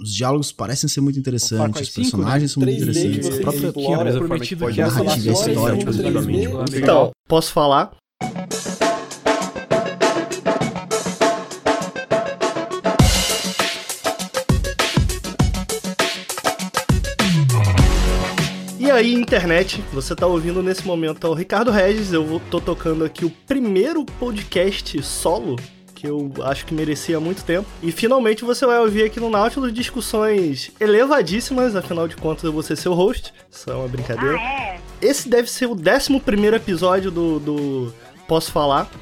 Os diálogos parecem ser muito interessantes, os personagens são muito interessantes. A própria prometido que narrativa, a história, Então, posso falar? E aí, internet, você tá ouvindo nesse momento é o Ricardo Regis, eu tô tocando aqui o primeiro podcast solo que eu acho que merecia há muito tempo. E finalmente você vai ouvir aqui no Nautilus discussões elevadíssimas, afinal de contas eu vou ser seu host, isso é uma brincadeira. Esse deve ser o 11 primeiro episódio do, do Posso Falar.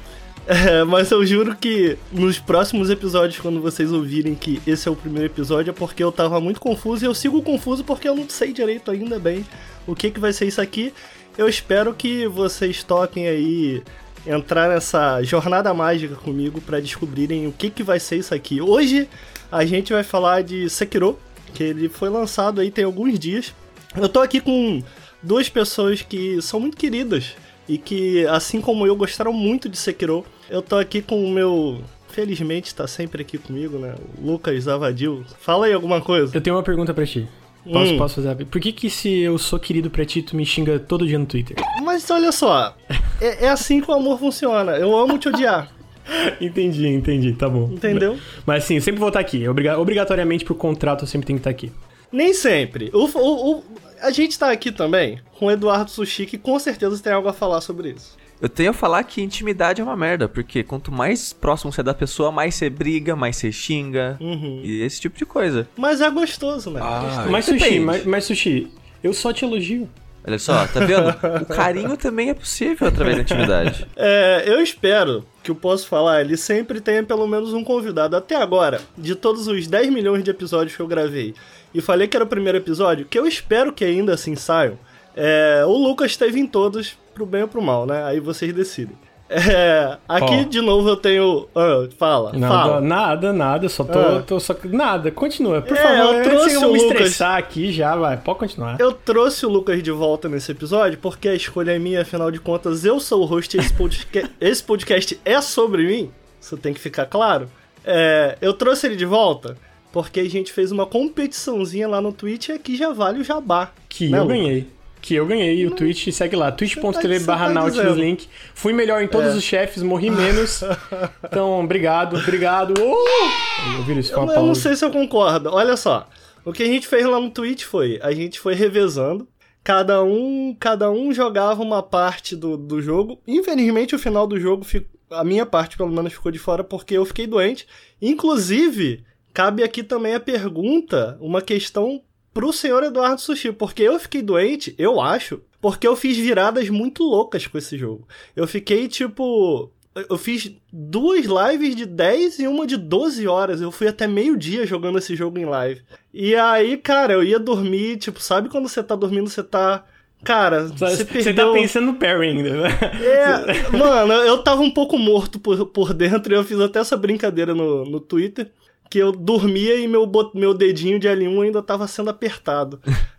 É, mas eu juro que nos próximos episódios, quando vocês ouvirem que esse é o primeiro episódio, é porque eu tava muito confuso e eu sigo confuso porque eu não sei direito ainda bem o que, que vai ser isso aqui. Eu espero que vocês toquem aí entrar nessa jornada mágica comigo pra descobrirem o que, que vai ser isso aqui. Hoje a gente vai falar de Sekiro, que ele foi lançado aí tem alguns dias. Eu tô aqui com duas pessoas que são muito queridas e que, assim como eu, gostaram muito de Sekiro. Eu tô aqui com o meu. Felizmente tá sempre aqui comigo, né? Lucas Zavadil. Fala aí alguma coisa. Eu tenho uma pergunta pra ti. Posso, Hum. posso fazer? a- Por que que se eu sou querido pra ti, tu me xinga todo dia no Twitter? Mas olha só, é, é assim que o amor funciona. Eu amo te odiar, entendi, entendi, tá bom. entendeu? Mas sim, sempre vou estar aqui. Obriga- obrigatoriamente por contrato eu sempre tenho que estar aqui. Nem sempre. O, o- o- a gente tá aqui também com o Eduardo Sushi, que com certeza tem algo a falar sobre isso. Eu tenho a falar que intimidade é uma merda, porque quanto mais próximo você é da pessoa, mais você briga, mais você xinga Uhum. e esse tipo de coisa. Mas é gostoso, né? Ah, mas Sushi, mas, mas Sushi, eu só te elogio. Olha só, tá vendo? o carinho também é possível através da intimidade. É, eu espero que o Posso Falar, ele sempre tenha pelo menos um convidado. Até agora, de todos os 10 milhões de episódios que eu gravei, e falei que era o primeiro episódio, que eu espero que ainda assim saiam, é, o Lucas esteve em todos, pro bem ou pro mal, né? Aí vocês decidem. É, aqui Ó. de novo eu tenho. Ah, fala, Nada, fala. nada, nada, só tô, Ah. tô só. Nada, continua, por É, favor. eu trouxe eu o me Lucas. estressar aqui já, vai. Pode continuar. Eu trouxe o Lucas de volta nesse episódio porque a escolha é minha, afinal de contas, eu sou o host e esse podcast, esse podcast é sobre mim. Isso tem que ficar claro. É, eu trouxe ele de volta porque a gente fez uma competiçãozinha lá no Twitch e aqui já vale o jabá. Que né, eu ganhei. Que eu ganhei. E o Twitch segue lá. twitch.tv barra tá dizendo. Link. Fui melhor em todos É. os chefes, morri menos. Então, obrigado, obrigado. Uh! Eu isso, Eu, eu não sei se eu concordo. Olha só. O que a gente fez lá no Twitch foi, a gente foi revezando. Cada um, cada um jogava uma parte do, do jogo. Infelizmente, o final do jogo, fi- a minha parte pelo menos ficou de fora porque eu fiquei doente. Inclusive, cabe aqui também a pergunta, uma questão pro senhor Eduardo Sushi, porque eu fiquei doente, eu acho, porque eu fiz viradas muito loucas com esse jogo. Eu fiquei tipo. Eu fiz duas lives de 10 e uma de 12 horas. Eu fui até meio-dia jogando esse jogo em live. E aí, cara, eu ia dormir, tipo, sabe quando você tá dormindo, você tá. Cara, você Você perdeu. tá pensando no parry ainda, né? É, mano, eu tava um pouco morto por, por dentro e eu fiz até essa brincadeira no, no Twitter. Que eu dormia e meu, meu dedinho de L1 ainda tava sendo apertado.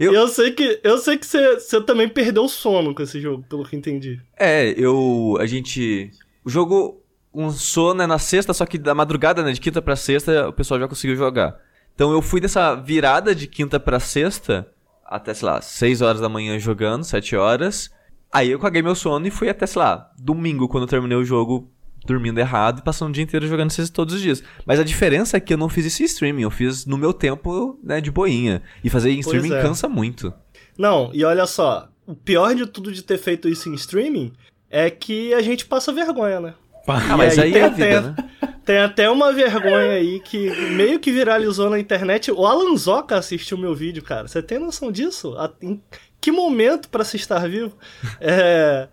Eu- eu... sei que eu sei que você também perdeu o sono com esse jogo, pelo que entendi. É, eu. A gente. O jogo. Um sono é na sexta, só que da madrugada, né? De quinta pra sexta, o pessoal já conseguiu jogar. Então eu fui dessa virada de quinta pra sexta até, sei lá, 6 horas da manhã jogando, 7 horas. Aí eu caguei meu sono e fui até, sei lá, domingo, quando eu terminei o jogo, dormindo errado e passando o dia inteiro jogando esses todos os dias. Mas a diferença é que eu não fiz isso em streaming, eu fiz no meu tempo, né, de boinha. E fazer em streaming é. cansa muito. Não, e olha só, o pior de tudo de ter feito isso em streaming é que a gente passa vergonha, né? Ah, mas E aí, tem é a até- vida, né? Tem até uma vergonha aí que meio que viralizou na internet. O Alan Zoca assistiu meu vídeo, cara. Você tem noção disso? Em que momento pra se estar vivo? É.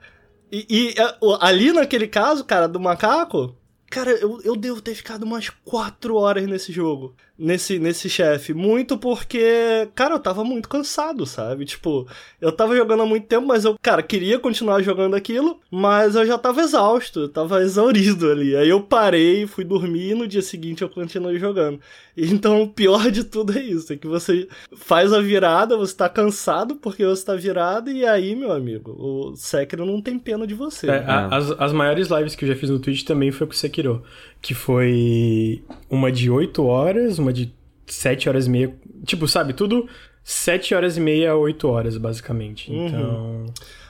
E, e, é, ali naquele caso, cara, do macaco, cara, eu, eu devo ter ficado umas quatro horas nesse jogo. Nesse, nesse chefe. Muito porque, cara, eu tava muito cansado, sabe? Tipo, eu tava jogando há muito tempo, mas eu, cara, queria continuar jogando aquilo, mas eu já tava exausto, eu tava exaurido ali. Aí eu parei, fui dormir e no dia seguinte eu continuei jogando. Então o pior de tudo é isso, é que você faz a virada, você tá cansado porque você tá virado, e aí, meu amigo, o Sekiro não tem pena de você. É, né? a- as, as maiores lives que eu já fiz no Twitch também foi com o Sekiro. Que foi uma de 8 horas, uma de 7 horas e meia. Tipo, sabe, tudo 7 horas e meia a 8 horas, basicamente. Uhum. Então.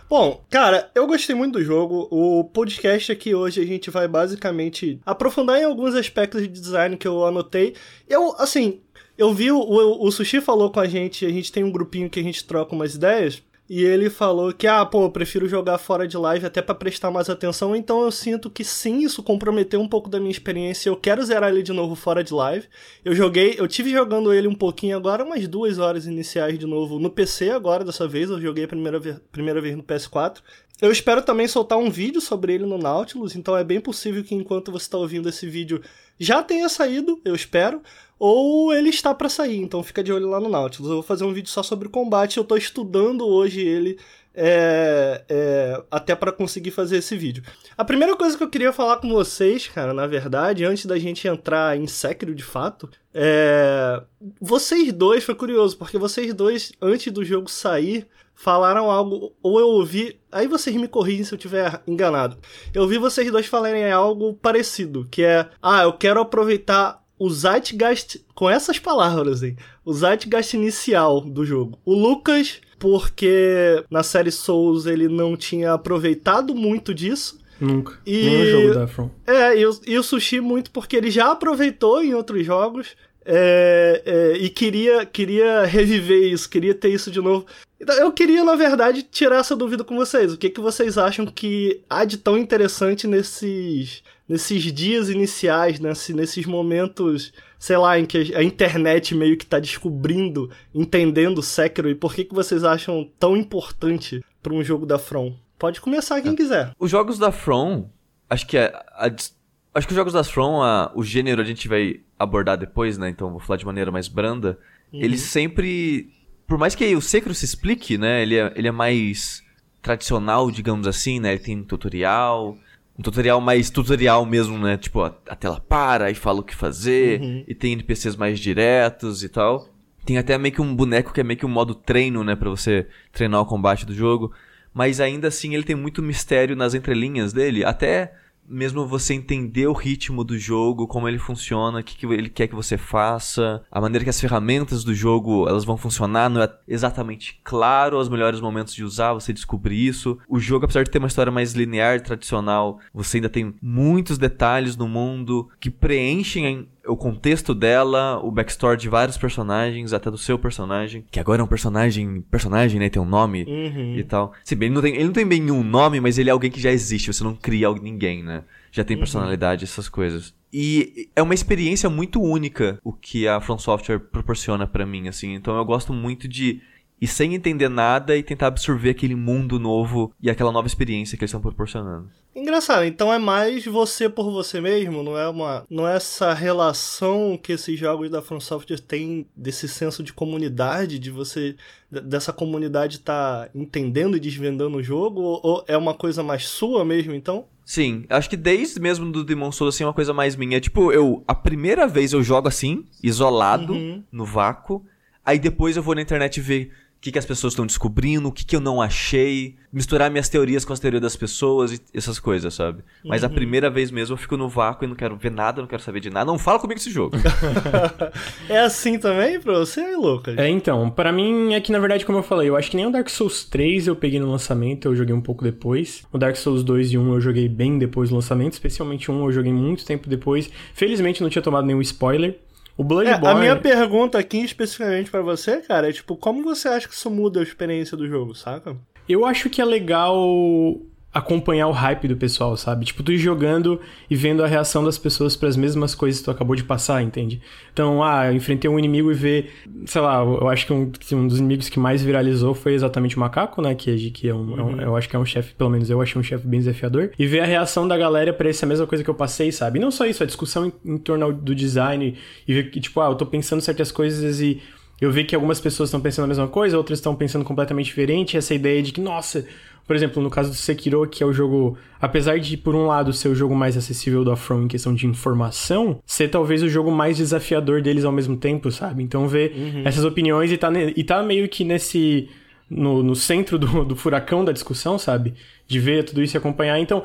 Bom, cara, eu gostei muito do jogo. O podcast aqui hoje a gente vai basicamente aprofundar em alguns aspectos de design que eu anotei. Eu, assim, eu vi o, o, o Sushi falou com a gente, a gente tem um grupinho que a gente troca umas ideias. E ele falou que, ah, pô, eu prefiro jogar fora de live até para prestar mais atenção. Então eu sinto que sim, isso comprometeu um pouco da minha experiência. Eu quero zerar ele de novo fora de live. Eu joguei, eu tive jogando ele um pouquinho agora, umas duas horas iniciais de novo no PC agora, dessa vez. Eu joguei a primeira, primeira vez no PS4. Eu espero também soltar um vídeo sobre ele no Nautilus, então é bem possível que enquanto você está ouvindo esse vídeo já tenha saído, eu espero ou ele está para sair, então fica de olho lá no Nautilus. Eu vou fazer um vídeo só sobre o combate, eu estou estudando hoje ele é, é, até para conseguir fazer esse vídeo. A primeira coisa que eu queria falar com vocês, cara, na verdade, antes da gente entrar em Sekiro de fato, é... vocês dois, foi curioso, porque vocês dois, antes do jogo sair, falaram algo, ou eu ouvi, aí vocês me corrigem se eu tiver enganado. Eu ouvi vocês dois falarem algo parecido, que é, ah, eu quero aproveitar o Zeitgeist, com essas palavras, hein? O Zeitgeist inicial do jogo. O Lucas, porque na série Souls ele não tinha aproveitado muito disso. Nunca. E... Nem o jogo da From. É, e o, e o Sushi muito porque ele já aproveitou em outros jogos. É, é, e queria, queria reviver isso, queria ter isso de novo. Então, eu queria, na verdade, tirar essa dúvida com vocês. O que, que vocês acham que há de tão interessante nesses nesses dias iniciais, nesse, nesses momentos, sei lá, em que a internet meio que tá descobrindo, entendendo Sekiro, e por que, que vocês acham tão importante para um jogo da From? Pode começar quem é. quiser. Os jogos da From, acho que a, a, acho que os jogos da From, a, o gênero a gente vai abordar depois, né? Então vou falar de maneira mais branda. Uhum. Eles sempre, por mais que o Sekiro se explique, né? Ele é, ele é mais tradicional, digamos assim, né? Ele tem tutorial, um tutorial mais tutorial mesmo, né? Tipo, a, a tela para e fala o que fazer, uhum. e tem NPCs mais diretos e tal. Tem até meio que um boneco que é meio que um modo treino, né? Pra você treinar o combate do jogo. Mas ainda assim ele tem muito mistério nas entrelinhas dele. Até mesmo você entender o ritmo do jogo, como ele funciona, o que, que ele quer que você faça, a maneira que as ferramentas do jogo elas vão funcionar, não é exatamente claro os melhores momentos de usar, você descobrir isso. O jogo, apesar de ter uma história mais linear, tradicional, você ainda tem muitos detalhes no mundo que preenchem o contexto dela, o backstory de vários personagens, até do seu personagem, que agora é um personagem, personagem, né, tem um nome uhum. e tal. Se bem, ele não, tem, ele não tem bem um nome, mas ele é alguém que já existe, você não cria ninguém, né? Já tem uhum. personalidade, essas coisas. E é uma experiência muito única o que a From Software proporciona para mim, assim. Então eu gosto muito de e sem entender nada e tentar absorver aquele mundo novo e aquela nova experiência que eles estão proporcionando. Engraçado, então é mais você por você mesmo, não é uma não é essa relação que esses jogos da From Software têm desse senso de comunidade, de você dessa comunidade estar tá entendendo e desvendando o jogo ou é uma coisa mais sua mesmo, então? Sim, acho que desde mesmo do Demon Souls assim é uma coisa mais minha, tipo, eu a primeira vez eu jogo assim, isolado, uhum. no vácuo, aí depois eu vou na internet ver o que, que as pessoas estão descobrindo, o que, que eu não achei, misturar minhas teorias com as teorias das pessoas e essas coisas, sabe? Mas uhum. a primeira vez mesmo eu fico no vácuo e não quero ver nada, não quero saber de nada. Não fala comigo esse jogo. é assim também pra você, é louca? É, então, para mim é que na verdade, como eu falei, eu acho que nem o Dark Souls 3 eu peguei no lançamento, eu joguei um pouco depois. O Dark Souls 2 e 1 eu joguei bem depois do lançamento, especialmente 1 eu joguei muito tempo depois. Felizmente não tinha tomado nenhum spoiler. O Bloodborne... É, a minha pergunta aqui especificamente para você, cara, é tipo, como você acha que isso muda a experiência do jogo, saca? Eu acho que é legal acompanhar o hype do pessoal, sabe? Tipo, tu ir jogando e vendo a reação das pessoas para as mesmas coisas que tu acabou de passar, entende? Então, ah, eu enfrentei um inimigo e ver, sei lá, eu acho que um, um dos inimigos que mais viralizou foi exatamente o macaco, né? Que, que é um, uhum. é um eu acho que é um chefe, pelo menos eu achei um chefe bem desafiador. E ver a reação da galera para essa mesma coisa que eu passei, sabe? E não só isso, a discussão em, em torno do design e ver que, tipo, ah, eu tô pensando certas coisas e eu vi que algumas pessoas estão pensando a mesma coisa, outras estão pensando completamente diferente. Essa ideia de que, nossa, por exemplo, no caso do Sekiro, que é o jogo, apesar de por um lado ser o jogo mais acessível do From em questão de informação, ser talvez o jogo mais desafiador deles ao mesmo tempo, sabe? Então ver uhum. essas opiniões e tá, e tá meio que nesse no, no centro do, do furacão da discussão, sabe? De ver tudo isso e acompanhar. Então,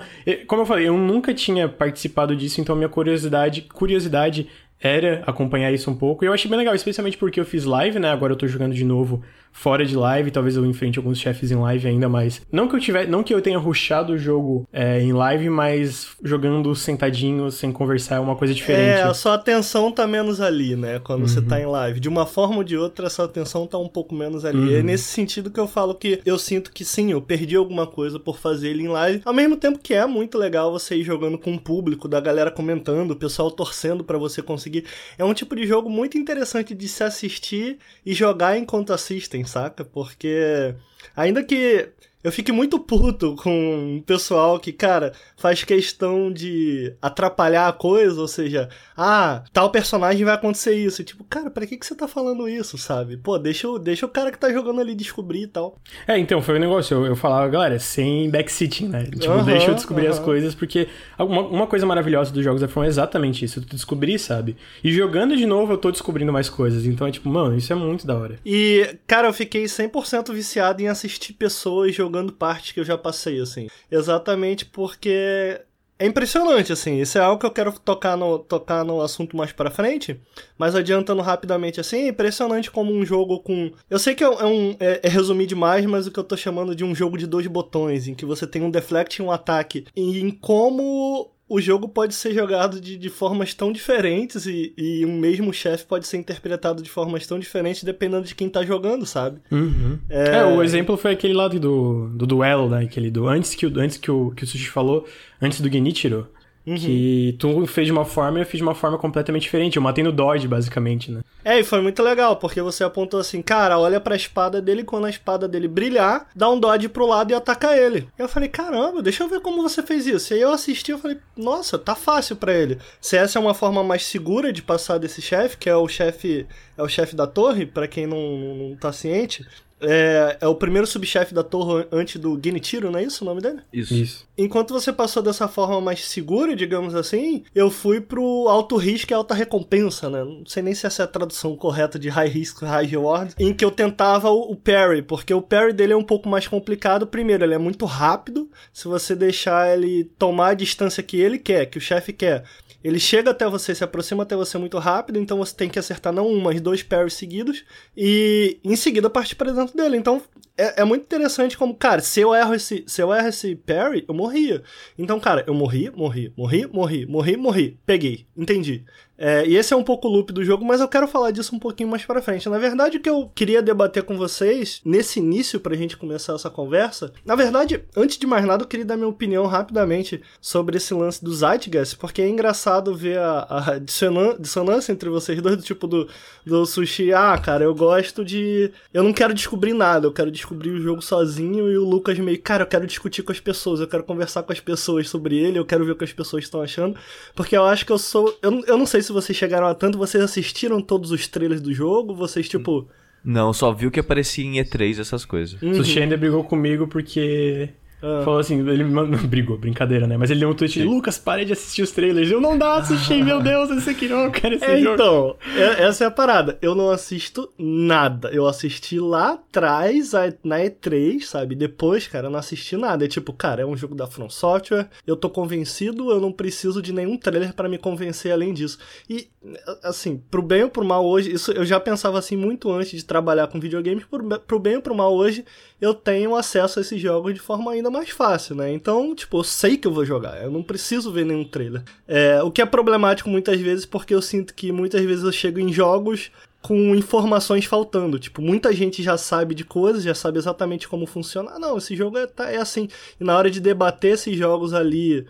como eu falei, eu nunca tinha participado disso, então minha curiosidade, curiosidade era acompanhar isso um pouco. E eu achei bem legal, especialmente porque eu fiz live, né? Agora eu tô jogando de novo fora de live, talvez eu enfrente alguns chefes em live ainda mais. Não que eu tiver, não que eu tenha rushado o jogo é, em live, mas jogando sentadinho, sem conversar, é uma coisa diferente. É, a sua atenção tá menos ali, né? Quando uhum. você tá em live. De uma forma ou de outra, a sua atenção tá um pouco menos ali. Uhum. É nesse sentido que eu falo que eu sinto que sim, eu perdi alguma coisa por fazer ele em live. Ao mesmo tempo que é muito legal você ir jogando com o público, da galera comentando, o pessoal torcendo para você conseguir. É um tipo de jogo muito interessante de se assistir e jogar enquanto assistem saca? Porque ainda que eu fico muito puto com o pessoal que, cara, faz questão de atrapalhar a coisa, ou seja, ah, tal personagem vai acontecer isso. Tipo, cara, pra que, que você tá falando isso, sabe? Pô, deixa, deixa o cara que tá jogando ali descobrir e tal. É, então, foi o um negócio. Eu, eu falava, galera, sem backseating, né? Tipo, uhum, deixa eu descobrir uhum. as coisas, porque uma, uma coisa maravilhosa dos jogos da From é exatamente isso. Tu descobrir, sabe? E jogando de novo, eu tô descobrindo mais coisas. Então é tipo, mano, isso é muito da hora. E, cara, eu fiquei 100% viciado em assistir pessoas jogando jogando partes que eu já passei, assim. Exatamente porque é impressionante, assim. Isso é algo que eu quero tocar no, tocar no assunto mais pra frente. Mas adiantando rapidamente, assim, é impressionante como um jogo com. Eu sei que é, um, é, é resumir demais, mas o que eu tô chamando de um jogo de dois botões, em que você tem um deflect e um ataque. E em como o jogo pode ser jogado de, de formas tão diferentes e, e um mesmo chefe pode ser interpretado de formas tão diferentes dependendo de quem tá jogando, sabe? Uhum. É... é... o exemplo foi aquele lado do, do duelo, né? Aquele do. Antes que, antes que, o, que o Sushi falou, antes do Genichiro. Uhum. Que tu fez de uma forma e eu fiz de uma forma completamente diferente. Eu matei no dodge, basicamente, né? É, e foi muito legal, porque você apontou assim, cara, olha pra espada dele, quando a espada dele brilhar, dá um dodge pro lado e ataca ele. Eu falei, caramba, deixa eu ver como você fez isso. E aí eu assisti, eu falei, nossa, tá fácil para ele. Se essa é uma forma mais segura de passar desse chefe, que é o chefe é o chefe da torre, para quem não, não, não tá ciente, é, é o primeiro subchefe da torre antes do Genichiro, não é isso o nome dele? Isso. isso. Enquanto você passou dessa forma mais segura, digamos assim, eu fui pro alto risco e alta recompensa, né? Não sei nem se essa é a tradução correta de high risk, high reward, em que eu tentava o, o parry, porque o parry dele é um pouco mais complicado. Primeiro, ele é muito rápido, se você deixar ele tomar a distância que ele quer, que o chefe quer. Ele chega até você, se aproxima até você muito rápido, então você tem que acertar não um, mas dois parries seguidos e em seguida partir para dentro dele. Então é, é, muito interessante como, cara, se eu erro esse, se eu erro esse parry, eu morria. Então, cara, eu morri, morri, morri, morri, morri, morri, peguei, entendi. É, e esse é um pouco o loop do jogo, mas eu quero falar disso um pouquinho mais pra frente. Na verdade, o que eu queria debater com vocês, nesse início, pra gente começar essa conversa, na verdade, antes de mais nada, eu queria dar minha opinião rapidamente sobre esse lance do Zeitgeist, porque é engraçado ver a, a dissonância entre vocês dois, do tipo do, do sushi, ah, cara, eu gosto de. Eu não quero descobrir nada, eu quero descobrir o jogo sozinho, e o Lucas meio, cara, eu quero discutir com as pessoas, eu quero conversar com as pessoas sobre ele, eu quero ver o que as pessoas estão achando, porque eu acho que eu sou. Eu, eu não sei se se vocês chegaram a tanto, vocês assistiram todos os trailers do jogo? Vocês, tipo. Não, só viu que aparecia em E3 essas coisas. Uhum. Sushi ainda brigou comigo porque ah. Falou assim, ele brigou, brincadeira, né? Mas ele deu um tweet Lucas, pare de assistir os trailers. Eu não dá, assisti, meu Deus, esse aqui não, eu quero esse é, jogo. Então, é, essa é a parada. Eu não assisto nada. Eu assisti lá atrás, na E3, sabe? Depois, cara, eu não assisti nada. É tipo, cara, é um jogo da From Software, eu tô convencido, eu não preciso de nenhum trailer para me convencer além disso. E, assim, pro bem ou pro mal hoje, isso eu já pensava assim muito antes de trabalhar com videogames, pro, pro bem ou pro mal hoje, eu tenho acesso a esses jogos de forma ainda mais fácil, né? Então, tipo, eu sei que eu vou jogar, eu não preciso ver nenhum trailer. É, o que é problemático muitas vezes porque eu sinto que muitas vezes eu chego em jogos com informações faltando. Tipo, muita gente já sabe de coisas, já sabe exatamente como funciona. Ah, não, esse jogo é, tá, é assim. E na hora de debater esses jogos ali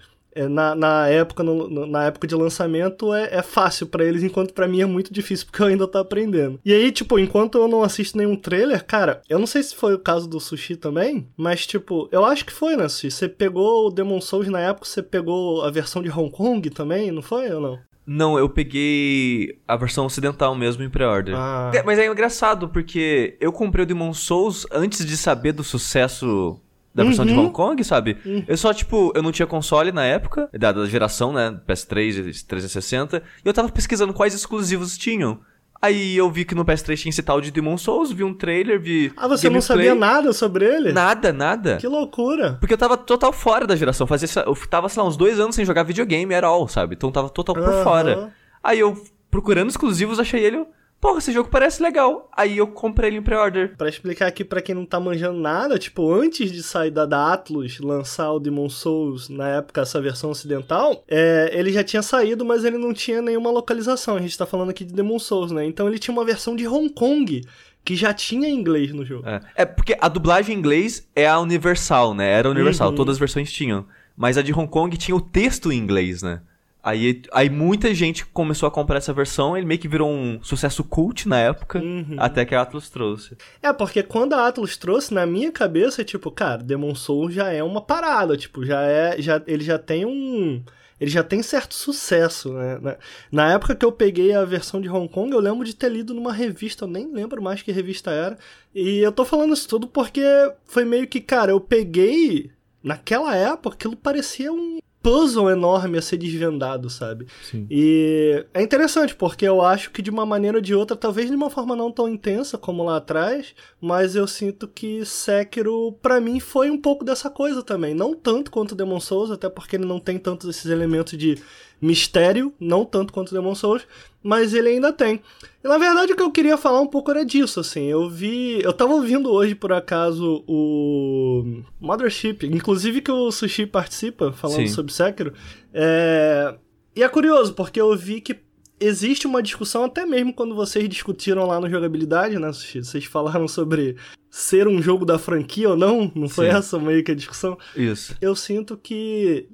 na, na, época, no, na época de lançamento é, é fácil para eles, enquanto para mim é muito difícil porque eu ainda tô aprendendo. E aí, tipo, enquanto eu não assisto nenhum trailer, cara, eu não sei se foi o caso do Sushi também, mas tipo, eu acho que foi, né, Sushi? Você pegou o Demon Souls na época, você pegou a versão de Hong Kong também, não foi ou não? Não, eu peguei a versão ocidental mesmo em pré-order. Ah. É, mas é engraçado, porque eu comprei o Demon Souls antes de saber do sucesso da versão uhum. de Hong Kong, sabe? Uhum. Eu só, tipo, eu não tinha console na época, da, da geração, né? PS3 e 360, e eu tava pesquisando quais exclusivos tinham. Aí eu vi que no PS3 tinha esse tal de Demon Souls, vi um trailer, vi. Ah, você gameplay. não sabia nada sobre ele? Nada, nada. Que loucura. Porque eu tava total fora da geração. Fazia, eu tava, sei lá, uns dois anos sem jogar videogame, era all, sabe? Então eu tava total por fora. Aí eu procurando exclusivos, achei ele porra, esse jogo parece legal. Aí eu comprei ele em pre-order. Pra explicar aqui pra quem não tá manjando nada, tipo, antes de sair da, da Atlus lançar o Demon Souls, na época, essa versão ocidental, é, ele já tinha saído, mas ele não tinha nenhuma localização. A gente tá falando aqui de Demon Souls, né? Então ele tinha uma versão de Hong Kong que já tinha inglês no jogo. É, é porque a dublagem em inglês é a universal, né? Era universal, uhum. todas as versões tinham. Mas a de Hong Kong tinha o texto em inglês, né? Aí, aí muita gente começou a comprar essa versão, ele meio que virou um sucesso cult na época, uhum. até que a Atlas trouxe. É, porque quando a Atlas trouxe, na minha cabeça, tipo, cara, Demon Souls já é uma parada, tipo, já é, já, ele já tem um ele já tem certo sucesso, né? Na época que eu peguei a versão de Hong Kong, eu lembro de ter lido numa revista, eu nem lembro mais que revista era. E eu tô falando isso tudo porque foi meio que, cara, eu peguei. Naquela época, aquilo parecia um puzzle enorme a ser desvendado, sabe? Sim. E é interessante, porque eu acho que de uma maneira ou de outra, talvez de uma forma não tão intensa como lá atrás, mas eu sinto que Sekiro, para mim, foi um pouco dessa coisa também. Não tanto quanto Demon Souls, até porque ele não tem tantos esses elementos de mistério, não tanto quanto Demon Souls, mas ele ainda tem. E na verdade o que eu queria falar um pouco era disso, assim. Eu vi. Eu tava ouvindo hoje, por acaso, o Mothership, inclusive que o Sushi participa, falando Sim. sobre Sekiro. É... E é curioso, porque eu vi que existe uma discussão, até mesmo quando vocês discutiram lá no jogabilidade, né? Vocês falaram sobre ser um jogo da franquia ou não? Não foi Sim. essa meio que a discussão? Isso. Eu sinto que.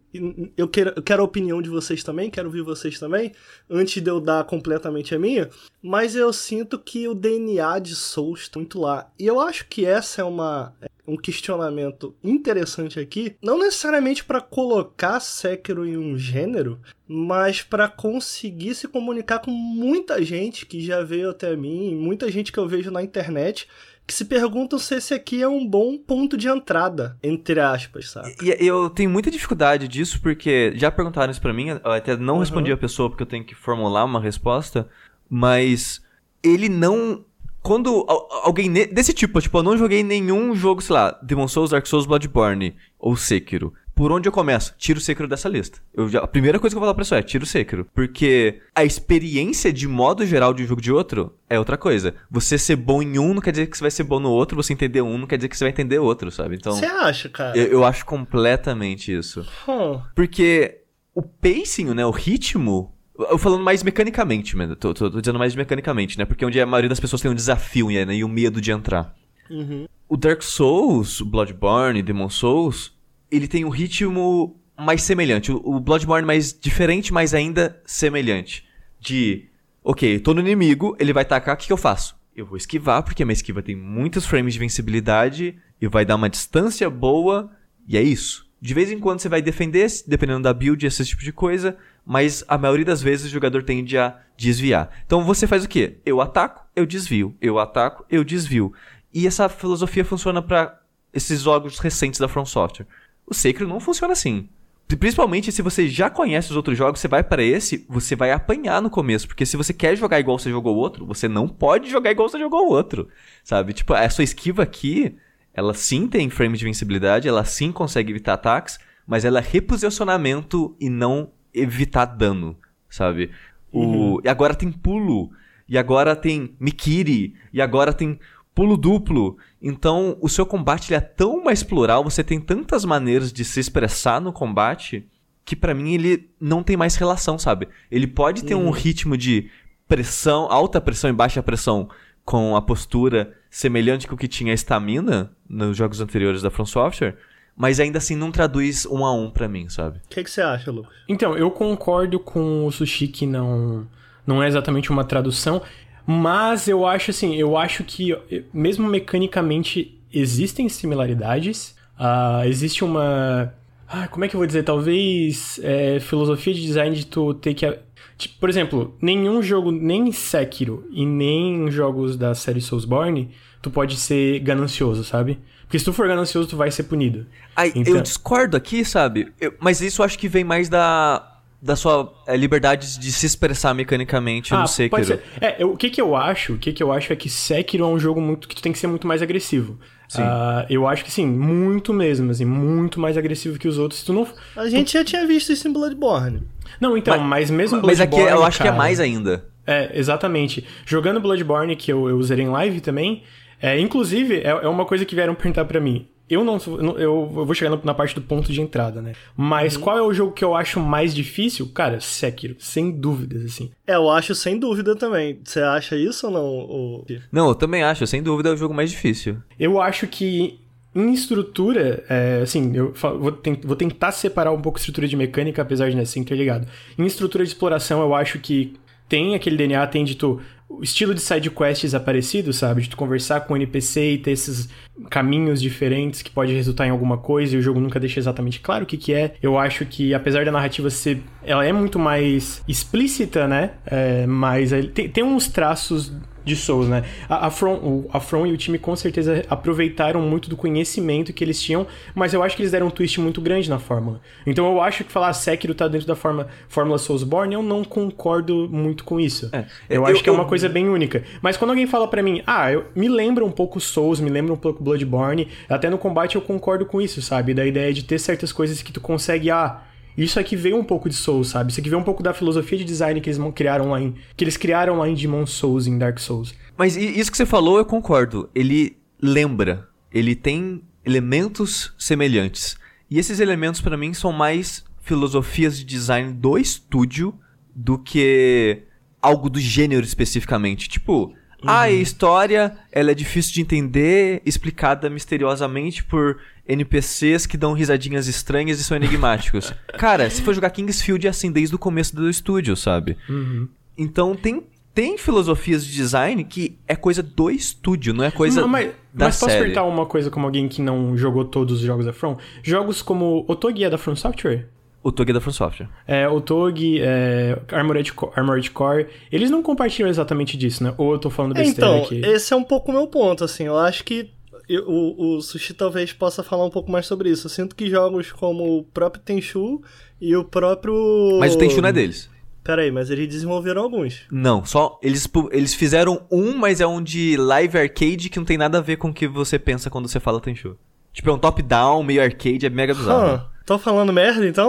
Eu quero, eu quero a opinião de vocês também, quero ouvir vocês também, antes de eu dar completamente a minha. Mas eu sinto que o DNA de Souls está muito lá. E eu acho que essa é uma um questionamento interessante aqui, não necessariamente para colocar Sekiro em um gênero, mas para conseguir se comunicar com muita gente que já veio até mim, muita gente que eu vejo na internet que se perguntam se esse aqui é um bom ponto de entrada, entre aspas, sabe? E, eu tenho muita dificuldade disso, porque já perguntaram isso pra mim, eu até não uhum. respondi a pessoa porque eu tenho que formular uma resposta, mas ele não quando alguém desse tipo, tipo, eu não joguei nenhum jogo, sei lá, Demon Souls, Dark Souls, Bloodborne ou Sekiro. Por onde eu começo? Tiro o Sekiro dessa lista. Eu já, a primeira coisa que eu vou falar pra pessoa é tiro o Sekiro. Porque a experiência de modo geral de um jogo de outro é outra coisa. Você ser bom em um não quer dizer que você vai ser bom no outro, você entender um não quer dizer que você vai entender outro, sabe? Então. Você acha, cara? Eu, eu, acho completamente isso. Hum. Porque o pacing, né? O ritmo eu falando mais mecanicamente, mano. Tô, tô, tô, dizendo mais mecanicamente, né? Porque é onde a maioria das pessoas tem um desafio né? e o medo de entrar. Uhum. O Dark Souls, o Bloodborne, Demon Souls, ele tem um ritmo mais semelhante. O Bloodborne mais diferente, mas ainda semelhante. De, ok, tô no inimigo, ele vai atacar, o que, que eu faço? Eu vou esquivar, porque a minha esquiva tem muitos frames de vencibilidade e vai dar uma distância boa, e é isso. De vez em quando você vai defender, dependendo da build, esse tipo de coisa, mas a maioria das vezes o jogador tende a desviar. Então você faz o quê? Eu ataco, eu desvio. Eu ataco, eu desvio. E essa filosofia funciona para esses jogos recentes da From Software. O Sekiro não funciona assim. Principalmente se você já conhece os outros jogos, você vai para esse, você vai apanhar no começo. Porque se você quer jogar igual você jogou o outro, você não pode jogar igual você jogou o outro. Sabe? Tipo, a sua esquiva aqui, ela sim tem frame de vencibilidade, ela sim consegue evitar ataques, mas ela é reposicionamento e não evitar dano, sabe? O, uhum. E agora tem pulo, e agora tem Mikiri, e agora tem pulo duplo. Então, o seu combate é tão mais plural, você tem tantas maneiras de se expressar no combate, que para mim ele não tem mais relação, sabe? Ele pode ter uhum. um ritmo de pressão, alta pressão e baixa pressão com a postura semelhante com o que tinha a estamina nos jogos anteriores da From Software, mas ainda assim não traduz um a um para mim, sabe? O que, que você acha, Lucas? Então, eu concordo com o Sushi que não, não é exatamente uma tradução, mas eu acho assim, eu acho que mesmo mecanicamente existem similaridades, uh, existe uma... Ah, como é que eu vou dizer? Talvez é, filosofia de design de tu ter que... Tipo, por exemplo, nenhum jogo, nem Sekiro e nem jogos da série Soulsborne, tu pode ser ganancioso, sabe? Porque se tu for ganancioso, tu vai ser punido. Aí, então... Eu discordo aqui, sabe? Eu, mas isso eu acho que vem mais da, da sua é, liberdade de se expressar mecanicamente ah, no Sekiro. É, eu, o que que eu acho? O que que eu acho é que Sekiro é um jogo muito que tu tem que ser muito mais agressivo. Sim. Uh, eu acho que sim, muito mesmo, assim, muito mais agressivo que os outros. Tu não... A gente tu... já tinha visto isso em Bloodborne. Não, então, mas, mas mesmo Bloodborne, Mas aqui eu acho cara... que é mais ainda. É, exatamente. Jogando Bloodborne, que eu, eu usei em live também, é, inclusive, é, é uma coisa que vieram perguntar para mim. Eu não. Eu vou chegar na parte do ponto de entrada, né? Mas uhum. qual é o jogo que eu acho mais difícil? Cara, Sekiro, sem dúvidas, assim. É, eu acho sem dúvida também. Você acha isso ou não? Ou... Não, eu também acho. Sem dúvida é o jogo mais difícil. Eu acho que em estrutura, é, assim, eu vou, tent, vou, tentar separar um pouco a estrutura de mecânica, apesar de não ser interligado. Em estrutura de exploração, eu acho que tem aquele DNA, tem de tu o estilo de side quests é parecido, sabe? De tu conversar com o NPC e ter esses caminhos diferentes que pode resultar em alguma coisa e o jogo nunca deixa exatamente claro o que que é. Eu acho que, apesar da narrativa ser... Ela é muito mais explícita, né? É, mas tem, tem uns traços de Souls, né? A, a, From, o, a From e o time com certeza aproveitaram muito do conhecimento que eles tinham, mas eu acho que eles deram um twist muito grande na fórmula. Então eu acho que falar Sekiro tá dentro da forma, fórmula Soulsborne, eu não concordo muito com isso. É, eu, eu, acho que é uma coisa bem única. Mas quando alguém fala para mim, ah, eu, me lembra um pouco Souls, me lembra um pouco Bloodborne, até no combate eu concordo com isso, sabe? Da ideia de ter certas coisas que tu consegue, ah, isso aqui veio um pouco de Souls, sabe? Isso aqui veio um pouco da filosofia de design que eles criaram lá em. Que eles criaram lá em Demon Souls, em Dark Souls. Mas isso que você falou, eu concordo. Ele lembra. Ele tem elementos semelhantes. E esses elementos, para mim, são mais filosofias de design do estúdio do que algo do gênero especificamente. Tipo, Uhum. Ah, a história ela é difícil de entender, explicada misteriosamente por NPCs que dão risadinhas estranhas e são enigmáticos. Cara, se for jogar Kingsfield é assim desde o começo do estúdio, sabe? Uhum. Então tem, tem filosofias de design que é coisa do estúdio, não é coisa não, mas, da mas série. posso perguntar uma coisa como alguém que não jogou todos os jogos da From? Jogos como Otogi é da From Software? O Tog é da From Software. É, o Tog, é, Armored, Armored Core, eles não compartilham exatamente disso, né? Ou eu tô falando besteira então, aqui? Então, esse é um pouco o meu ponto, assim. Eu acho que eu, o, o Sushi talvez possa falar um pouco mais sobre isso. Eu sinto que jogos como o próprio Tenchu e o próprio... Mas o Tenchu não é deles. Peraí, mas eles desenvolveram alguns. Não, só eles, eles fizeram um, mas é um de live arcade que não tem nada a ver com o que você pensa quando você fala Tenchu. Tipo, é um top-down, meio arcade, é mega bizarro. Huh. Tô falando merda, então?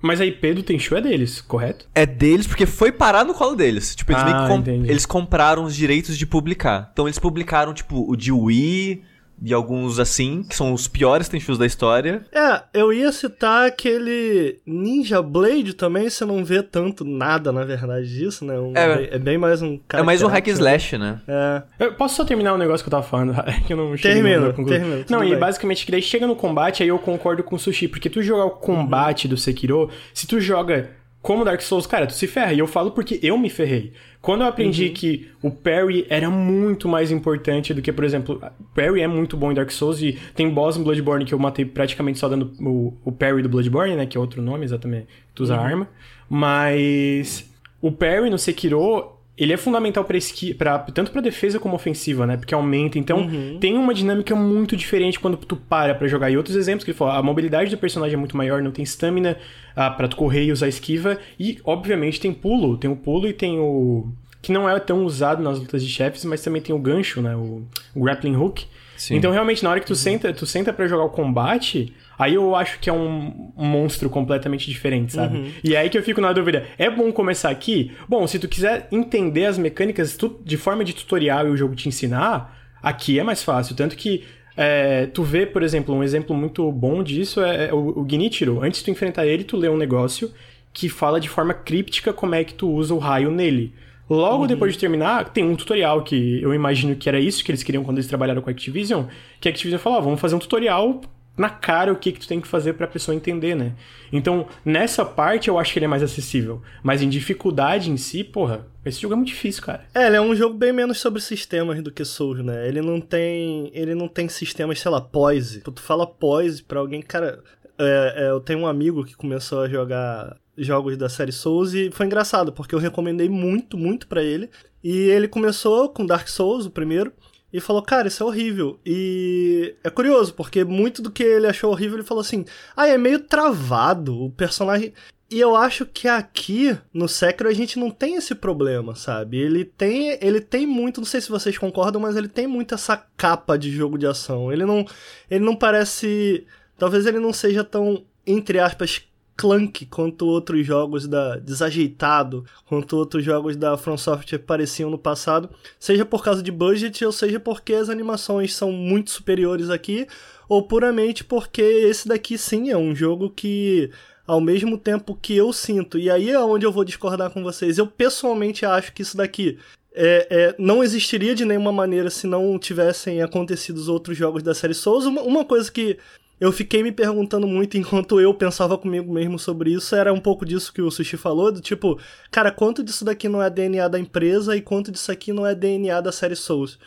Mas a IP do Tenchu é deles, correto? É deles porque foi parar no colo deles. Tipo, eles, ah, comp eles compraram os direitos de publicar. Então eles publicaram, tipo, o de Wii, e alguns assim, que são os piores Tenchus da história. É, eu ia citar aquele Ninja Blade também, você não vê tanto nada, na verdade, disso, né? Um, é, é, bem mais um cara. É mais um hack slash, né? É. Eu posso só terminar o um negócio que eu tava falando? que eu não termino, termino. Não, e basicamente que daí chega no combate, aí eu concordo com o Sushi, porque tu jogar o combate uhum. do Sekiro, se tu joga como Dark Souls, cara, tu se ferra. E eu falo porque eu me ferrei. Quando eu aprendi uhum. que o parry era muito mais importante do que, por exemplo, parry é muito bom em Dark Souls e tem boss em Bloodborne que eu matei praticamente só dando o, o parry do Bloodborne, né? Que é outro nome, exatamente. Tu usa uhum. arma. Mas o parry no Sekiro ele é fundamental para esqui, pra, tanto para defesa como ofensiva, né? Porque aumenta. Então, uhum. tem uma dinâmica muito diferente quando tu para para jogar. E outros exemplos que ele falou, a mobilidade do personagem é muito maior, não tem stamina ah, para tu correr e usar esquiva. E, obviamente, tem pulo. Tem o pulo e tem o. Que não é tão usado nas lutas de chefes, mas também tem o gancho, né? O, o grappling hook. Sim. Então, realmente, na hora que tu uhum. senta, tu senta para jogar o combate, aí eu acho que é um, monstro completamente diferente, sabe? Uhum. E é aí que eu fico na dúvida, é bom começar aqui? Bom, se tu quiser entender as mecânicas de forma de tutorial e o jogo te ensinar, aqui é mais fácil. Tanto que é, tu vê, por exemplo, um exemplo muito bom disso é, é o, o Genichiro. Antes de tu enfrentar ele, tu lê um negócio que fala de forma críptica como é que tu usa o raio nele. Logo uhum. depois de terminar, tem um tutorial que eu imagino que era isso que eles queriam quando eles trabalharam com a Activision, que a Activision falou, ah, vamos fazer um tutorial na cara o que, que tu tem que fazer para a pessoa entender, né? Então, nessa parte eu acho que ele é mais acessível. Mas em dificuldade em si, porra, esse jogo é muito difícil, cara. É, ele é um jogo bem menos sobre sistemas do que Souls, né? Ele não tem. Ele não tem sistemas, sei lá, poise. Tu fala poise pra alguém, cara. É, é, eu tenho um amigo que começou a jogar jogos da série Souls e foi engraçado, porque eu recomendei muito, muito para ele. E ele começou com Dark Souls, o primeiro, e falou, cara, isso é horrível. E é curioso, porque muito do que ele achou horrível, ele falou assim: ah, é meio travado, o personagem. E eu acho que aqui no Sekiro a gente não tem esse problema, sabe? Ele tem, ele tem muito, não sei se vocês concordam, mas ele tem muito essa capa de jogo de ação. Ele não, ele não parece, talvez ele não seja tão entre aspas clunk quanto outros jogos da desajeitado, quanto outros jogos da From Software pareciam no passado, seja por causa de budget ou seja porque as animações são muito superiores aqui, ou puramente porque esse daqui sim é um jogo que ao mesmo tempo que eu sinto, e aí é onde eu vou discordar com vocês, eu pessoalmente acho que isso daqui é, é, não existiria de nenhuma maneira se não tivessem acontecido os outros jogos da série Souls. Uma, uma coisa que eu fiquei me perguntando muito enquanto eu pensava comigo mesmo sobre isso, era um pouco disso que o Sushi falou, do tipo, cara, quanto disso daqui não é DNA da empresa e quanto disso aqui não é DNA da série Souls.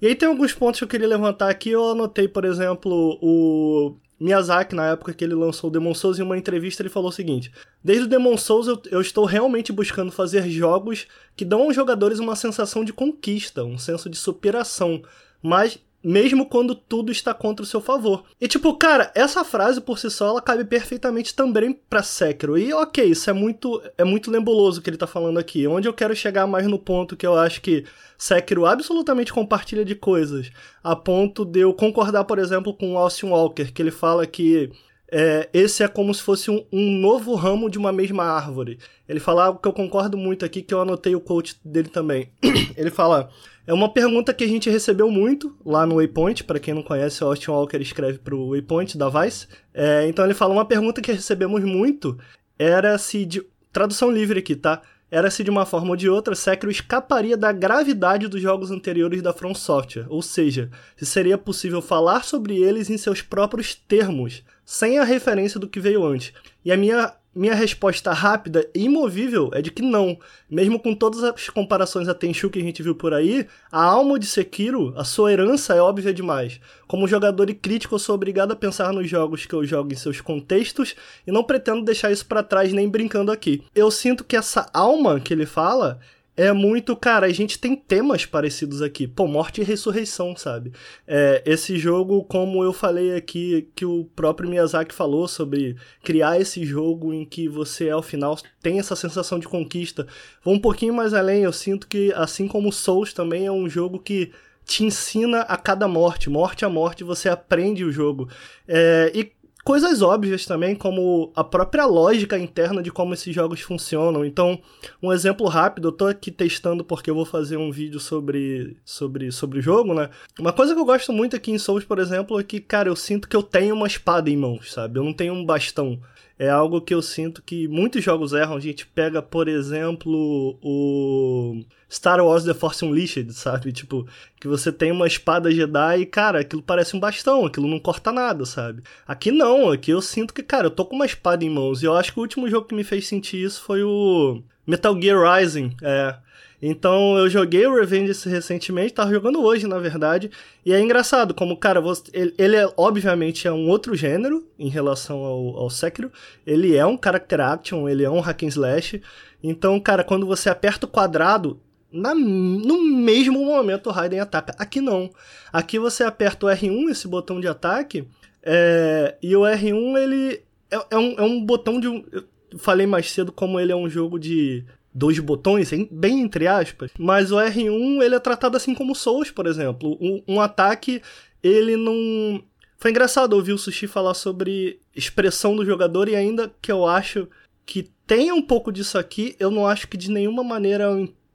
E aí tem alguns pontos que eu queria levantar aqui, eu anotei, por exemplo, o Miyazaki, na época que ele lançou o Demon Souls, em uma entrevista ele falou o seguinte: Desde o Demon Souls eu, eu, estou realmente buscando fazer jogos que dão aos jogadores uma sensação de conquista, um senso de superação, mas mesmo quando tudo está contra o seu favor. E tipo, cara, essa frase por si só ela cabe perfeitamente também para Sekiro. E OK, isso é muito é muito lembuloso que ele tá falando aqui. Onde eu quero chegar mais no ponto que eu acho que Sekiro absolutamente compartilha de coisas, a ponto de eu concordar, por exemplo, com Austin Walker, que ele fala que é, esse é como se fosse um, um, novo ramo de uma mesma árvore. Ele fala algo que eu concordo muito aqui, que eu anotei o quote dele também. ele fala: é uma pergunta que a gente recebeu muito lá no Waypoint. Para quem não conhece, o Austin Walker escreve para o Waypoint da Vice. É, então ele fala: uma pergunta que recebemos muito era se. De, tradução livre aqui, tá? Era se de uma forma ou de outra Sekiro escaparia da gravidade dos jogos anteriores da From Software, ou seja, se seria possível falar sobre eles em seus próprios termos, sem a referência do que veio antes. E a minha, minha resposta rápida e imovível é de que não. Mesmo com todas as comparações a Tenchu que a gente viu por aí, a alma de Sekiro, a sua herança é óbvia demais. Como jogador e crítico, eu sou obrigado a pensar nos jogos que eu jogo em seus contextos e não pretendo deixar isso para trás nem brincando aqui. Eu sinto que essa alma que ele fala é muito, cara, a gente tem temas parecidos aqui. Pô, morte e ressurreição, sabe? É, esse jogo, como eu falei aqui, que o próprio Miyazaki falou sobre criar esse jogo em que você, ao final, tem essa sensação de conquista. Vou um pouquinho mais além, eu sinto que, assim como Souls também é um jogo que te ensina a cada morte, morte a morte, você aprende o jogo. É, e coisas óbvias também, como a própria lógica interna de como esses jogos funcionam. Então, um exemplo rápido, eu tô aqui testando porque eu vou fazer um vídeo sobre, sobre, sobre o jogo, né? Uma coisa que eu gosto muito aqui em Souls, por exemplo, é que, cara, eu sinto que eu tenho uma espada em mãos, sabe? Eu não tenho um bastão. É algo que eu sinto que muitos jogos erram. A gente pega, por exemplo, o Star Wars The Force Unleashed, sabe? Tipo, que você tem uma espada Jedi e, cara, aquilo parece um bastão, aquilo não corta nada, sabe? Aqui não, aqui eu sinto que, cara, eu tô com uma espada em mãos. E eu acho que o último jogo que me fez sentir isso foi o Metal Gear Rising. É. Então eu joguei o Revenge recentemente, tava jogando hoje, na verdade. E é engraçado, como, cara, você, ele, ele é, obviamente é um outro gênero em relação ao, ao Sekiro. Ele é um character action, ele é um hack and slash. Então, cara, quando você aperta o quadrado, na, no mesmo momento o Raiden ataca. Aqui não. Aqui você aperta o R1, esse botão de ataque, é, e o R1 ele é, é, um, é um botão de. Eu falei mais cedo como ele é um jogo de dois botões, bem entre aspas, mas o R1 ele é tratado assim como Souls, por exemplo. Um, um ataque, ele não. Foi engraçado ouvir o Sushi falar sobre expressão do jogador e ainda que eu acho que tem um pouco disso aqui, eu não acho que de nenhuma maneira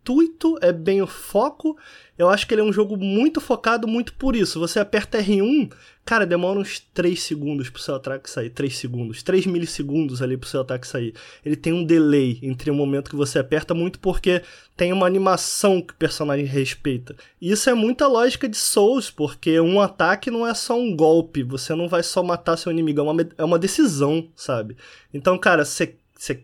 intuito, é bem o foco. Eu acho que ele é um jogo muito focado, muito por isso. Você aperta R1, Cara, demora uns 3 segundos pro seu ataque sair. 3 segundos. 3 milissegundos ali pro seu ataque sair. Ele tem um delay entre o momento que você aperta, muito porque tem uma animação que o personagem respeita. E isso é muita lógica de Souls, porque um ataque não é só um golpe. Você não vai só matar seu inimigo. É uma, é uma decisão, sabe? Então, cara, você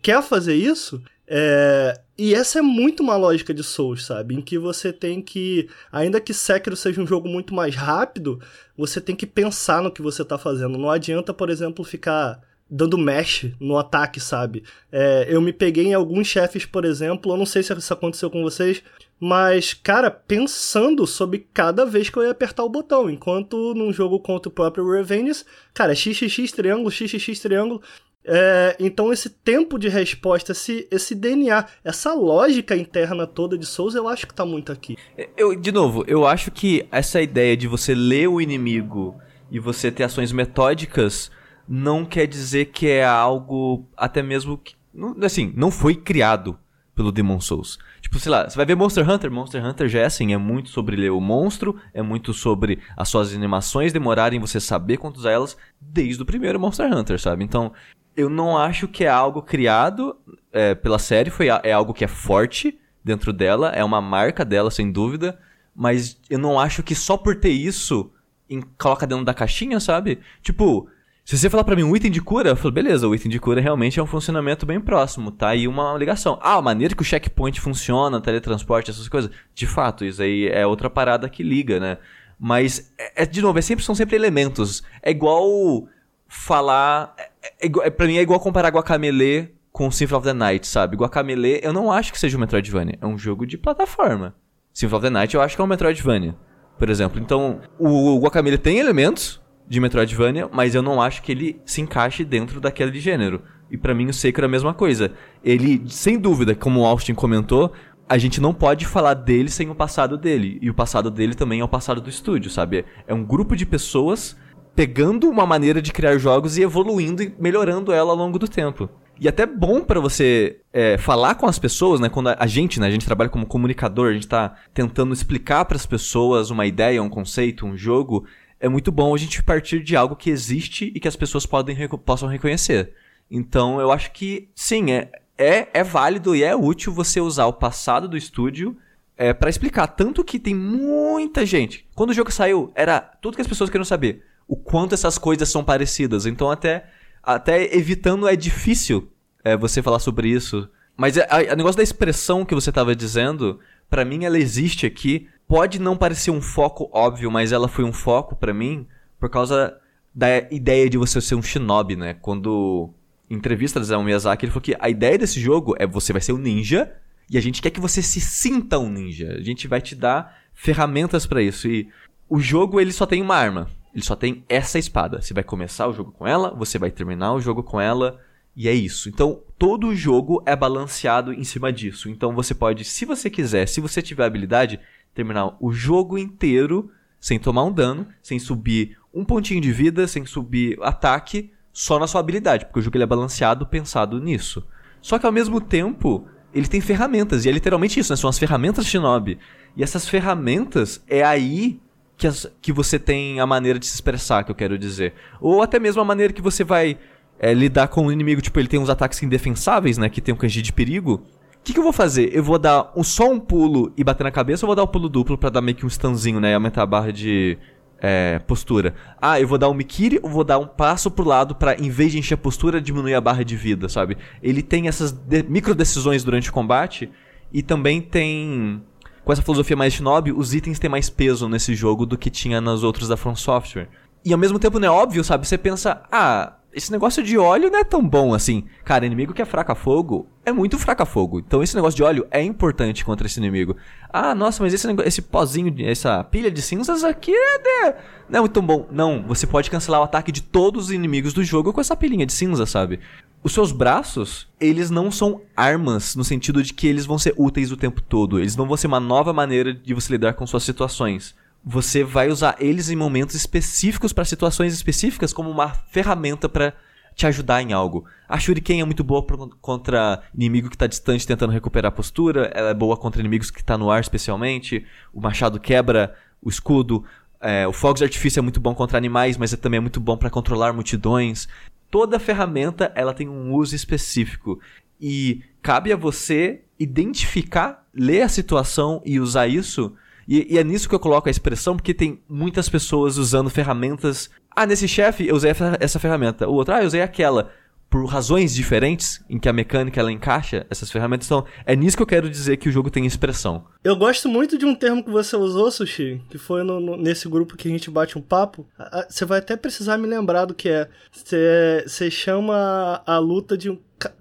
quer fazer isso? É, e essa é muito uma lógica de Souls, sabe? Em que você tem que, ainda que Sekiro seja um jogo muito mais rápido, você tem que pensar no que você tá fazendo. Não adianta, por exemplo, ficar dando mesh no ataque, sabe? É, eu me peguei em alguns chefes, por exemplo, eu não sei se isso aconteceu com vocês, mas, cara, pensando sobre cada vez que eu ia apertar o botão, enquanto num jogo contra o próprio Revenge, cara, XXX triângulo, XXX triângulo, é, então esse tempo de resposta, esse, esse DNA, essa lógica interna toda de Souls, eu acho que tá muito aqui. Eu, de novo, eu acho que essa ideia de você ler o inimigo e você ter ações metódicas não quer dizer que é algo até mesmo que, assim, não foi criado pelo Demon Souls. Tipo, sei lá, você vai ver Monster Hunter, Monster Hunter já é assim, é muito sobre ler o monstro, é muito sobre as suas animações demorarem você saber quanto usar elas desde o primeiro Monster Hunter, sabe? Então, eu não acho que é algo criado é, pela série, foi, é algo que é forte dentro dela, é uma marca dela, sem dúvida, mas eu não acho que só por ter isso em, coloca dentro da caixinha, sabe? Tipo, se você falar para mim um item de cura, eu falo, beleza, o item de cura realmente é um funcionamento bem próximo, tá aí uma ligação. Ah, a maneira que o checkpoint funciona, teletransporte, essas coisas. De fato, isso aí é outra parada que liga, né? Mas, é, é de novo, é sempre, são sempre elementos. É igual falar. É, é, é, pra mim é igual comparar Guacamele com Symphony of the Night, sabe? Guacamele, eu não acho que seja um Metroidvania. É um jogo de plataforma. Symphony of the Night eu acho que é um Metroidvania, por exemplo. Então, o Guacamele tem elementos de Metroidvania, mas eu não acho que ele se encaixe dentro daquele gênero. E para mim o Sekiro é a mesma coisa. Ele, sem dúvida, como o Austin comentou, a gente não pode falar dele sem o passado dele. E o passado dele também é o passado do estúdio, sabe? É um grupo de pessoas pegando uma maneira de criar jogos e evoluindo e melhorando ela ao longo do tempo. E até bom para você é, falar com as pessoas, né? Quando a, gente, né? A gente trabalha como comunicador, a gente tá tentando explicar para as pessoas uma ideia, um conceito, um jogo. É muito bom a gente partir de algo que existe e que as pessoas podem, possam reconhecer. Então, eu acho que sim, é, é, é válido e é útil você usar o passado do estúdio é, para explicar. Tanto que tem muita gente. Quando o jogo saiu, era tudo que as pessoas queriam saber. O quanto essas coisas são parecidas. Então, até, até evitando é difícil é, você falar sobre isso. Mas o negócio da expressão que você estava dizendo, para mim ela existe aqui. Pode não parecer um foco óbvio, mas ela foi um foco para mim por causa da ideia de você ser um shinobi, né? Quando entrevista do Zé Miyazaki, ele falou que a ideia desse jogo é você vai ser um ninja e a gente quer que você se sinta um ninja. A gente vai te dar ferramentas para isso. E o jogo ele só tem uma arma. Ele só tem essa espada. Você vai começar o jogo com ela, você vai terminar o jogo com ela. E é isso. Então, todo o jogo é balanceado em cima disso. Então, você pode, se você quiser, se você tiver habilidade, terminar o jogo inteiro sem tomar um dano, sem subir um pontinho de vida, sem subir ataque, só na sua habilidade, porque o jogo ele é balanceado pensado nisso. Só que ao mesmo tempo, ele tem ferramentas, e é literalmente isso, né? São as ferramentas Shinobi. E essas ferramentas é aí que, as, que você tem a maneira de se expressar, que eu quero dizer. Ou até mesmo a maneira que você vai é, lidar com o inimigo, tipo, ele tem uns ataques indefensáveis, né? Que tem um kanji de perigo. O que, que, eu vou fazer? Eu vou dar um, só um pulo e bater na cabeça ou vou dar um pulo duplo para dar meio que um stunzinho, né? E aumentar a barra de é, postura. Ah, eu vou dar um Mikiri ou vou dar um passo pro lado para em vez de encher a postura, diminuir a barra de vida, sabe? Ele tem essas de micro decisões durante o combate e também tem com essa filosofia mais shinobi, os itens têm mais peso nesse jogo do que tinha nos outros da From Software. E ao mesmo tempo não é óbvio, sabe? Você pensa, ah, esse negócio de óleo não é tão bom assim. Cara, inimigo que é fraca fogo é muito fraca fogo. Então esse negócio de óleo é importante contra esse inimigo. Ah, nossa, mas esse, esse pozinho, essa pilha de cinzas aqui é de... não é muito bom. Não, você pode cancelar o ataque de todos os inimigos do jogo com essa pilhinha de cinza, sabe? Os seus braços, eles não são armas no sentido de que eles vão ser úteis o tempo todo. Eles não vão ser uma nova maneira de você lidar com suas situações você vai usar eles em momentos específicos para situações específicas como uma ferramenta para te ajudar em algo. A Shuriken é muito boa contra inimigo que está distante tentando recuperar a postura, ela é boa contra inimigos que está no ar especialmente, o machado quebra o escudo, é, o fogos de artifício é muito bom contra animais, mas é também muito bom para controlar multidões. Toda ferramenta ela tem um uso específico e cabe a você identificar, ler a situação e usar isso e, e, é nisso que eu coloco a expressão, porque tem muitas pessoas usando ferramentas. Ah, nesse chefe eu usei essa ferramenta. O outro, ah, eu usei aquela. Por razões diferentes em que a mecânica ela encaixa essas ferramentas. Então, é nisso que eu quero dizer que o jogo tem expressão. Eu gosto muito de um termo que você usou, Sushi, que foi no, no, nesse grupo que a gente bate um papo. Você vai até precisar me lembrar do que é. Você chama a luta de um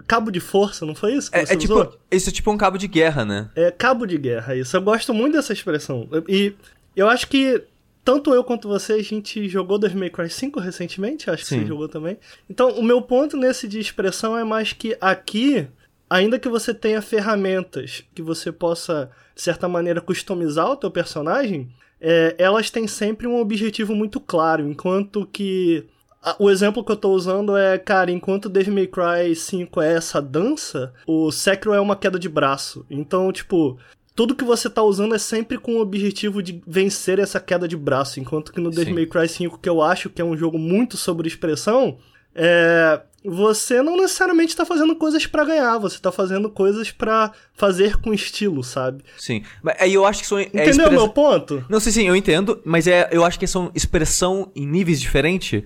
cabo de força, não foi isso é, é tipo? Isso é tipo um cabo de guerra, né? É cabo de guerra, isso. Eu gosto muito dessa expressão. E eu acho que tanto eu quanto você, a gente jogou Devil May Cry 5 recentemente, acho que Sim. você jogou também. Então, o meu ponto nesse de expressão é mais que aqui, ainda que você tenha ferramentas que você possa, de certa maneira, customizar o teu personagem, é, elas têm sempre um objetivo muito claro, enquanto que o exemplo que eu tô usando é, cara, enquanto Devil May Cry 5 é essa dança, o Sekiro é uma queda de braço. Então, tipo, tudo que você tá usando é sempre com o objetivo de vencer essa queda de braço. Enquanto que no Devil May Cry 5, que eu acho que é um jogo muito sobre expressão, é, você não necessariamente tá fazendo coisas para ganhar, você tá fazendo coisas para fazer com estilo, sabe? Sim. Mas aí eu acho que são. É Entendeu express... meu ponto? Não, sim, sim, eu entendo, mas é, eu acho que são expressão em níveis diferentes.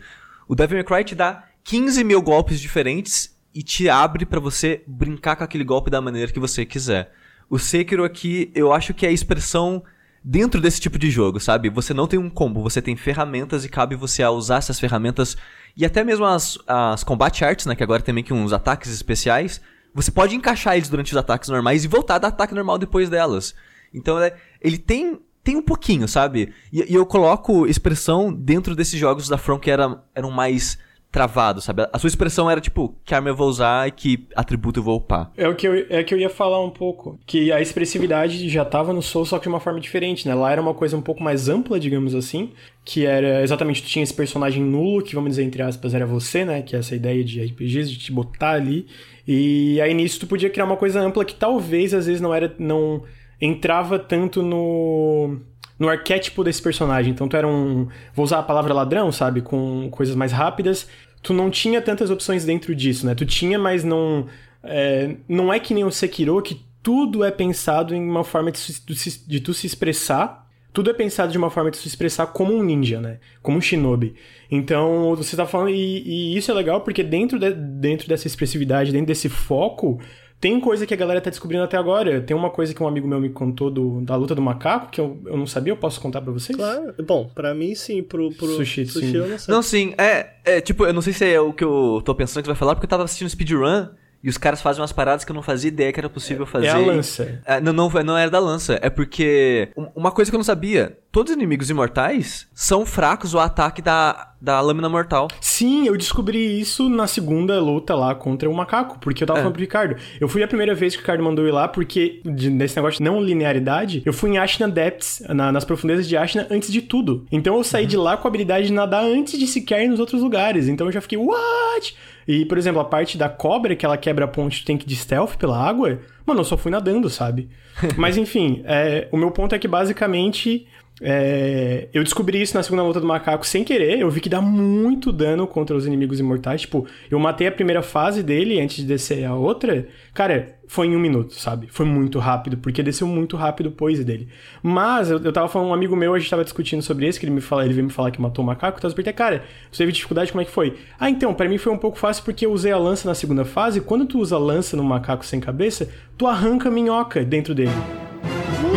O Devil May Cry te dá 15 mil golpes diferentes e te abre para você brincar com aquele golpe da maneira que você quiser. O Sekiro aqui, eu acho que é a expressão dentro desse tipo de jogo, sabe? Você não tem um combo, você tem ferramentas e cabe você a usar essas ferramentas e até mesmo as, as combat arts, né? Que agora tem meio que uns ataques especiais. Você pode encaixar eles durante os ataques normais e voltar a ataque normal depois delas. Então é, ele tem, tem um pouquinho, sabe? E, e, eu coloco expressão dentro desses jogos da From que era, eram mais travado, sabe? A sua expressão era tipo, que arma eu vou usar e que atributo eu vou upar. É o que eu, é que eu ia falar um pouco. Que a expressividade já tava no Soul, só que de uma forma diferente, né? Lá era uma coisa um pouco mais ampla, digamos assim. Que era exatamente, tu tinha esse personagem nulo, que vamos dizer, entre aspas, era você, né? Que é essa ideia de RPGs, de te botar ali. E aí nisso tu podia criar uma coisa ampla que talvez às vezes não era. não entrava tanto no no arquétipo desse personagem. Então tu era um. Vou usar a palavra ladrão, sabe? Com coisas mais rápidas tu não tinha tantas opções dentro disso, né? Tu tinha, mas não. É, não é que nem o Sekiro, que tudo é pensado em uma forma de, de, de tu se expressar. Tudo é pensado de uma forma de se expressar como um ninja, né? Como um shinobi. Então, você tá falando. E, e isso é legal porque dentro, de, dentro dessa expressividade, dentro desse foco, tem coisa que a galera tá descobrindo até agora. Tem uma coisa que um amigo meu me contou do, da luta do macaco, que eu, eu não sabia, eu posso contar para vocês? Claro. Bom, para mim sim, pro, pro sushi, sushi sim. eu não sei. Não, sim. É, é, tipo, eu não sei se é o que eu tô pensando que vai falar, porque eu tava assistindo speedrun e os caras fazem umas paradas que eu não fazia ideia que era possível fazer. É a lança. É, não, não, não era da lança. É porque. Uma coisa que eu não sabia: todos os inimigos imortais são fracos ao ataque da, da lâmina mortal. Sim, eu descobri isso na segunda luta lá contra o macaco. Porque eu tava é. falando pro Ricardo. Eu fui a primeira vez que o Ricardo mandou ir lá, porque de, nesse negócio de não linearidade, eu fui em Ashna Depths, na, nas profundezas de Ashna, antes de tudo. Então eu saí uhum. de lá com a habilidade de nadar antes de sequer ir nos outros lugares. Então eu já fiquei, what? E, por exemplo, a parte da cobra que ela quebra a ponte, tu tem que ir de stealth pela água, mano, eu só fui nadando, sabe? Mas enfim, é, o meu ponto é que basicamente é, eu descobri isso na segunda luta do macaco sem querer. Eu vi que dá muito dano contra os inimigos imortais. Tipo, eu matei a primeira fase dele antes de descer a outra. Cara, foi em um minuto, sabe? Foi muito rápido, porque desceu muito rápido o poise dele. Mas eu, eu tava falando, um amigo meu, a gente tava discutindo sobre isso, que ele me fala, ele veio me falar que matou o macaco. Então eu perguntei, cara, você teve dificuldade, como é que foi? Ah, então, para mim foi um pouco fácil porque eu usei a lança na segunda fase. Quando tu usa a lança no macaco sem cabeça, tu arranca a minhoca dentro dele.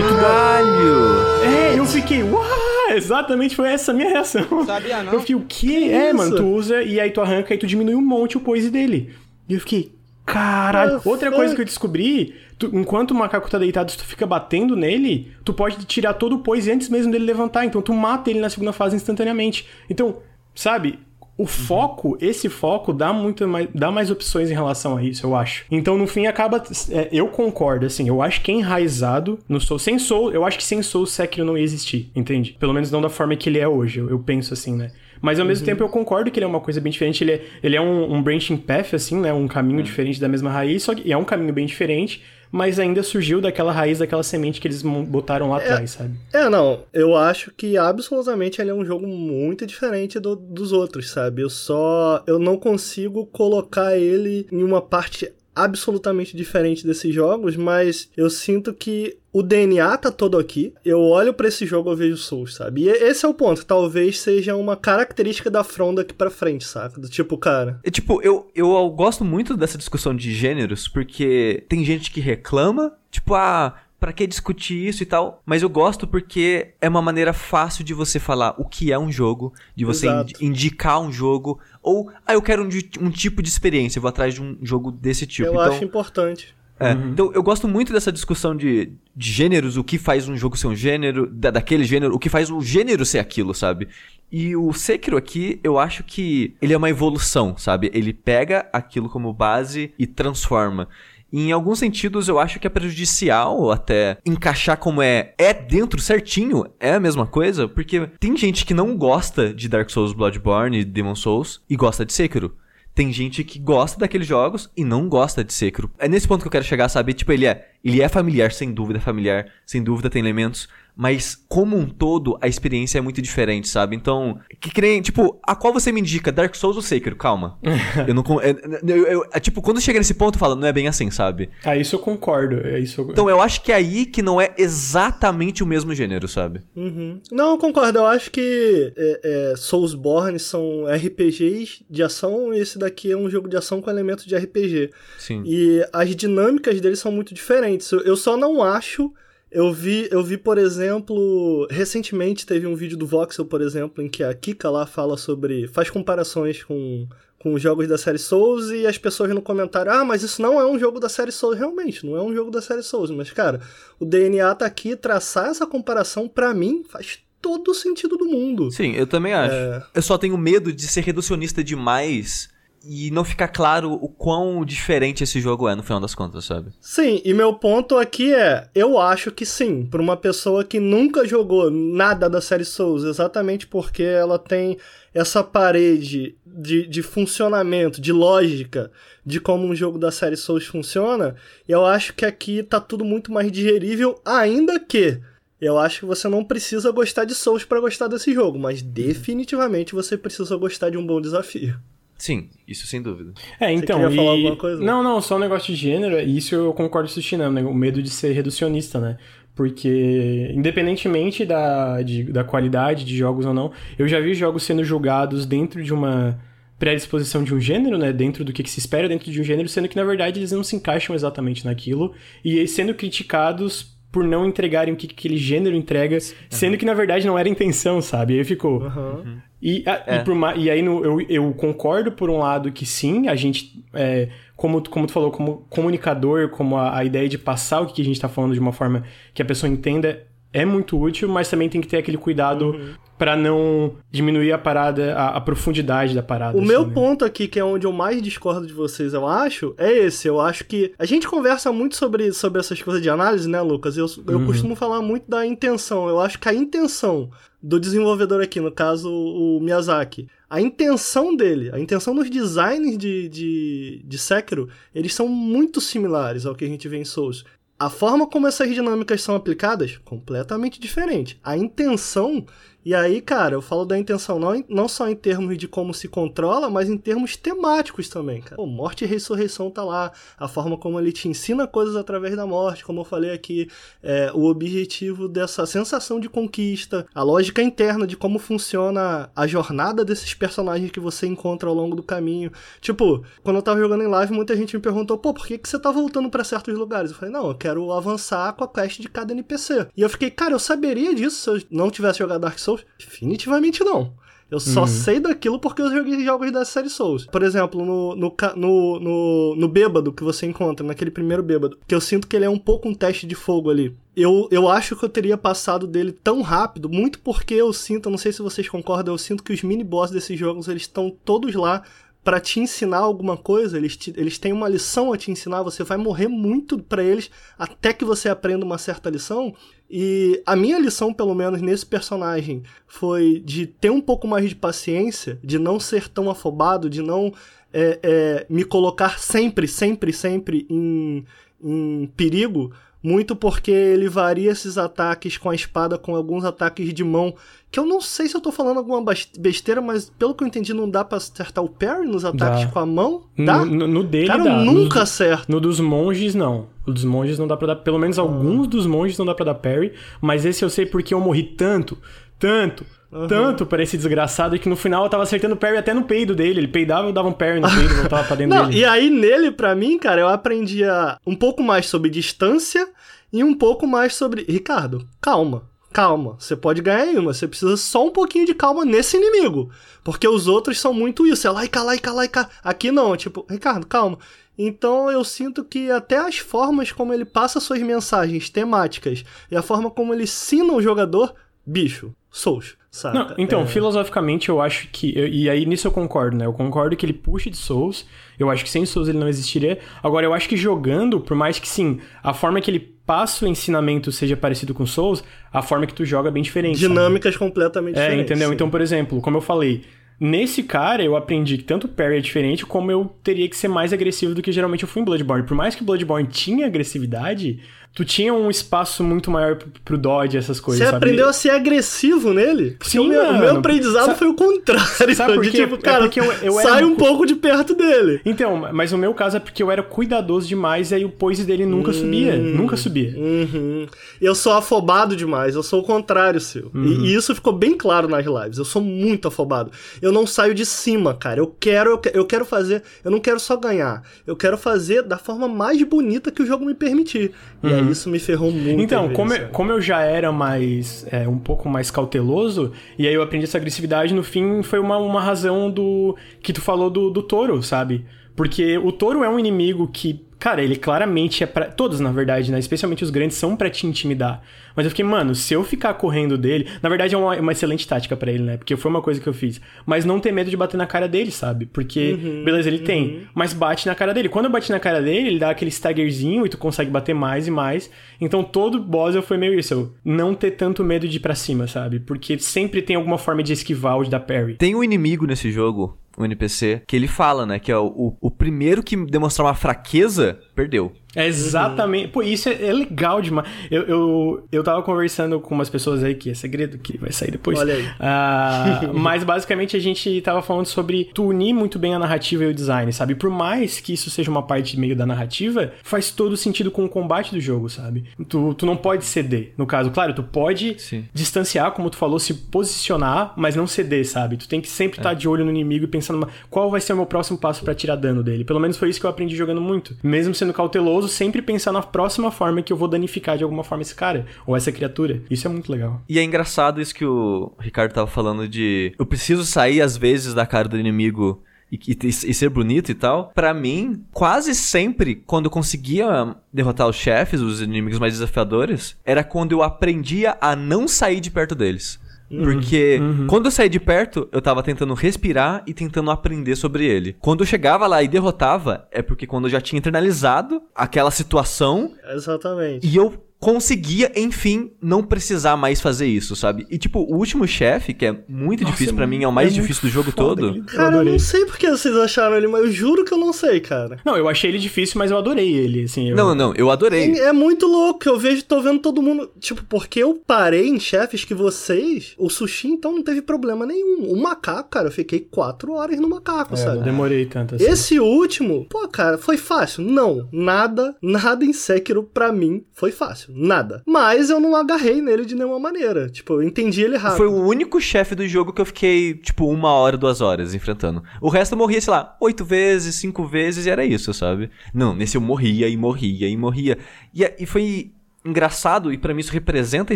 Caralho! É, eu fiquei, uau! Exatamente foi essa a minha reação. Sabia, não? Eu fiquei, o quê? Que é, isso? mano, tu usa e aí tu arranca e tu diminui um monte o poise dele. E eu fiquei, caralho. Outra coisa que eu descobri, tu, enquanto o macaco tá deitado, se tu fica batendo nele, tu pode tirar todo o poise antes mesmo dele levantar. Então tu mata ele na segunda fase instantaneamente. Então, sabe, o foco, esse foco dá muito mais, dá mais opções em relação a isso, eu acho. Então, no fim, acaba. É, eu concordo, assim, eu acho que é enraizado no Soul. Sem Soul, eu acho que sem Soul Sekiro não ia existir, entende? Pelo menos não da forma que ele é hoje, eu, eu penso assim, né? Mas ao mesmo uhum. tempo eu concordo que ele é uma coisa bem diferente. Ele é, ele é um, um branching path, assim, né? Um caminho uhum. diferente da mesma raiz, só que é um caminho bem diferente mas ainda surgiu daquela raiz, daquela semente que eles botaram lá é, atrás, sabe? É, não. Eu acho que absolutamente ele é um jogo muito diferente do, dos outros, sabe? Eu só. Eu não consigo colocar ele em uma parte absolutamente diferente desses jogos, mas eu sinto que o DNA tá todo aqui. Eu olho para esse jogo, eu vejo Souls, sabe? E esse é o ponto. Talvez seja uma característica da From daqui pra frente, saca? Do tipo, cara. É, tipo, eu, eu gosto muito dessa discussão de gêneros, porque tem gente que reclama, tipo, ah para que discutir isso e tal? Mas eu gosto porque é uma maneira fácil de você falar o que é um jogo, de você ind indicar um jogo, ou, ah, eu quero um, um, tipo de experiência, eu vou atrás de um jogo desse tipo. Eu então, acho importante. É, uhum. Então eu gosto muito dessa discussão de, de gêneros, o que faz um jogo ser um gênero, da, daquele gênero, o que faz o gênero ser aquilo, sabe? E o Sekiro aqui, eu acho que ele é uma evolução, sabe? Ele pega aquilo como base e transforma. Em alguns sentidos eu acho que é prejudicial até encaixar como é é dentro certinho, é a mesma coisa, porque tem gente que não gosta de Dark Souls, Bloodborne, Demon Souls e gosta de Sekiro. Tem gente que gosta daqueles jogos e não gosta de Sekiro. É nesse ponto que eu quero chegar, sabe? Tipo, ele é, ele é familiar, sem dúvida, familiar, sem dúvida tem elementos mas como um todo, a experiência é muito diferente, sabe? Então, que creem, tipo, a qual você me indica, Dark Souls ou Sekiro? Calma. eu não. Eu, eu, eu, é, tipo, quando chega nesse ponto, eu falo, não é bem assim, sabe? Ah, isso eu concordo. É isso eu... Então, eu acho que é aí que não é exatamente o mesmo gênero, sabe? Uhum. Não, eu concordo. Eu acho que é, é, Soulsborne são RPGs de ação e esse daqui é um jogo de ação com elementos de RPG. Sim. E as dinâmicas deles são muito diferentes. Eu só não acho eu vi, eu vi, por exemplo, recentemente teve um vídeo do Voxel, por exemplo, em que a Kika lá fala sobre. faz comparações com, com os jogos da série Souls e as pessoas no comentário, ah, mas isso não é um jogo da série Souls. Realmente, não é um jogo da série Souls. Mas, cara, o DNA tá aqui, traçar essa comparação, para mim, faz todo o sentido do mundo. Sim, eu também acho. É... Eu só tenho medo de ser reducionista demais e não ficar claro o quão diferente esse jogo é no final das contas, sabe? Sim, e meu ponto aqui é, eu acho que sim, para uma pessoa que nunca jogou nada da série Souls, exatamente porque ela tem essa parede de, de funcionamento, de lógica, de como um jogo da série Souls funciona, eu acho que aqui tá tudo muito mais digerível, ainda que eu acho que você não precisa gostar de Souls para gostar desse jogo, mas definitivamente você precisa gostar de um bom desafio. Sim, isso sem dúvida. É, então. Você queria e... falar alguma coisa? Não, não, só um negócio de gênero, e isso eu concordo com o Sushinam, né? O medo de ser reducionista, né? Porque, independentemente da, de, da qualidade de jogos ou não, eu já vi jogos sendo julgados dentro de uma predisposição de um gênero, né? Dentro do que, que se espera dentro de um gênero, sendo que, na verdade, eles não se encaixam exatamente naquilo, e sendo criticados por não entregarem o que aquele gênero entrega, uhum. sendo que na verdade não era intenção, sabe? Aí ficou. Uhum. E, a, é. e, por, e, aí no, eu, eu concordo por um lado que sim, a gente, é, como, como tu falou, como comunicador, como a, a ideia de passar o que a gente está falando de uma forma que a pessoa entenda é muito útil, mas também tem que ter aquele cuidado uhum. Para não diminuir a parada, a, a profundidade da parada. O assim, meu né? ponto aqui, que é onde eu mais discordo de vocês, eu acho, é esse. Eu acho que a gente conversa muito sobre, sobre essas coisas de análise, né, Lucas? Eu, eu uhum. costumo falar muito da intenção. Eu acho que a intenção do desenvolvedor aqui, no caso o Miyazaki, a intenção dele, a intenção dos designs de, de, de Sekiro, eles são muito similares ao que a gente vê em Souls. A forma como essas dinâmicas são aplicadas, completamente diferente. A intenção e aí, cara, eu falo da intenção não, não só em termos de como se controla, mas em termos temáticos também, cara. Pô, morte e ressurreição tá lá, a forma como ele te ensina coisas através da morte, como eu falei aqui, é, o objetivo dessa sensação de conquista, a lógica interna de como funciona a jornada desses personagens que você encontra ao longo do caminho. Tipo, quando eu tava jogando em live, muita gente me perguntou, pô, por que, que você tá voltando para certos lugares? Eu falei, não, eu quero avançar com a quest de cada NPC. E eu fiquei, cara, eu saberia disso se eu não tivesse jogado Dark Souls Souls? Definitivamente não. Eu só uhum. sei daquilo porque eu joguei jogos da série Souls. Por exemplo, no, no, no, no, no bêbado que você encontra, naquele primeiro bêbado, que eu sinto que ele é um pouco um teste de fogo ali. Eu, eu acho que eu teria passado dele tão rápido, muito porque eu sinto, não sei se vocês concordam, eu sinto que os mini-boss desses jogos, eles estão todos lá para te ensinar alguma coisa, eles, te, eles têm uma lição a te ensinar, você vai morrer muito para eles até que você aprenda uma certa lição. E a minha lição, pelo menos nesse personagem, foi de ter um pouco mais de paciência, de não ser tão afobado, de não é, é, me colocar sempre, sempre, sempre em, em perigo, muito porque ele varia esses ataques com a espada com alguns ataques de mão. Que eu não sei se eu tô falando alguma besteira, mas pelo que eu entendi, não dá pra acertar o parry nos ataques dá. com a mão? Dá? No, no dele Cara, dá. nunca no, acerta. No dos monges, não. Dos monges não dá pra dar. Pelo menos ah. alguns dos monges não dá pra dar parry. Mas esse eu sei porque eu morri tanto, tanto, Uhum. tanto para esse desgraçado que no final eu tava acertando parry até no peido dele. Ele peidava, eu dava um parry no peido, voltava pra dentro Não, dele. E aí nele, para mim, cara, eu aprendia um pouco mais sobre distância e um pouco mais sobre. Ricardo, calma. Calma, você pode ganhar em uma, você precisa só um pouquinho de calma nesse inimigo. Porque os outros são muito isso, é laica, laica, laica. Aqui não, tipo, Ricardo, calma. Então eu sinto que até as formas como ele passa suas mensagens temáticas e a forma como ele ensina o jogador bicho, Souls, sabe? Não, então, é... filosoficamente eu acho que. E aí nisso eu concordo, né? Eu concordo que ele puxa de Souls. Eu acho que sem Souls ele não existiria. Agora, eu acho que jogando, por mais que sim, a forma que ele passa o ensinamento seja parecido com Souls, a forma que tu joga é bem diferente. Dinâmicas sabe? completamente é, diferentes. É, entendeu? Sim. Então, por exemplo, como eu falei, Nesse cara, eu aprendi que tanto o parry é diferente, como eu teria que ser mais agressivo do que geralmente eu fui em Bloodborne. Por mais que Bloodborne tinha agressividade, tu tinha um espaço muito maior pro dodge, essas coisas. Você sabe? aprendeu a ser agressivo nele? Sim, o meu, mano. o meu aprendizado Sabe, foi o contrário. Sabe por quê? Tipo, É cara, porque eu- eu sai um um pouco de perto dele. Então, mas o meu caso é porque eu era cuidadoso demais e aí o poise dele nunca subia. Nunca subia. Uhum. Eu sou afobado demais, eu sou o contrário seu. Uhum. E, e isso ficou bem claro nas lives. Eu sou muito afobado. Eu não saio de cima, cara. Eu quero, eu, eu quero fazer. Eu não quero só ganhar. Eu quero fazer da forma mais bonita que o jogo me permitir. E aí isso me ferrou muito. Então, como eu, como eu já era mais. é, um pouco mais cauteloso, e aí eu aprendi essa agressividade, no fim foi uma, uma razão do. que tu falou do, do touro, sabe? Porque o touro é um inimigo que. Cara, ele claramente é pra. Todos, na verdade, né? Especialmente os grandes são pra te intimidar. Mas eu fiquei, mano, se eu ficar correndo dele. Na verdade, é uma, uma excelente tática pra ele, né? Porque foi uma coisa que eu fiz. Mas não ter medo de bater na cara dele, sabe? Porque, beleza, ele tem. Mas bate na cara dele. Quando eu bati na cara dele, ele dá aquele staggerzinho e tu consegue bater mais e mais. Então todo boss eu foi meio isso. Eu não ter tanto medo de ir pra cima, sabe? Porque sempre tem alguma forma de esquivar ou de dar parry. Tem um inimigo nesse jogo, um NPC, que ele fala, né? Que é o, o, o primeiro que demonstrar uma fraqueza, perdeu. É exatamente. Pô, isso é, é legal demais. Eu, eu, eu tava conversando com umas pessoas aí que é segredo, que vai sair depois. Olha aí. Ah, mas basicamente a gente tava falando sobre tu unir muito bem a narrativa e o design, sabe? Por mais que isso seja uma parte meio da narrativa, faz todo sentido com o combate do jogo, sabe? Tu, tu não pode ceder. No caso, claro, tu pode Sim. distanciar, como tu falou, se posicionar, mas não ceder, sabe? Tu tem que sempre estar de olho no inimigo e pensando qual vai ser o meu próximo passo pra tirar dano dele. Pelo menos foi isso que eu aprendi jogando muito. Mesmo sendo cauteloso, sempre pensar na próxima forma que eu vou danificar de alguma forma esse cara ou essa criatura. Isso é muito legal. E é engraçado isso que o Ricardo tava falando de. Eu preciso sair às vezes da cara do inimigo. E, e- e ser bonito e tal. Pra mim, quase sempre, quando eu conseguia derrotar os chefes, os inimigos mais desafiadores, era quando eu aprendia a não sair de perto deles. Porque quando eu saí de perto, eu tava tentando respirar e tentando aprender sobre ele. Quando eu chegava lá e derrotava, é porque quando eu já tinha internalizado aquela situação, Exatamente. e eu conseguia, enfim, não precisar mais fazer isso, sabe? E tipo, o último chefe, que é muito Nossa, difícil é pra muito- mim, é o mais é difícil do jogo todo. aquele- Cara, eu não sei porque vocês acharam ele, mas eu juro que eu não sei, cara. Não, eu achei ele difícil, mas eu adorei ele, assim. eu- Não, não, eu adorei. É muito louco, eu vejo, tô vendo todo mundo. Tipo, porque eu parei em chefes que vocês. O sushi, então, não teve problema nenhum. O macaco, cara, eu fiquei quatro horas no macaco, É, sabe? não demorei tanto assim. Esse último, pô, cara, foi fácil? Não, nada, nada em Sekiro pra mim foi fácil, nada. Mas eu não agarrei nele de nenhuma maneira. Tipo, eu entendi ele rápido. Foi o único chefe do jogo que eu fiquei, tipo, uma hora, duas horas enfrentando. O resto eu morria, sei lá, oito vezes, cinco vezes e era isso, sabe? Não, nesse eu morria e morria e morria. E, e foi engraçado, e pra mim isso representa a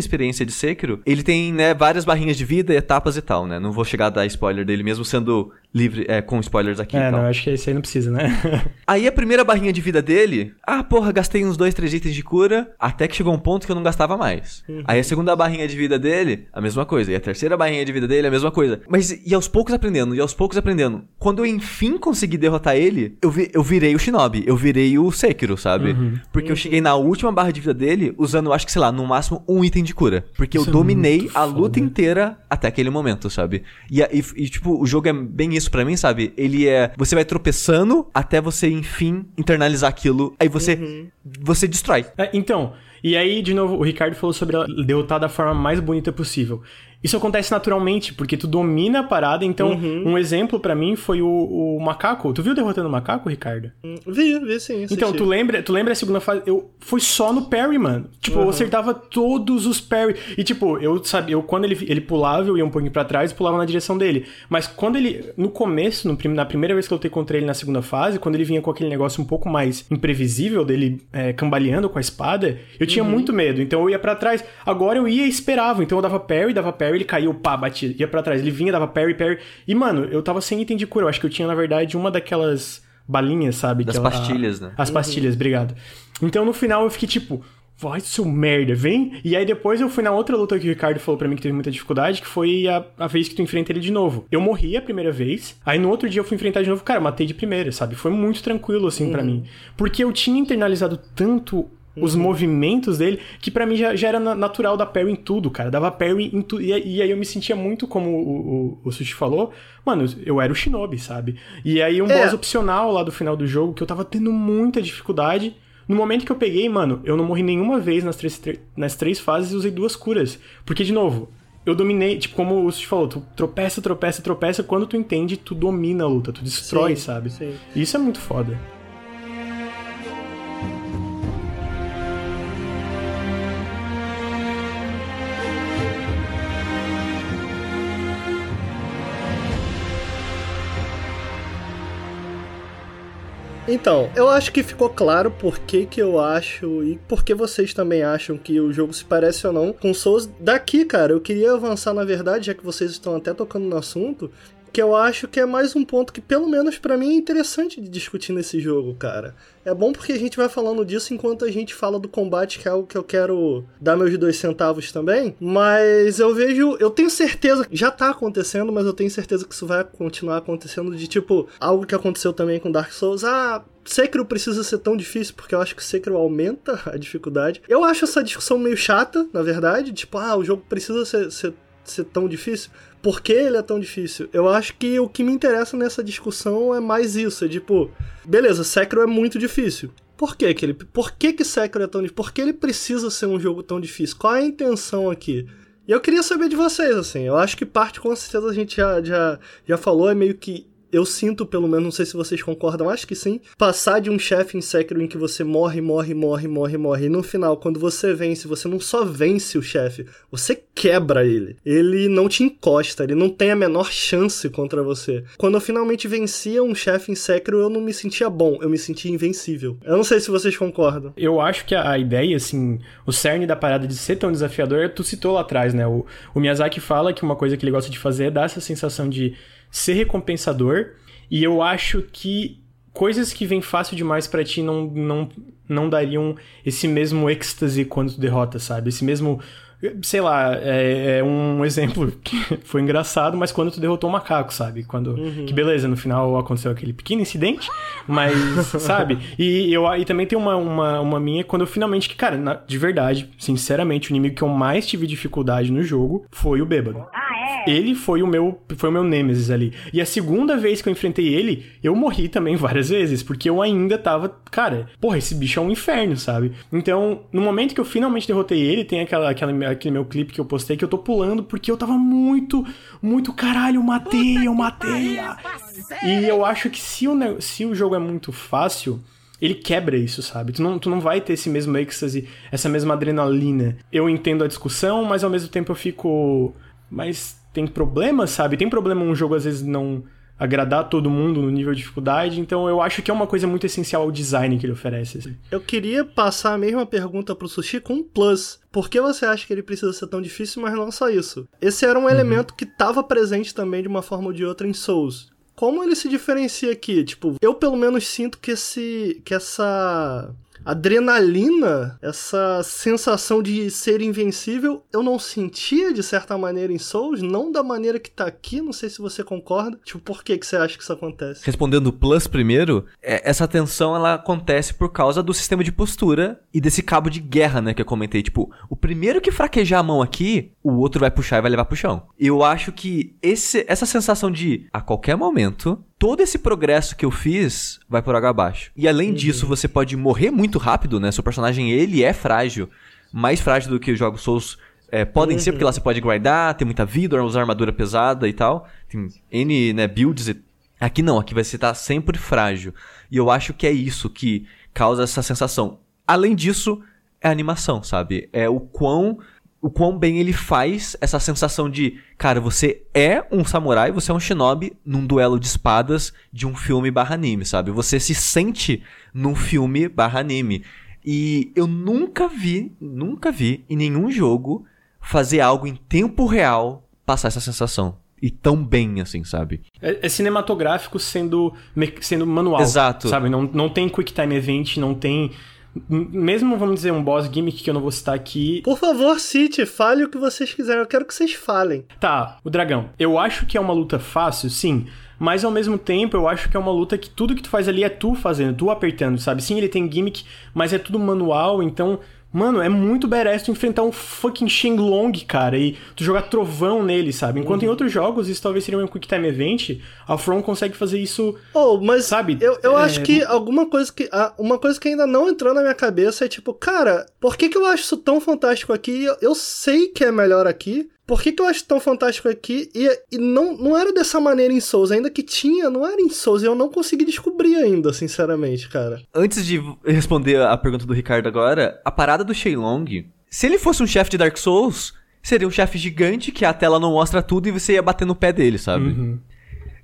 experiência de Sekiro. Ele tem, né, várias barrinhas de vida, etapas e tal, né? Não vou chegar a dar spoiler dele, mesmo sendo livre, é, com spoilers aqui e É, tal. não, acho que esse aí não precisa, né? Aí a primeira barrinha de vida dele, ah, porra, gastei uns dois, três itens de cura, até que chegou um ponto que eu não gastava mais. Aí a segunda barrinha de vida dele, a mesma coisa. E a terceira barrinha de vida dele, a mesma coisa. Mas e aos poucos aprendendo, e aos poucos aprendendo. Quando eu enfim consegui derrotar ele, eu, vi- eu virei o Shinobi, eu virei o Sekiro, sabe? Porque eu cheguei na última barra de vida dele usando, acho que sei lá, no máximo um item de cura. Porque Isso eu é dominei muito a luta foda. inteira até aquele momento, sabe? E, e- e, tipo, o jogo é bem isso pra mim, sabe? Ele é. Você vai tropeçando até você, enfim, internalizar aquilo. Aí você. Você destrói. É, então, e aí, de novo, o Ricardo falou sobre ela derrotar da forma mais bonita possível. Isso acontece naturalmente, porque tu domina a parada. Então, um exemplo pra mim foi o, o macaco. Tu viu derrotando o macaco, Ricardo? Vi, vi sim. Então, assisti. tu lembra, tu lembra a segunda fase? Eu foi só no parry, mano. Tipo, eu acertava todos os parry. E tipo, eu sabia, eu quando ele, ele pulava, eu ia um pouquinho pra trás e pulava na direção dele. Mas quando ele no começo, no, na primeira vez que eu lutei contra ele na segunda fase, quando ele vinha com aquele negócio um pouco mais imprevisível dele é, cambaleando com a espada, eu tinha muito medo. Então eu ia pra trás. Agora eu ia e esperava. Então eu dava parry, dava parry, ele caiu, pá, batia, ia pra trás. Ele vinha, dava parry, parry. E mano, eu tava sem item de cura. Eu acho que eu tinha na verdade uma daquelas balinhas, sabe? Das ela- pastilhas, né? as pastilhas, obrigado. Então no final eu fiquei tipo, vai seu merda, vem. E aí depois eu fui na outra luta que o Ricardo falou para mim que teve muita dificuldade, que foi a, a vez que tu enfrenta ele de novo. Eu morri a primeira vez, aí no outro dia eu fui enfrentar de novo, cara, matei de primeira, sabe? Foi muito tranquilo, assim, uhum. para mim. Porque eu tinha internalizado tanto os uhum. movimentos dele, que para mim já, já, era natural dar parry em tudo, cara. Dava parry em tudo. E, e, aí eu me sentia muito como o, o, o Sushi falou, mano, eu era o Shinobi, sabe? E aí um é. boss opcional lá do final do jogo, que eu tava tendo muita dificuldade. No momento que eu peguei, mano, eu não morri nenhuma vez nas três, nas três fases e usei duas curas. Porque, de novo, eu dominei, tipo, como o Sushi falou, tu tropeça, tropeça, tropeça, quando tu entende, tu domina a luta, tu destrói, sim, sabe? Sim. Isso é muito foda. Então, eu acho que ficou claro por que, que eu acho e por que vocês também acham que o jogo se parece ou não com Souls. Daqui, cara, eu queria avançar na verdade, já que vocês estão até tocando no assunto, que eu acho que é mais um ponto que, pelo menos para mim, é interessante de discutir nesse jogo, cara. É bom porque a gente vai falando disso enquanto a gente fala do combate, que é algo que eu quero dar meus dois centavos também. Mas eu vejo, eu tenho certeza, já tá acontecendo, mas eu tenho certeza que isso vai continuar acontecendo de tipo, algo que aconteceu também com Dark Souls. Ah, Sekiro precisa ser tão difícil porque eu acho que Sekiro aumenta a dificuldade. Eu acho essa discussão meio chata, na verdade. Tipo, ah, o jogo precisa ser, ser, ser tão difícil por que ele é tão difícil? Eu acho que o que me interessa nessa discussão é mais isso, é tipo, beleza, Sekiro é muito difícil. Por que que ele, por que que Sekiro é tão difícil? Por que ele precisa ser um jogo tão difícil? Qual é a intenção aqui? E eu queria saber de vocês, assim, eu acho que parte com certeza a gente já, já, já falou, é meio que eu sinto, pelo menos, não sei se vocês concordam, acho que sim, passar de um chefe em Sekiro em que você morre, morre, morre, morre, morre, e no final, quando você vence, você não só vence o chefe, você quebra ele. Ele não te encosta, ele não tem a menor chance contra você. Quando eu finalmente vencia um chefe em Sekiro, eu não me sentia bom, eu me sentia invencível. Eu não sei se vocês concordam. Eu acho que a ideia, assim, o cerne da parada de ser tão desafiador, tu citou lá atrás, né? O, o Miyazaki fala que uma coisa que ele gosta de fazer é dar essa sensação de ser recompensador. E eu acho que coisas que vêm fácil demais para ti não, não, não dariam esse mesmo êxtase quando tu derrota, sabe? Esse mesmo sei lá, é, é, um exemplo que foi engraçado, mas quando tu derrotou o um macaco, sabe? Quando. Uhum. Que beleza, no final aconteceu aquele pequeno incidente, mas, sabe? E, eu, e também tem uma, uma, uma minha, quando eu finalmente. Que, cara, na, de verdade, sinceramente, o inimigo que eu mais tive dificuldade no jogo foi o bêbado. Ah, é? Ele foi o meu foi o meu Nemesis ali. E a segunda vez que eu enfrentei ele, eu morri também várias vezes, porque eu ainda tava. Cara, porra, esse bicho é um inferno, sabe? Então, no momento que eu finalmente derrotei ele, tem aquela, aquela aquele meu clipe que eu postei que eu tô pulando porque eu tava muito, muito caralho, matei, eu matei. E eu acho que se o, se o jogo é muito fácil, ele quebra isso, sabe? Tu não, tu não vai ter esse mesmo êxtase, essa mesma adrenalina. Eu entendo a discussão, mas ao mesmo tempo eu fico. Mas tem problema, sabe? Tem problema um jogo às vezes não agradar todo mundo no nível de dificuldade. Então eu acho que é uma coisa muito essencial ao design que ele oferece. Assim. Eu queria passar a mesma pergunta pro Sushi com um plus. Por que você acha que ele precisa ser tão difícil, mas não só isso? Esse era um uhum. elemento que estava presente também de uma forma ou de outra em Souls. Como ele se diferencia aqui? Tipo, eu pelo menos sinto que esse que essa adrenalina, essa sensação de ser invencível, eu não sentia de certa maneira em Souls, não da maneira que tá aqui, não sei se você concorda. Tipo, por que que você acha que isso acontece? Respondendo o plus primeiro, é, essa tensão ela acontece por causa do sistema de postura e desse cabo de guerra, né, que eu comentei, tipo, o primeiro que fraquejar a mão aqui, o outro vai puxar e vai levar pro chão. Eu acho que esse, essa sensação de a qualquer momento todo esse progresso que eu fiz vai por água abaixo. E além uhum. disso, você pode morrer muito rápido, né? Seu personagem, ele é frágil. Mais frágil do que os jogos Souls é, podem uhum. ser, porque lá você pode guardar, tem muita vida, usar armadura pesada e tal. Tem N né, builds. E... Aqui não, aqui vai estar sempre frágil. E eu acho que é isso que causa essa sensação. Além disso, é a animação, sabe? É o quão o quão bem ele faz essa sensação de, cara, você é um samurai, você é um shinobi num duelo de espadas de um filme barra anime, sabe? Você se sente num filme barra anime. E eu nunca vi, nunca vi em nenhum jogo fazer algo em tempo real passar essa sensação. E tão bem, assim, sabe? É, é cinematográfico sendo, sendo manual. Exato. Sabe? Não, não tem Quick Time Event, não tem mesmo, vamos dizer, um boss gimmick que eu não vou citar aqui. Por favor, cite, fale o que vocês quiserem. Eu quero que vocês falem. Tá, o dragão. Eu acho que é uma luta fácil, sim. Mas ao mesmo tempo, eu acho que é uma luta que tudo que tu faz ali é tu fazendo, tu apertando, sabe? Sim, ele tem gimmick, mas é tudo manual, então Mano, é muito badass tu enfrentar um fucking Shenlong, cara, e tu jogar trovão nele, sabe? Enquanto uhum. em outros jogos isso talvez seria um Quick Time Event, a From consegue fazer isso. Oh, mas sabe? Eu, eu é... acho que alguma coisa que. Uma coisa que ainda não entrou na minha cabeça é tipo, cara, por que, que eu acho isso tão fantástico aqui? Eu, eu sei que é melhor aqui, por que, que eu acho tão fantástico aqui? E, e, não, não era dessa maneira em Souls, ainda que tinha, não era em Souls, e eu não consegui descobrir ainda, sinceramente, cara. Antes de responder a pergunta do Ricardo agora, a parada do Shenlong, se ele fosse um chefe de Dark Souls, seria um chefe gigante que a tela não mostra tudo e você ia bater no pé dele, sabe? Uhum.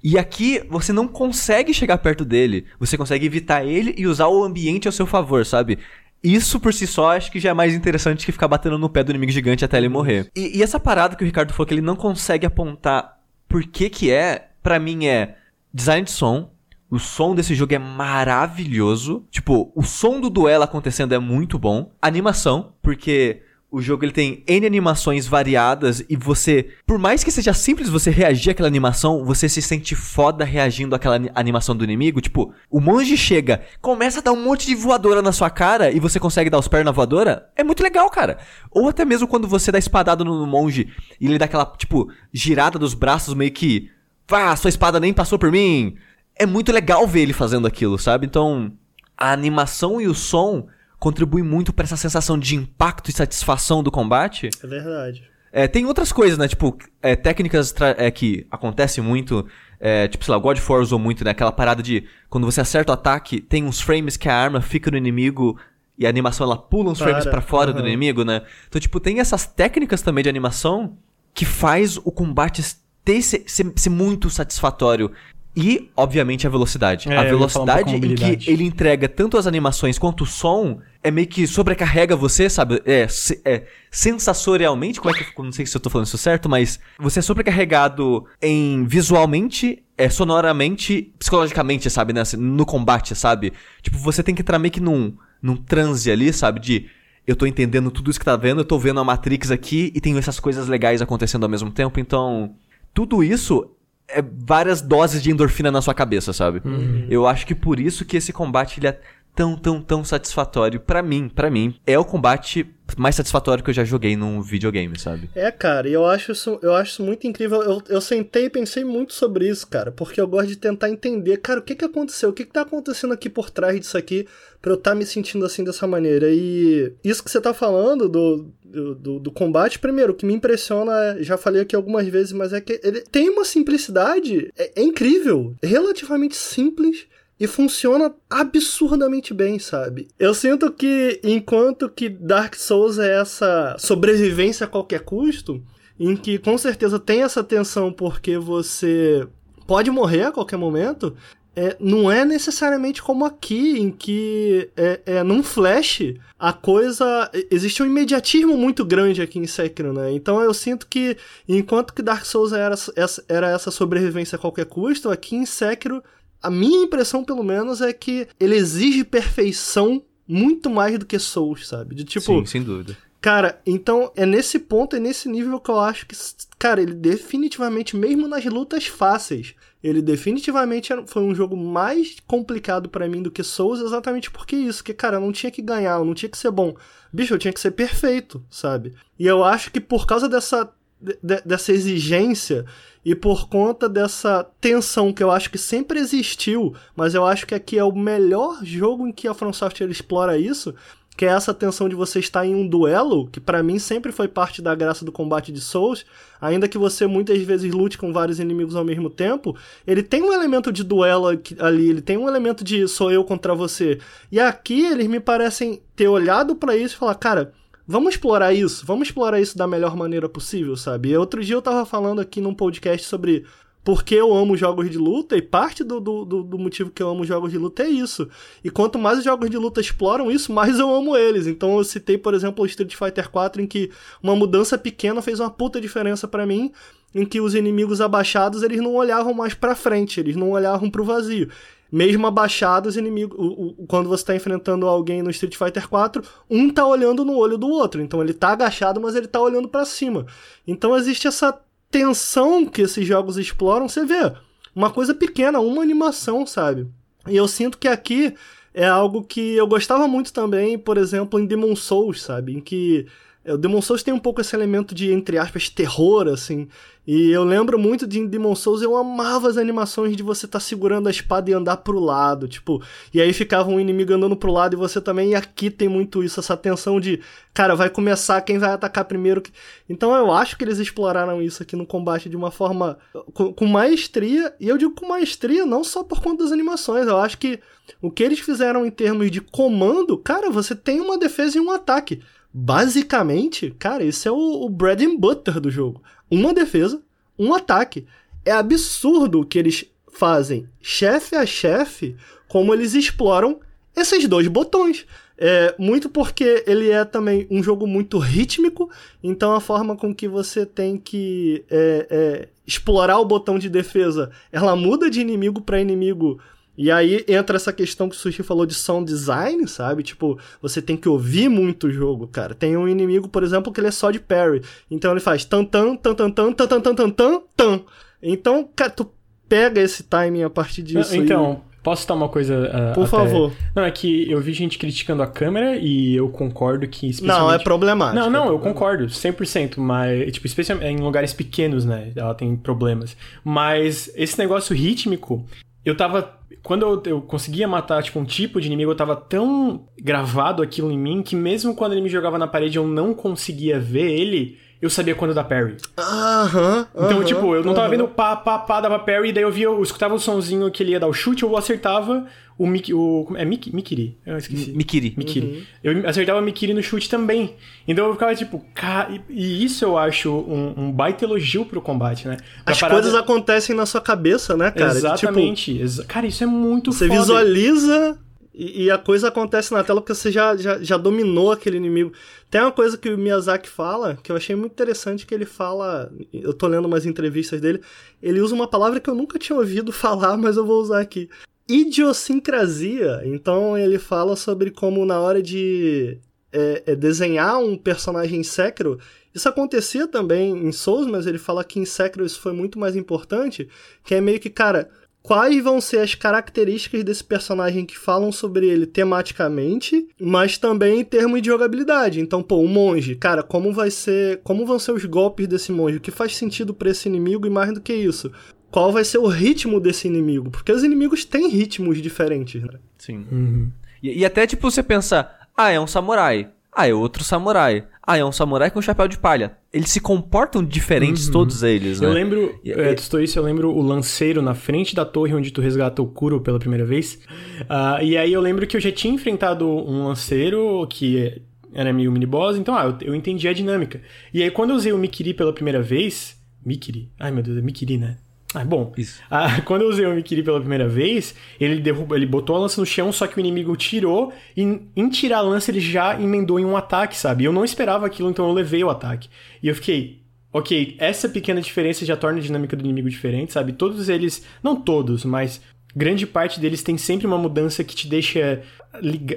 E aqui você não consegue chegar perto dele, você consegue evitar ele e usar o ambiente ao seu favor, sabe? Isso por si só acho que já é mais interessante que ficar batendo no pé do inimigo gigante até ele morrer. E, e essa parada que o Ricardo falou que ele não consegue apontar por que que é, para mim é design de som. O som desse jogo é maravilhoso. Tipo, o som do duelo acontecendo é muito bom. Animação, porque o jogo ele tem N animações variadas e você, por mais que seja simples você reagir àquela animação, você se sente foda reagindo àquela animação do inimigo. Tipo, o monge chega, começa a dar um monte de voadora na sua cara e você consegue dar os pés na voadora. É muito legal, cara. Ou até mesmo quando você dá espadada no monge e ele dá aquela, tipo, girada dos braços meio que. Vá, sua espada nem passou por mim. É muito legal ver ele fazendo aquilo, sabe? Então, a animação e o som contribui muito para essa sensação de impacto e satisfação do combate. É verdade. É, tem outras coisas, né? Tipo, é, técnicas é, que acontecem muito. É, tipo, sei lá, o God of War usou muito, né? Aquela parada de quando você acerta o ataque, tem uns frames que a arma fica no inimigo e a animação ela pula uns para, frames para fora uhum. do inimigo, né? Então, tipo, tem essas técnicas também de animação que faz o combate ter, ser, ser, ser muito satisfatório. E, obviamente, a velocidade. É, a velocidade em que ele entrega tanto as animações quanto o som é meio que sobrecarrega você, sabe? É, é sensatorialmente, como é que. Não sei se eu tô falando isso certo, mas você é sobrecarregado em visualmente, é, sonoramente, psicologicamente, sabe? Né? No combate, sabe? Tipo, você tem que entrar meio que num, num transe ali, sabe? De eu tô entendendo tudo isso que tá vendo, eu tô vendo a Matrix aqui e tenho essas coisas legais acontecendo ao mesmo tempo, então. Tudo isso é várias doses de endorfina na sua cabeça, sabe? Uhum. Eu acho que por isso que esse combate ele é tão, tão, tão satisfatório para mim, para mim. É o combate mais satisfatório que eu já joguei num videogame, sabe? É, cara, e eu acho isso, eu acho isso muito incrível. Eu, eu sentei e pensei muito sobre isso, cara, porque eu gosto de tentar entender, cara, o que que aconteceu? O que que tá acontecendo aqui por trás disso aqui pra eu estar tá me sentindo assim dessa maneira? E isso que você tá falando do, do, do, combate, primeiro, o que me impressiona, é, já falei aqui algumas vezes, mas é que ele tem uma simplicidade, é, é incrível, é relativamente simples e funciona absurdamente bem, sabe? Eu sinto que enquanto que Dark Souls é essa sobrevivência a qualquer custo, em que com certeza tem essa tensão porque você pode morrer a qualquer momento, é, não é necessariamente como aqui, em que é, é, num flash a coisa. Existe um imediatismo muito grande aqui em Sekiro, né? Então eu sinto que, enquanto que Dark Souls era essa, era essa sobrevivência a qualquer custo, aqui em Sekiro a minha impressão, pelo menos, é que ele exige perfeição muito mais do que Souls, sabe? De tipo. Sim, sem dúvida. Cara, então é nesse ponto, é nesse nível que eu acho que, cara, ele definitivamente, mesmo nas lutas fáceis, ele definitivamente foi um jogo mais complicado para mim do que Souls, exatamente porque isso, que, cara, eu não tinha que ganhar, eu não tinha que ser bom. Bicho, eu tinha que ser perfeito, sabe? E eu acho que por causa dessa, de, dessa exigência, e por conta dessa tensão que eu acho que sempre existiu, mas eu acho que aqui é o melhor jogo em que a From Software explora isso, que é essa tensão de você estar em um duelo, que para mim sempre foi parte da graça do combate de Souls, ainda que você muitas vezes lute com vários inimigos ao mesmo tempo, ele tem um elemento de duelo ali, ele tem um elemento de sou eu contra você. E aqui eles me parecem ter olhado para isso e falar, cara, vamos explorar isso, vamos explorar isso da melhor maneira possível, sabe? E outro dia eu tava falando aqui num podcast sobre por que eu amo jogos de luta, e parte do, do, do, motivo que eu amo jogos de luta é isso. E quanto mais os jogos de luta exploram isso, mais eu amo eles. Então eu citei, por exemplo, o Street Fighter 4, em que uma mudança pequena fez uma puta diferença para mim, em que os inimigos abaixados, eles não olhavam mais para frente, eles não olhavam pro vazio mesmo abaixado, os inimigos. O, o, quando você tá enfrentando alguém no Street Fighter 4, um tá olhando no olho do outro. Então ele tá agachado, mas ele tá olhando para cima. Então existe essa tensão que esses jogos exploram. Você vê, uma coisa pequena, uma animação, sabe? E eu sinto que aqui é algo que eu gostava muito também, por exemplo, em Demon Souls, sabe? Em que o Demon Souls tem um pouco esse elemento de, entre aspas, terror, assim. E eu lembro muito de Demon Souls, eu amava as animações de você estar tá segurando a espada e andar pro lado, tipo. E aí ficava um inimigo andando pro lado e você também. E aqui tem muito isso, essa tensão de, cara, vai começar quem vai atacar primeiro. Então eu acho que eles exploraram isso aqui no combate de uma forma. com, com maestria. E eu digo com maestria não só por conta das animações, eu acho que o que eles fizeram em termos de comando, cara, você tem uma defesa e um ataque. Basicamente, cara, isso é o, o bread and butter do jogo. Uma defesa, um ataque. É absurdo que eles fazem chefe a chefe, como eles exploram esses dois botões. É, muito porque ele é também um jogo muito rítmico, então a forma com que você tem que é, é, explorar o botão de defesa, ela muda de inimigo para inimigo e aí entra essa questão que o Sushi falou de sound design, sabe? Tipo, você tem que ouvir muito o jogo, cara. Tem um inimigo, por exemplo, que ele é só de parry. Então ele faz tan tan tan tan tan tan tan tan tan tan tan. Então, cara, tu pega esse timing a partir disso. Então, e... Posso citar uma coisa? Uh, Por até... favor. Não, é que eu vi gente criticando a câmera e eu concordo que. Especialmente... Não, é problemático. Não, não, é eu concordo, 100%. Mas, tipo, especialmente em lugares pequenos, né? Ela tem problemas. Mas esse negócio rítmico, eu tava quando eu, eu, conseguia matar, tipo, um tipo de inimigo, eu tava tão gravado aquilo em mim que mesmo quando ele me jogava na parede eu não conseguia ver ele, eu sabia quando dar parry. Aham. Uh -huh, então, uh -huh, tipo, eu não tava uh -huh. vendo pá, pá, pá, dava parry, e daí eu via, eu escutava o sonzinho que ele ia dar o chute, eu acertava o Miki, o é Miki, Mikiri, eu esqueci. Mikiri. Mikiri. Uhum. Eu acertava o Mikiri no chute também. Então eu ficava tipo, cara, e isso eu acho um, um baita elogio pro combate, né? Pra As parada... coisas acontecem na sua cabeça, né, cara? Exatamente. Tipo, cara, isso é muito Você foda. visualiza e, e, a coisa acontece na tela porque você já, já, já dominou aquele inimigo. Tem uma coisa que o Miyazaki fala, que eu achei muito interessante, que ele fala, eu tô lendo umas entrevistas dele, ele usa uma palavra que eu nunca tinha ouvido falar, mas eu vou usar aqui idiosincrasia. Então ele fala sobre como na hora de é, é desenhar um personagem Sekiro, isso acontecia também em Souls, mas ele fala que em Sekiro isso foi muito mais importante, que é meio que, cara, quais vão ser as características desse personagem que falam sobre ele tematicamente, mas também em termos de jogabilidade. Então, pô, o monge, cara, como vai ser, como vão ser os golpes desse monge? O que faz sentido para esse inimigo e mais do que isso? qual vai ser o ritmo desse inimigo. Porque os inimigos têm ritmos diferentes, né? Sim. Uhum. E, e, até, tipo, você pensa, ah, é um samurai. Ah, é outro samurai. Ah, é um samurai com chapéu de palha. Eles se comportam diferentes, uhum. todos eles, né? Eu lembro, é, tu isso, eu lembro o lanceiro na frente da torre onde tu resgata o Kuro pela primeira vez. Uh, e aí eu lembro que eu já tinha enfrentado um lanceiro que era meio mini-boss, então, ah, eu, eu entendi a dinâmica. E aí quando eu usei o Mikiri pela primeira vez... Mikiri? Ai, meu Deus, é Mikiri, né? Ah, bom. Ah, quando eu usei o Mikiri pela primeira vez, ele derrubou, ele botou a lança no chão, só que o inimigo tirou e em tirar a lança ele já emendou em um ataque, sabe? Eu não esperava aquilo, então eu levei o ataque. E eu fiquei, ok, essa pequena diferença já torna a dinâmica do inimigo diferente, sabe? Todos eles, não todos, mas grande parte deles tem sempre uma mudança que te deixa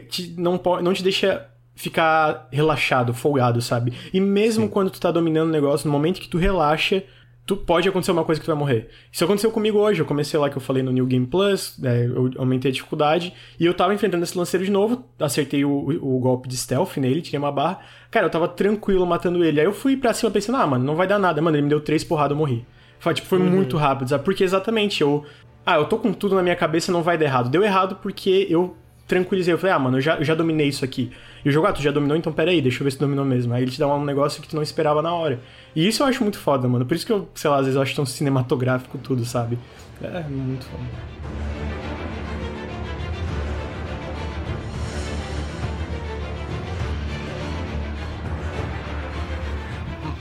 te, não não te deixa ficar relaxado, folgado, sabe? E mesmo Sim. quando tu tá dominando o negócio, no momento que tu relaxa, tu pode acontecer uma coisa que tu vai morrer. Isso aconteceu comigo hoje. Eu comecei lá que eu falei no New Game Plus, é, eu aumentei a dificuldade, e eu tava enfrentando esse lanceiro de novo, acertei o, o, o, golpe de stealth nele, tirei uma barra. Cara, eu tava tranquilo matando ele. Aí eu fui pra cima pensando, ah, mano, não vai dar nada. Mano, ele me deu três porradas, eu morri. Foi, tipo, foi uhum. muito rápido, sabe? Porque exatamente, eu... Ah, eu tô com tudo na minha cabeça, não vai dar errado. Deu errado porque eu tranquilizei. Eu falei, ah, mano, eu já, eu já dominei isso aqui. E o jogo, ah, tu já dominou, então peraí, deixa eu ver se dominou mesmo. Aí ele te dá um negócio que tu não esperava na hora. E isso eu acho muito foda, mano. Por isso que eu, sei lá, às vezes eu acho tão cinematográfico tudo, sabe? É muito foda.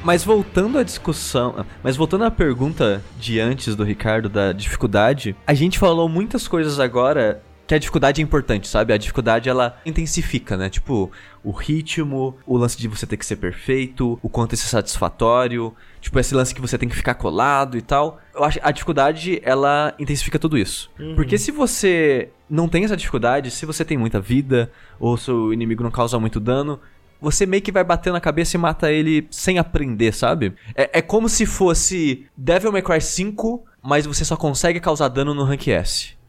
Mas voltando à discussão, mas voltando à pergunta de antes do Ricardo da dificuldade, a gente falou muitas coisas agora que a dificuldade é importante, sabe? A dificuldade ela intensifica, né? Tipo, o ritmo, o lance de você ter que ser perfeito, o quanto isso é satisfatório, tipo, esse lance que você tem que ficar colado e tal. Eu acho a dificuldade ela intensifica tudo isso. Uhum. Porque se você não tem essa dificuldade, se você tem muita vida, ou seu inimigo não causa muito dano, você meio que vai bater na cabeça e mata ele sem aprender, sabe? É, é como se fosse Devil May Cry 5, mas você só consegue causar dano no Rank S.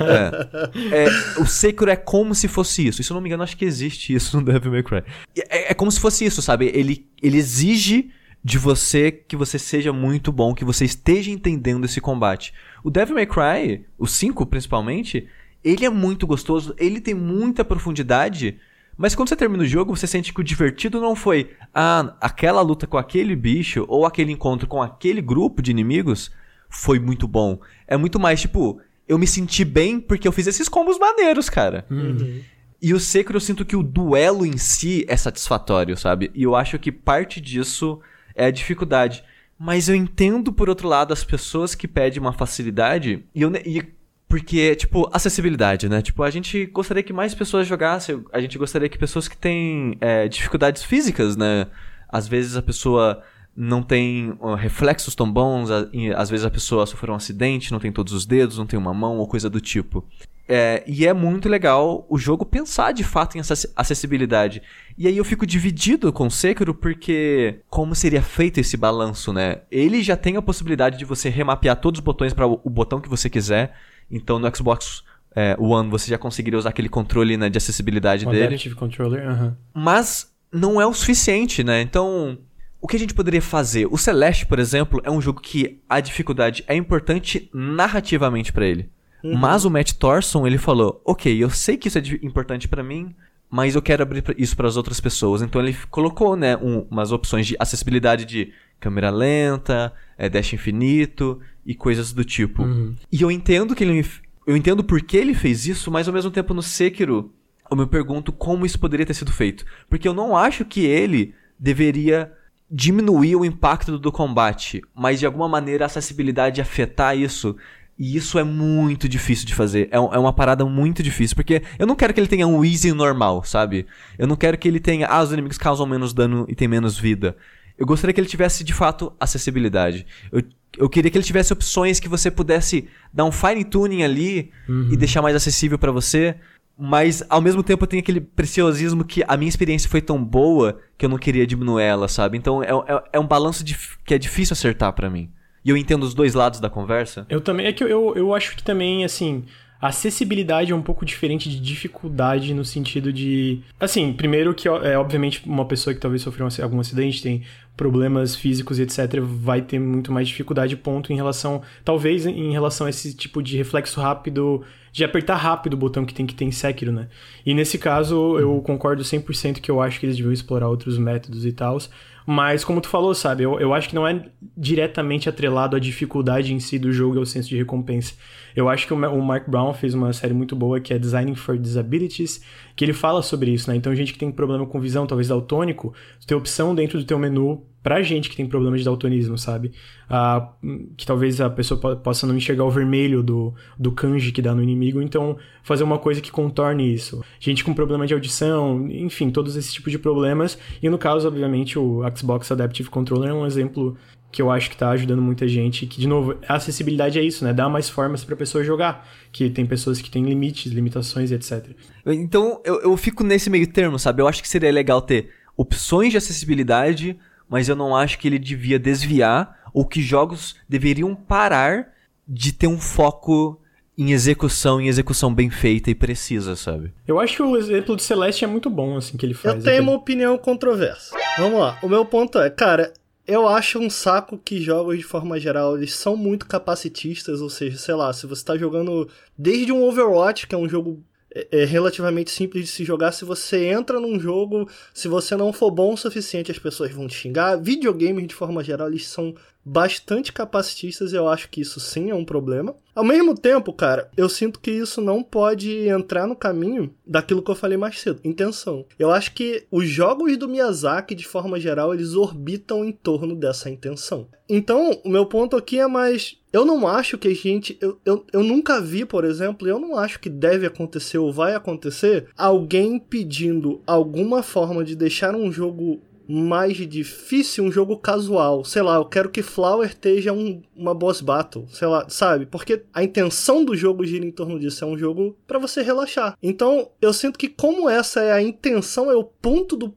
é. É, o Sekiro é como se fosse isso. E se eu não me engano, acho que existe isso no Devil May Cry. É, é como se fosse isso, sabe? Ele, ele exige de você que você seja muito bom, que você esteja entendendo esse combate. O Devil May Cry, o 5 principalmente, ele é muito gostoso, ele tem muita profundidade, mas quando você termina o jogo, você sente que o divertido não foi ah, aquela luta com aquele bicho ou aquele encontro com aquele grupo de inimigos foi muito bom. É muito mais tipo, eu me senti bem porque eu fiz esses combos maneiros, cara. Uhum. E o Sekiro eu sinto que o duelo em si é satisfatório, sabe? E eu acho que parte disso é a dificuldade. Mas eu entendo, por outro lado, as pessoas que pedem uma facilidade. E eu, e porque, tipo, acessibilidade, né? Tipo, a gente gostaria que mais pessoas jogassem. A gente gostaria que pessoas que têm é, dificuldades físicas, né? Às vezes a pessoa não tem uh, reflexos tão bons, a, às vezes a pessoa sofreu um acidente, não tem todos os dedos, não tem uma mão ou coisa do tipo. É, e é muito legal o jogo pensar de fato em acessibilidade. E aí eu fico dividido com o Sekiro porque como seria feito esse balanço, né? Ele já tem a possibilidade de você remapear todos os botões para o, botão que você quiser. Então no Xbox é, One você já conseguiria usar aquele controle né, de acessibilidade o dele. Controller, uhum. Mas não é o suficiente, né? Então, o que a gente poderia fazer? O Celeste, por exemplo, é um jogo que a dificuldade é importante narrativamente para ele. Uhum. Mas o Matt Thorson, ele falou: "OK, eu sei que isso é importante para mim, mas eu quero abrir isso para as outras pessoas". Então ele colocou, né, um, umas opções de acessibilidade de câmera lenta, é, dash infinito e coisas do tipo. Uhum. E eu entendo que ele eu entendo por que ele fez isso, mas ao mesmo tempo no Sekiro eu me pergunto como isso poderia ter sido feito, porque eu não acho que ele deveria diminuir o impacto do combate, mas de alguma maneira a acessibilidade afetar isso. E isso é muito difícil de fazer. É, é, uma parada muito difícil. Porque eu não quero que ele tenha um easy normal, sabe? Eu não quero que ele tenha. Ah, os inimigos causam menos dano e tem menos vida. Eu gostaria que ele tivesse de fato acessibilidade. Eu, eu queria que ele tivesse opções que você pudesse dar um fine tuning ali uhum. e deixar mais acessível para você. Mas ao mesmo tempo tem aquele preciosismo que a minha experiência foi tão boa que eu não queria diminuir ela, sabe? Então é, é, é um balanço que é difícil acertar para mim. E eu entendo os dois lados da conversa. Eu também. É que eu, eu acho que também, assim. Acessibilidade é um pouco diferente de dificuldade no sentido de. Assim, primeiro que é obviamente uma pessoa que talvez sofreu algum acidente, tem problemas físicos e etc., vai ter muito mais dificuldade, ponto, em relação. Talvez em relação a esse tipo de reflexo rápido, de apertar rápido o botão que tem que ter em Sekiro, né? E nesse caso, eu uhum. concordo 100% que eu acho que eles deviam explorar outros métodos e tal. Mas, como tu falou, sabe, eu, eu acho que não é diretamente atrelado à dificuldade em si do jogo e ao senso de recompensa. Eu acho que o, Mark Brown fez uma série muito boa que é Designing for Disabilities, que ele fala sobre isso, né? Então, gente que tem problema com visão, talvez daltônico, tem opção dentro do teu menu pra gente que tem problema de daltonismo, sabe? Ah, que talvez a pessoa possa não enxergar o vermelho do, do kanji que dá no inimigo, então fazer uma coisa que contorne isso. Gente com problema de audição, enfim, todos esses tipos de problemas. E no caso, obviamente, o Xbox Adaptive Controller é um exemplo que eu acho que tá ajudando muita gente, que de novo, a acessibilidade é isso, né? Dá mais formas para pessoa jogar, que tem pessoas que têm limites, limitações, etc. Então, eu, eu fico nesse meio termo, sabe? Eu acho que seria legal ter opções de acessibilidade mas eu não acho que ele devia desviar ou que jogos deveriam parar de ter um foco em execução, em execução bem feita e precisa, sabe? Eu acho que o exemplo de Celeste é muito bom, assim, que ele faz. Eu tenho uma opinião controversa. Vamos lá. O meu ponto é, cara, eu acho um saco que jogos, de forma geral, eles são muito capacitistas, ou seja, sei lá, se você tá jogando desde um Overwatch, que é um jogo é, é relativamente simples de se jogar. Se você entra num jogo, se você não for bom o suficiente, as pessoas vão te xingar. Videogames, de forma geral, eles são bastante capacitistas, eu acho que isso sim é um problema. Ao mesmo tempo, cara, eu sinto que isso não pode entrar no caminho daquilo que eu falei mais cedo, intenção. Eu acho que os jogos do Miyazaki, de forma geral, eles orbitam em torno dessa intenção. Então, o meu ponto aqui é mais eu não acho que a gente. Eu, eu, eu nunca vi, por exemplo, eu não acho que deve acontecer ou vai acontecer alguém pedindo alguma forma de deixar um jogo mais difícil, um jogo casual. Sei lá, eu quero que Flower esteja um, uma boss battle, sei lá, sabe? Porque a intenção do jogo gira em torno disso, é um jogo para você relaxar. Então, eu sinto que como essa é a intenção, é o ponto do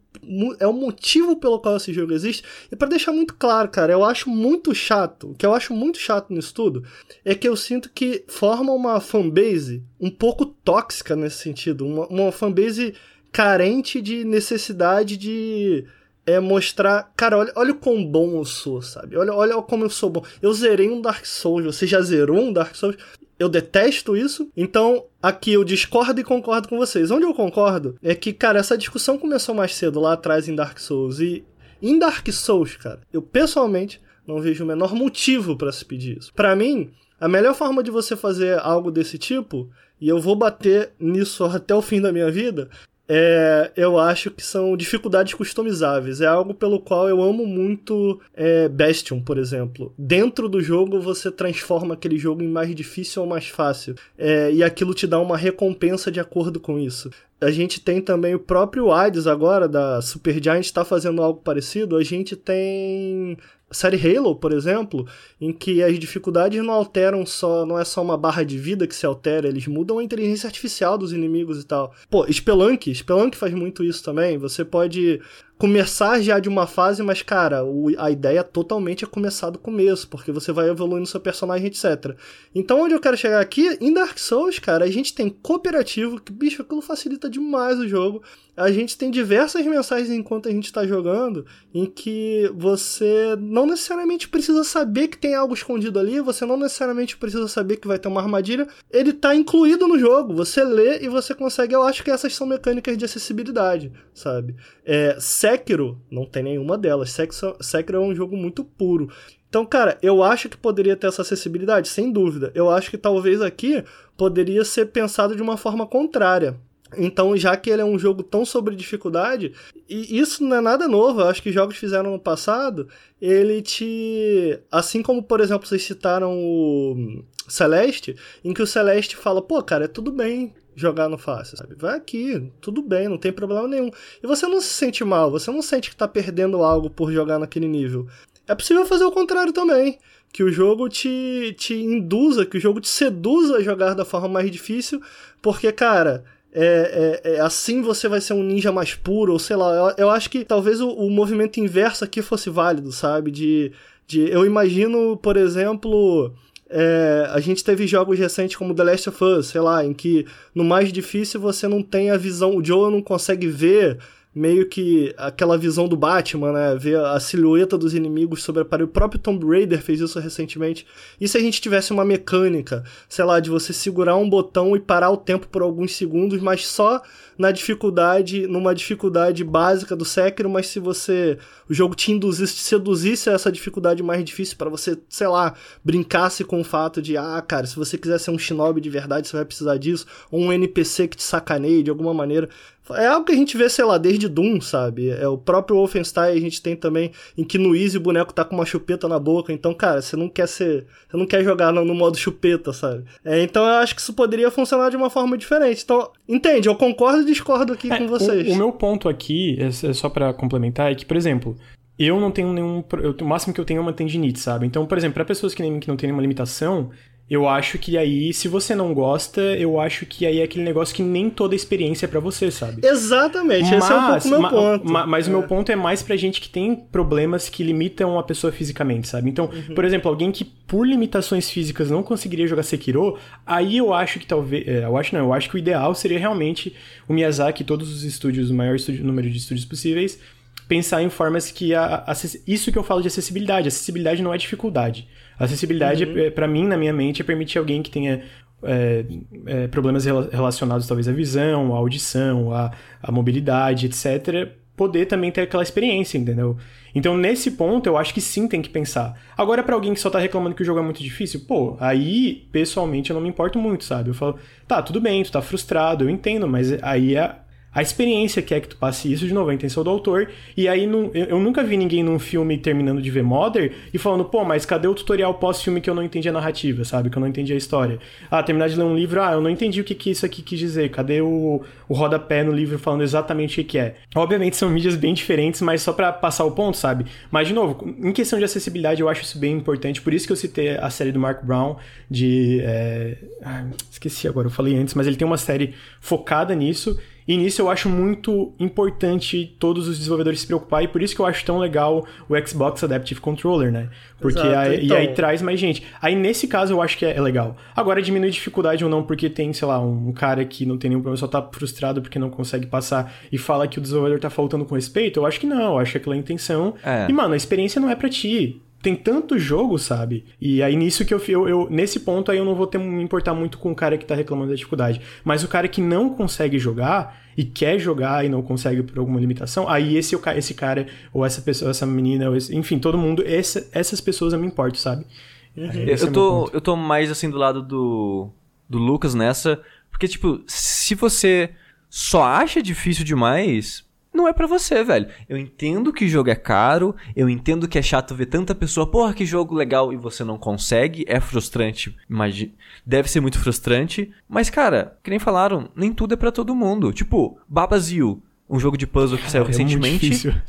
é o motivo pelo qual esse jogo existe. E para deixar muito claro, cara, eu acho muito chato, o que eu acho muito chato nisso tudo, é que eu sinto que forma uma fanbase um pouco tóxica nesse sentido, uma, uma fanbase carente de necessidade de é mostrar, cara, olha, olha o quão bom eu sou, sabe? Olha, olha como eu sou bom. Eu zerei um Dark Souls, você já zerou um Dark Souls? Eu detesto isso, então aqui eu discordo e concordo com vocês. Onde eu concordo é que, cara, essa discussão começou mais cedo lá atrás em Dark Souls e em Dark Souls, cara, eu pessoalmente não vejo o menor motivo para se pedir isso. Para mim, a melhor forma de você fazer algo desse tipo, e eu vou bater nisso até o fim da minha vida, é, eu acho que são dificuldades customizáveis. É algo pelo qual eu amo muito é, Bastion, por exemplo. Dentro do jogo, você transforma aquele jogo em mais difícil ou mais fácil. É, e aquilo te dá uma recompensa de acordo com isso. A gente tem também o próprio Hades agora, da Supergiant, está fazendo algo parecido. A gente tem série Halo, por exemplo, em que as dificuldades não alteram só, não é só uma barra de vida que se altera, eles mudam a inteligência artificial dos inimigos e tal. Pô, Spelunk, Spelunk faz muito isso também. Você pode começar já de uma fase, mas, cara, o, a ideia totalmente é começar do começo, porque você vai evoluindo seu personagem, etc. Então, onde eu quero chegar aqui, em Dark Souls, cara, a gente tem cooperativo, que, bicho, aquilo facilita demais o jogo. A gente tem diversas mensagens enquanto a gente está jogando, em que você não necessariamente precisa saber que tem algo escondido ali, você não necessariamente precisa saber que vai ter uma armadilha, ele está incluído no jogo, você lê e você consegue, eu acho que essas são mecânicas de acessibilidade, sabe? É, Sekiro não tem nenhuma delas. Sekiro é um jogo muito puro. Então, cara, eu acho que poderia ter essa acessibilidade, sem dúvida. Eu acho que talvez aqui poderia ser pensado de uma forma contrária. Então, já que ele é um jogo tão sobre dificuldade, e isso não é nada novo, eu acho que jogos fizeram no passado, ele te. Assim como, por exemplo, vocês citaram o Celeste, em que o Celeste fala, pô, cara, é tudo bem jogar no fácil, sabe? Vai aqui, tudo bem, não tem problema nenhum. E você não se sente mal, você não sente que tá perdendo algo por jogar naquele nível. É possível fazer o contrário também. Que o jogo te, te induza, que o jogo te seduza a jogar da forma mais difícil, porque, cara, é, é, é, assim você vai ser um ninja mais puro, ou sei lá. Eu, eu acho que talvez o, o, movimento inverso aqui fosse válido, sabe? De, de eu imagino, por exemplo, é, a gente teve jogos recentes como The Last of Us, sei lá, em que no mais difícil você não tem a visão, o Joel não consegue ver meio que aquela visão do Batman, né? Ver a silhueta dos inimigos sobre a parede. O próprio Tomb Raider fez isso recentemente. E se a gente tivesse uma mecânica, sei lá, de você segurar um botão e parar o tempo por alguns segundos, mas só na dificuldade, numa dificuldade básica do Sekiro, mas se você o jogo te induzisse, te seduzisse a essa dificuldade mais difícil para você, sei lá, brincasse com o fato de, ah, cara, se você quiser ser um shinobi de verdade, você vai precisar disso, ou um NPC que te sacaneie de alguma maneira. É algo que a gente vê, sei lá, desde Doom, sabe? É o próprio Wolfenstein, a gente tem também em que no Easy o boneco tá com uma chupeta na boca. Então, cara, você não quer ser. Você não quer jogar no, no modo chupeta, sabe? É, então eu acho que isso poderia funcionar de uma forma diferente. Então, entende? Eu concordo discordo aqui é, com vocês. O, o, meu ponto aqui, é, é só para complementar, é que, por exemplo, eu não tenho nenhum. Eu, o máximo que eu tenho é uma tendinite, sabe? Então, por exemplo, para pessoas que, nem, que não têm nenhuma limitação, eu acho que aí, se você não gosta, eu acho que aí é aquele negócio que nem toda experiência é pra você, sabe? Exatamente, mas, esse é um pouco o meu ponto. Ma, mas é. o meu ponto é mais pra gente que tem problemas que limitam a pessoa fisicamente, sabe? Então, uhum. por exemplo, alguém que por limitações físicas não conseguiria jogar Sekiro, aí eu acho que talvez. É, eu acho não, eu acho que o ideal seria realmente o Miyazaki e todos os estúdios, o maior estúdio, número de estúdios possíveis, pensar em formas que a, a, isso que eu falo de acessibilidade. Acessibilidade não é dificuldade. Acessibilidade, uhum. é, para mim, na minha mente, é permitir alguém que tenha é, é, problemas relacionados talvez à visão, à audição, à, à mobilidade, etc., poder também ter aquela experiência, entendeu? Então, nesse ponto, eu acho que sim tem que pensar. Agora, para alguém que só tá reclamando que o jogo é muito difícil, pô, aí, pessoalmente, eu não me importo muito, sabe? Eu falo, tá, tudo bem, tu tá frustrado, eu entendo, mas aí é a experiência quer que tu passe isso de novo, a intenção do autor. E aí não, eu, eu, nunca vi ninguém num filme terminando de ver Mother e falando, pô, mas cadê o tutorial pós-filme que eu não entendi a narrativa, sabe? Que eu não entendi a história. Ah, terminar de ler um livro, ah, eu não entendi o que, que isso aqui quis dizer. Cadê o, o rodapé no livro falando exatamente o que, que é? Obviamente são mídias bem diferentes, mas só para passar o ponto, sabe? Mas, de novo, em questão de acessibilidade, eu acho isso bem importante. Por isso que eu citei a série do Mark Brown de. É... Ah, esqueci agora, eu falei antes, mas ele tem uma série focada nisso. E nisso eu acho muito importante todos os desenvolvedores se preocupar, e por isso que eu acho tão legal o Xbox Adaptive Controller, né? Porque aí, então... e aí traz mais gente. Aí nesse caso eu acho que é, é, legal. Agora, diminui dificuldade ou não, porque tem, sei lá, um cara que não tem nenhum problema, só tá frustrado porque não consegue passar e fala que o desenvolvedor tá faltando com respeito, eu acho que não, eu acho que aquela é a intenção. É. E, mano, a experiência não é para ti tem tanto jogo, sabe? E aí nisso que eu, eu, eu, nesse ponto aí eu não vou ter me importar muito com o cara que tá reclamando da dificuldade. Mas o cara que não consegue jogar e quer jogar e não consegue por alguma limitação, aí esse esse cara ou essa pessoa, essa menina, esse, enfim, todo mundo, essa, essas pessoas eu me importo, sabe? Uhum. Eu, é tô, eu tô mais assim do lado do do Lucas nessa, porque tipo, se você só acha difícil demais, não é para você, velho. Eu entendo que jogo é caro, eu entendo que é chato ver tanta pessoa, porra, que jogo legal e você não consegue, é frustrante, imagina, deve ser muito frustrante, mas cara, que nem falaram, nem tudo é para todo mundo. Tipo, Babazio, um jogo de puzzle que saiu é recentemente.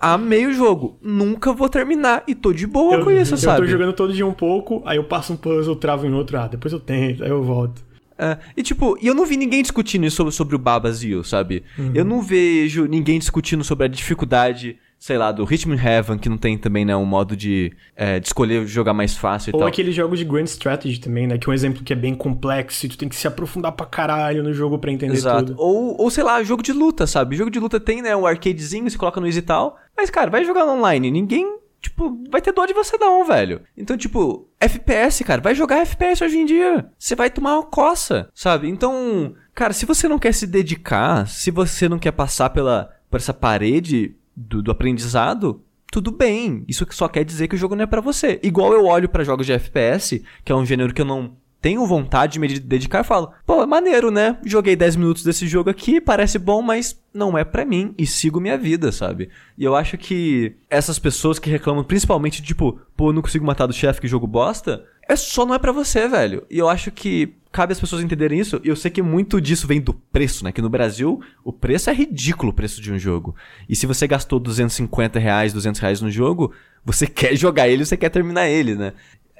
Amei o jogo, nunca vou terminar e tô de boa eu, com isso, eu sabe? Eu tô jogando todo dia um pouco, aí eu passo um puzzle, travo em outro, ah, depois eu tento, aí eu volto. É, e tipo, e eu não vi ninguém discutindo isso sobre, sobre o Babazio, sabe? Uhum. Eu não vejo ninguém discutindo sobre a dificuldade, sei lá, do Hitman Heaven, que não tem também, né, um modo de, é, de escolher jogar mais fácil e Ou tal. Ou aqueles jogos de Grand Strategy também, né? Que é um exemplo que é bem complexo e tu tem que se aprofundar pra caralho no jogo para entender Exato. tudo. Ou, ou, sei lá, jogo de luta, sabe? Jogo de luta tem, né, um arcadezinho, você coloca no easy e tal. Mas, cara, vai jogar online. Ninguém tipo, vai ter dó de você não, velho. Então, tipo, FPS, cara, vai jogar FPS hoje em dia. Você vai tomar uma coça, sabe? Então, cara, se você não quer se dedicar, se você não quer passar pela por essa parede do, do aprendizado, tudo bem. Isso só quer dizer que o jogo não é para você. Igual eu olho para jogos de FPS, que é um gênero que eu não tenho vontade de me dedicar, eu falo, pô, é maneiro, né? Joguei 10 minutos desse jogo aqui, parece bom, mas não é para mim e sigo minha vida, sabe? E eu acho que essas pessoas que reclamam principalmente, tipo, pô, não consigo matar do chefe, que jogo bosta, é só não é para você, velho. E eu acho que cabe as pessoas entenderem isso. E eu sei que muito disso vem do preço, né? Que no Brasil, o preço é ridículo o preço de um jogo. E se você gastou 250 reais, 200 reais no jogo, você quer jogar ele, você quer terminar ele, né?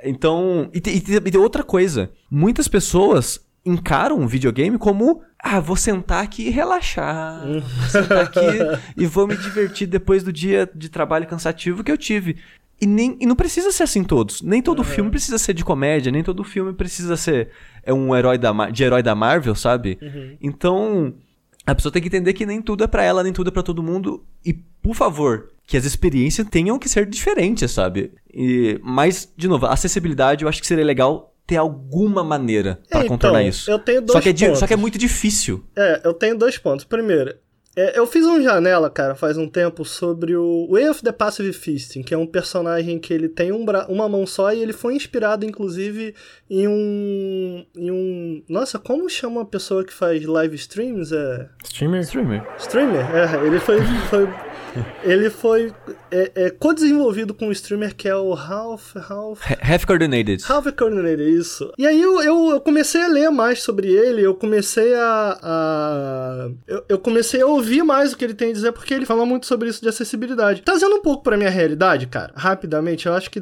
Então, e, e, e tem outra coisa. Muitas pessoas encaram um videogame como ah, vou sentar aqui e relaxar. Vou sentar aqui e vou me divertir depois do dia de trabalho cansativo que eu tive. E, nem, e não precisa ser assim todos. Nem todo uhum. filme precisa ser de comédia, nem todo filme precisa ser é um herói da, de herói da Marvel, sabe? Uhum. Então, a pessoa tem que entender que nem tudo é para ela, nem tudo é para todo mundo. E, por favor, que as experiências tenham que ser diferentes, sabe? E, mas, de novo, a acessibilidade eu acho que seria legal ter alguma maneira para é, contornar então, isso. Eu tenho dois só que, é, só que é muito difícil. É, eu tenho dois pontos. Primeiro, é, eu fiz um janela, cara, faz um tempo, sobre o Way of the Passive Fisting, que é um personagem que ele tem um uma mão só e ele foi inspirado, inclusive, em um. em um. Nossa, como chama a pessoa que faz live streams? É. Streamer? Streamer. Streamer, é. Ele foi. foi ele foi é, é, co-desenvolvido com um streamer que é o Half. Half. Half Coordinated. Half Coordinated, isso. E aí eu, eu, eu, comecei a ler mais sobre ele, eu comecei a. a eu, eu, comecei a ouvir mais o que ele tem a dizer, porque ele fala muito sobre isso de acessibilidade. Trazendo um pouco pra minha realidade, cara, rapidamente, eu acho que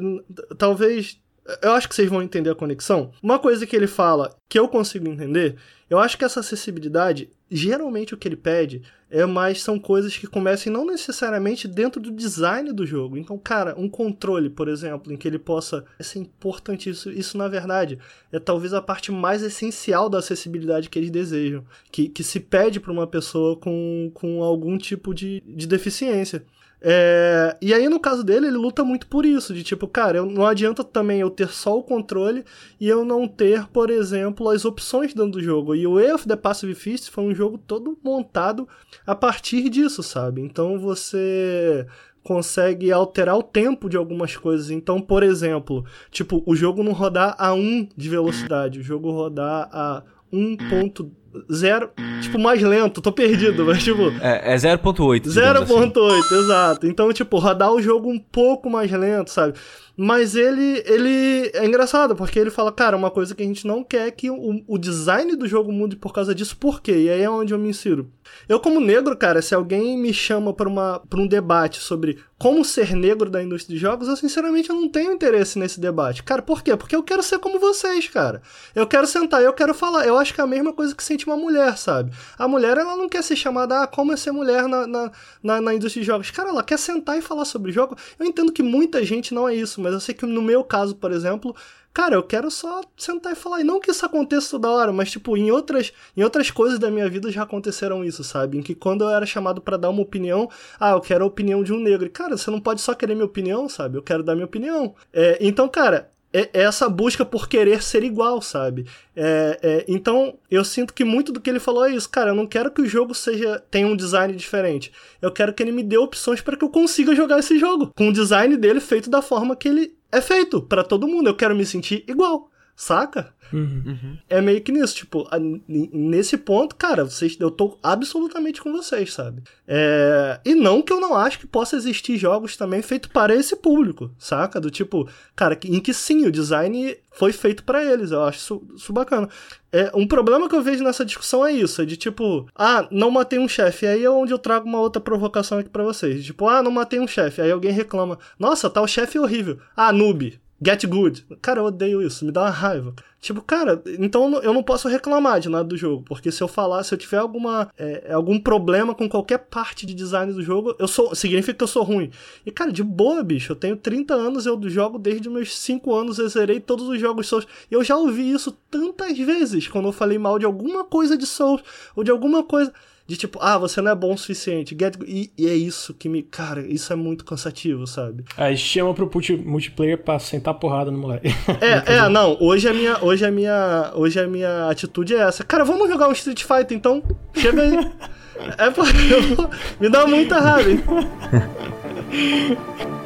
talvez eu acho que vocês vão entender a conexão. Uma coisa que ele fala que eu consigo entender, eu acho que essa acessibilidade, geralmente o que ele pede é mais são coisas que comecem não necessariamente dentro do design do jogo. Então, cara, um controle, por exemplo, em que ele possa importante isso, isso na verdade é talvez a parte mais essencial da acessibilidade que eles desejam, que, que se pede para uma pessoa com, com algum tipo de, de deficiência. É, e aí, no caso dele, ele luta muito por isso, de tipo, cara, eu, não adianta também eu ter só o controle e eu não ter, por exemplo, as opções dentro do jogo. E o Way of the Passive Fist foi um jogo todo montado a partir disso, sabe? Então você consegue alterar o tempo de algumas coisas. Então, por exemplo, tipo, o jogo não rodar a 1 de velocidade, o jogo rodar a 1.0, tipo, mais lento, tô perdido, mas tipo... É, é 0.8. 0.8, assim. exato. Então, tipo, rodar o jogo um pouco mais lento, sabe? Mas ele, ele é engraçado, porque ele fala, cara, uma coisa que a gente não quer é que o, o design do jogo mude por causa disso, por quê? E aí é onde eu me insiro. Eu, como negro, cara, se alguém me chama pra, uma, pra um debate sobre como ser negro da indústria de jogos, eu sinceramente eu não tenho interesse nesse debate. Cara, por quê? Porque eu quero ser como vocês, cara. Eu quero sentar, eu quero falar. Eu acho que é a mesma coisa que sente uma mulher, sabe? A mulher, ela não quer ser chamada, ah, como é ser mulher na, na, na, na indústria de jogos. Cara, ela quer sentar e falar sobre jogo. Eu entendo que muita gente não é isso, mas eu sei que no meu caso, por exemplo, cara, eu quero só sentar e falar. E não que isso aconteça toda hora, mas, tipo, em outras, em outras coisas da minha vida já aconteceram isso, sabe? Em que quando eu era chamado para dar uma opinião, ah, eu quero a opinião de um negro. E, cara, você não pode só querer minha opinião, sabe? Eu quero dar minha opinião. É, então, cara, é, é essa busca por querer ser igual, sabe? É, é, então, eu sinto que muito do que ele falou é isso. Cara, eu não quero que o jogo seja tenha um design diferente. Eu quero que ele me dê opções para que eu consiga jogar esse jogo. Com o design dele feito da forma que ele é feito para todo mundo. Eu quero me sentir igual, saca? Uhum. É meio que nisso, tipo, a, nesse ponto, cara, vocês, eu tô absolutamente com vocês, sabe? É, e não que eu não acho que possa existir jogos também feitos para esse público, saca? Do tipo, cara, em que sim, o design foi feito para eles, eu acho isso, isso bacana. É, um problema que eu vejo nessa discussão é isso, é de tipo, ah, não matei um chefe, aí é onde eu trago uma outra provocação aqui para vocês. Tipo, ah, não matei um chefe, aí alguém reclama, nossa, o chefe horrível. Ah, noob. Get good. Cara, eu odeio isso, me dá uma raiva. Tipo, cara, então eu não posso reclamar de nada do jogo, porque se eu falar, se eu tiver alguma é, algum problema com qualquer parte de design do jogo, eu sou significa que eu sou ruim. E cara, de boa, bicho, eu tenho 30 anos, eu jogo desde meus 5 anos, eu zerei todos os jogos Souls. Eu já ouvi isso tantas vezes quando eu falei mal de alguma coisa de Souls ou de alguma coisa de tipo, ah, você não é bom o suficiente. Get... E, e, é isso que me. Cara, isso é muito cansativo, sabe? Aí chama pro multiplayer pra sentar porrada no moleque. É, é, não. Hoje a minha. Hoje a minha. Hoje a minha atitude é essa. Cara, vamos jogar um Street Fighter então? Chega aí. é porque me dá muita raiva.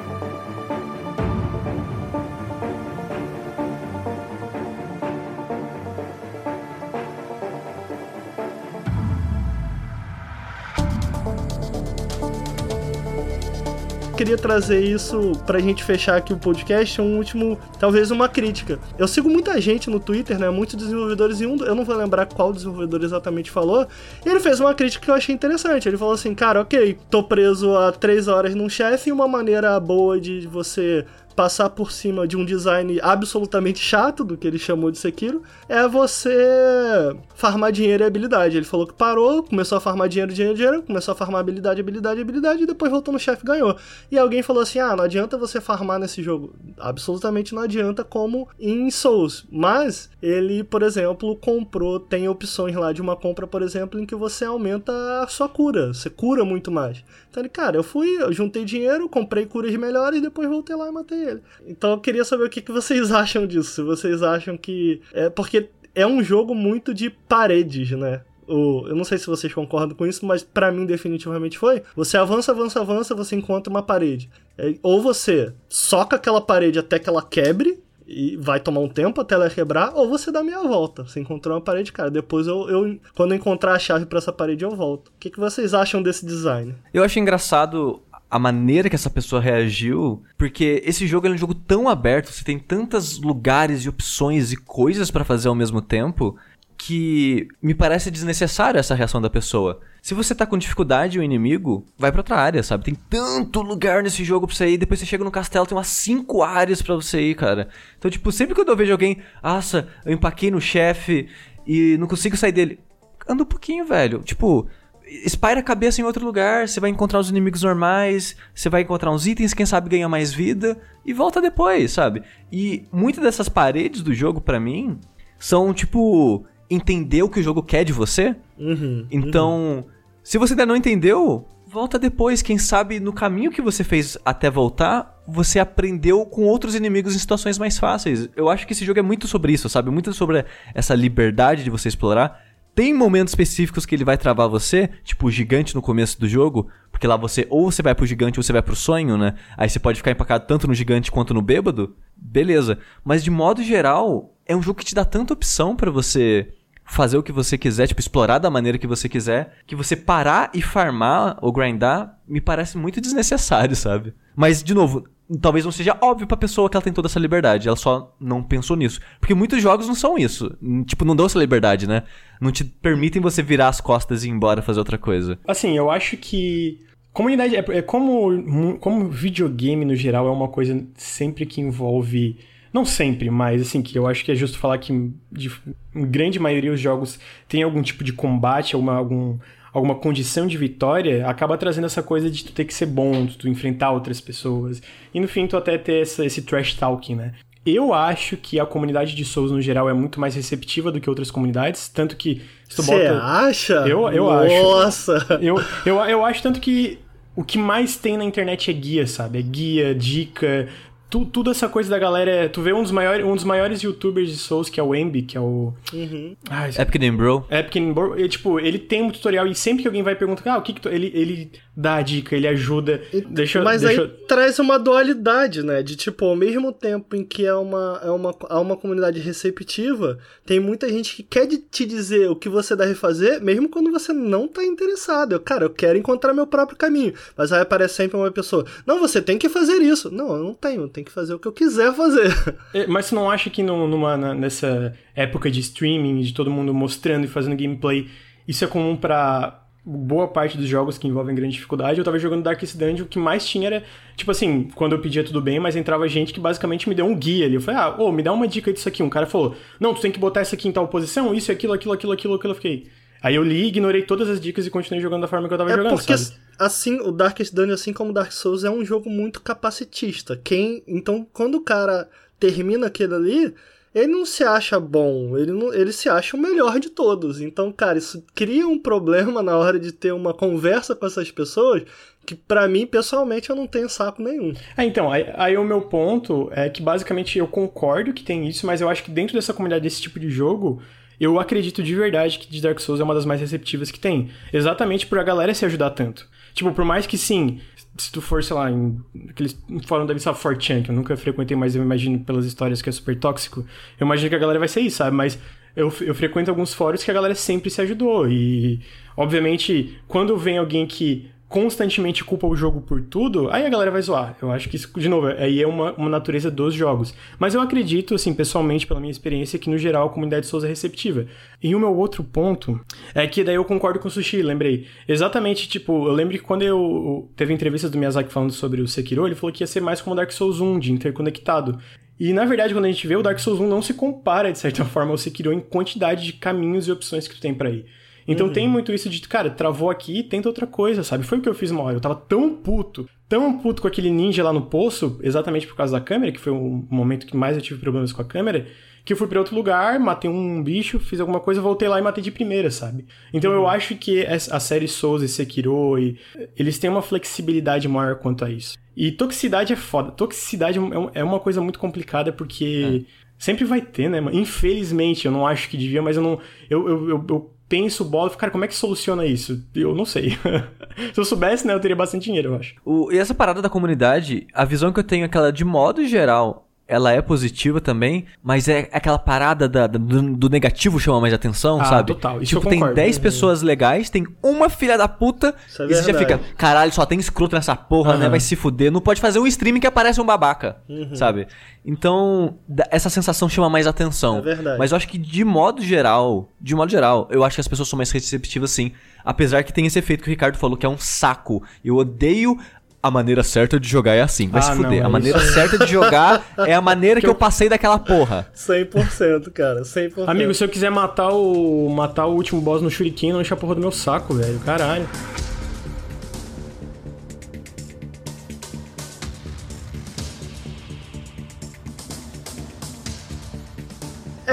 queria trazer isso pra gente fechar aqui o podcast, um último, talvez uma crítica. Eu sigo muita gente no Twitter, né? Muitos desenvolvedores e um, eu não vou lembrar qual desenvolvedor exatamente falou. E ele fez uma crítica que eu achei interessante. Ele falou assim, cara, ok, tô preso há três horas num chefe e uma maneira boa de você passar por cima de um design absolutamente chato, do que ele chamou de Sekiro, é você farmar dinheiro e habilidade. Ele falou que parou, começou a farmar dinheiro, dinheiro, dinheiro, começou a farmar habilidade, habilidade, habilidade, e depois voltou no chefe e ganhou. E alguém falou assim: ah, não adianta você farmar nesse jogo. Absolutamente não adianta, como em Souls. Mas ele, por exemplo, comprou, tem opções lá de uma compra, por exemplo, em que você aumenta a sua cura. Você cura muito mais. Então ele, cara, eu fui, eu juntei dinheiro, comprei curas melhores e depois voltei lá e matei ele. Então eu queria saber o que, que vocês acham disso. Se vocês acham que. É porque é um jogo muito de paredes, né? O, eu não sei se vocês concordam com isso, mas para mim definitivamente foi. Você avança, avança, avança, você encontra uma parede. É, ou você soca aquela parede até que ela quebre, e vai tomar um tempo até ela quebrar, ou você dá meia volta. Você encontrou uma parede, cara. Depois eu, eu quando eu encontrar a chave para essa parede, eu volto. O que, que vocês acham desse design? Eu acho engraçado a maneira que essa pessoa reagiu, porque esse jogo é um jogo tão aberto, você tem tantos lugares e opções e coisas para fazer ao mesmo tempo, que me parece desnecessária essa reação da pessoa. Se você tá com dificuldade o inimigo, vai pra outra área, sabe? Tem tanto lugar nesse jogo pra você ir, depois você chega no castelo, tem umas 5 áreas para você ir, cara. Então, tipo, sempre que eu vejo alguém, nossa, eu empaquei no chefe e não consigo sair dele. Anda um pouquinho, velho. Tipo, espalha a cabeça em outro lugar, você vai encontrar os inimigos normais, você vai encontrar uns itens, quem sabe ganha mais vida e volta depois, sabe? E muitas dessas paredes do jogo para mim são tipo entender o que o jogo quer de você. Uhum, então, uhum. Se você ainda não entendeu, volta depois. Quem sabe no caminho que você fez até voltar, você aprendeu com outros inimigos em situações mais fáceis. Eu acho que esse jogo é muito sobre isso, sabe? Muito sobre essa liberdade de você explorar. Tem momentos específicos que ele vai travar você, tipo o gigante no começo do jogo, porque lá você ou você vai pro gigante ou você vai pro sonho, né? Aí você pode ficar empacado tanto no gigante quanto no bêbado. Beleza. Mas de modo geral, é um jogo que te dá tanta opção para você fazer o que você quiser, tipo, explorar da maneira que você quiser, que você parar e farmar ou grindar me parece muito desnecessário, sabe? Mas, de novo, talvez não seja óbvio pra pessoa que ela tem toda essa liberdade, ela só não pensou nisso. Porque muitos jogos não são isso. Tipo, não dão essa liberdade, né? Não te permitem você virar as costas e ir embora fazer outra coisa. Assim, eu acho que. Comunidade. É, é como, como videogame no geral é uma coisa sempre que envolve não sempre, mas assim, que eu acho que é justo falar que de, em grande maioria os jogos têm algum tipo de combate, alguma, algum, alguma condição de vitória, acaba trazendo essa coisa de tu ter que ser bom, de tu enfrentar outras pessoas. E no fim tu até ter essa, esse trash talking, né? Eu acho que a comunidade de Souls no geral é muito mais receptiva do que outras comunidades, tanto que se tu Você bota... acha? Eu, eu Nossa. acho. Nossa! Eu, eu, eu acho tanto que o que mais tem na internet é guia, sabe? É guia, dica, tu, tudo essa coisa da galera. É, tu vê um dos maiores, um dos maiores youtubers de Souls, que é o Embi, que é o. Uhum. Ah, Epic Name Bro. Epic Name Bro. E, tipo, ele tem um tutorial e sempre que alguém vai perguntar, ah, o que, que tu... ele, ele dá a dica, ele ajuda. Deixa, Mas deixa... aí traz uma dualidade, né? De tipo, ao mesmo tempo em que é uma, é uma, há uma comunidade receptiva, tem muita gente que quer te dizer o que você deve fazer, mesmo quando você não tá interessado. Eu, cara, eu quero encontrar meu próprio caminho. Mas aí aparece sempre uma pessoa, não, você tem que fazer isso. Não, eu não tenho, eu tenho que fazer o que eu quiser fazer. É, mas você não acha que numa, nessa época de streaming, de todo mundo mostrando e fazendo gameplay, isso é comum para boa parte dos jogos que envolvem grande dificuldade, eu tava jogando Darkest Dungeon, o que mais tinha era, tipo assim, quando eu pedia tudo bem, mas entrava gente que basicamente me deu um guia ali. Eu falei, ah, ô, me dá uma dica disso aqui. Um cara falou, não, tu tem que botar isso aqui em tal posição, isso, aquilo, aquilo, aquilo, aquilo, aquilo. Eu fiquei. Aí eu li, ignorei todas as dicas e continuei jogando da forma que eu tava é jogando, porque, sabe? Assim, o Darkest Dungeon, assim como Dark Souls, é um jogo muito capacitista. Quem, então, quando o cara termina aquilo ali, ele não se acha bom, ele, não, ele se acha o melhor de todos. Então, cara, isso cria um problema na hora de ter uma conversa com essas pessoas que para mim, pessoalmente, eu não tenho saco nenhum. É, então, aí, aí, o meu ponto é que basicamente eu concordo que tem isso, mas eu acho que dentro dessa comunidade desse tipo de jogo, eu acredito de verdade que Dark Souls é uma das mais receptivas que tem. Exatamente por a galera se ajudar tanto. Tipo, por mais que sim, se tu for, sei lá, em aqueles fórum deve ser 4chan, que eu nunca frequentei, mas eu imagino pelas histórias que é super tóxico, eu imagino que a galera vai ser isso, sabe? Mas eu, eu frequento alguns fóruns que a galera sempre se ajudou. E, obviamente, quando vem alguém que constantemente culpa o jogo por tudo, aí a galera vai zoar. Eu acho que isso, de novo, aí é uma, uma natureza dos jogos. Mas eu acredito, assim, pessoalmente, pela minha experiência, que no geral a comunidade Souls é receptiva. E o meu outro ponto é que daí eu concordo com o Sushi, lembrei. Exatamente, tipo, eu lembro que quando eu teve entrevistas do Miyazaki falando sobre o Sekiro, ele falou que ia ser mais como Dark Souls 1, de interconectado. E na verdade, quando a gente vê, o Dark Souls 1 não se compara, de certa forma, ao Sekiro em quantidade de caminhos e opções que tu tem para ir. Então uhum. tem muito isso de, cara, travou aqui, tenta outra coisa, sabe? Foi o que eu fiz uma hora. Eu tava tão puto, tão puto com aquele ninja lá no poço, exatamente por causa da câmera, que foi o momento que mais eu tive problemas com a câmera, que eu fui para outro lugar, matei um bicho, fiz alguma coisa, voltei lá e matei de primeira, sabe? Então uhum. eu acho que a série Souls e Sekiro, e, eles têm uma flexibilidade maior quanto a isso. E toxicidade é foda. Toxicidade é, é uma coisa muito complicada porque é. sempre vai ter, né? Infelizmente, eu não acho que devia, mas eu não. Eu, eu, eu, eu penso bola, cara, como é que soluciona isso? Eu não sei. Se eu soubesse, né, eu teria bastante dinheiro, eu acho. O, e essa parada da comunidade, a visão que eu tenho é que ela, de modo geral, ela é positiva também, mas é aquela parada da, do, do, negativo chama mais atenção, ah, sabe? Total, isso tipo, tem 10 uhum. pessoas legais, tem uma filha da puta, isso é e você já fica, caralho, só tem escroto nessa porra, uhum. né? Vai se fuder. Não pode fazer um streaming que aparece um babaca, uhum. sabe? Então, essa sensação chama mais atenção. É verdade. Mas eu acho que, de modo geral, de modo geral, eu acho que as pessoas são mais receptivas sim. Apesar que tem esse efeito que o Ricardo falou, que é um saco. Eu odeio a maneira certa de jogar é assim. Vai ah, se fuder. Não, a maneira isso. certa de jogar é a maneira que, que eu... eu passei daquela porra. 100%, cara. 100%. Amigo, se eu quiser matar o matar o último boss no Shuriken, não enche a porra do meu saco, velho. Caralho.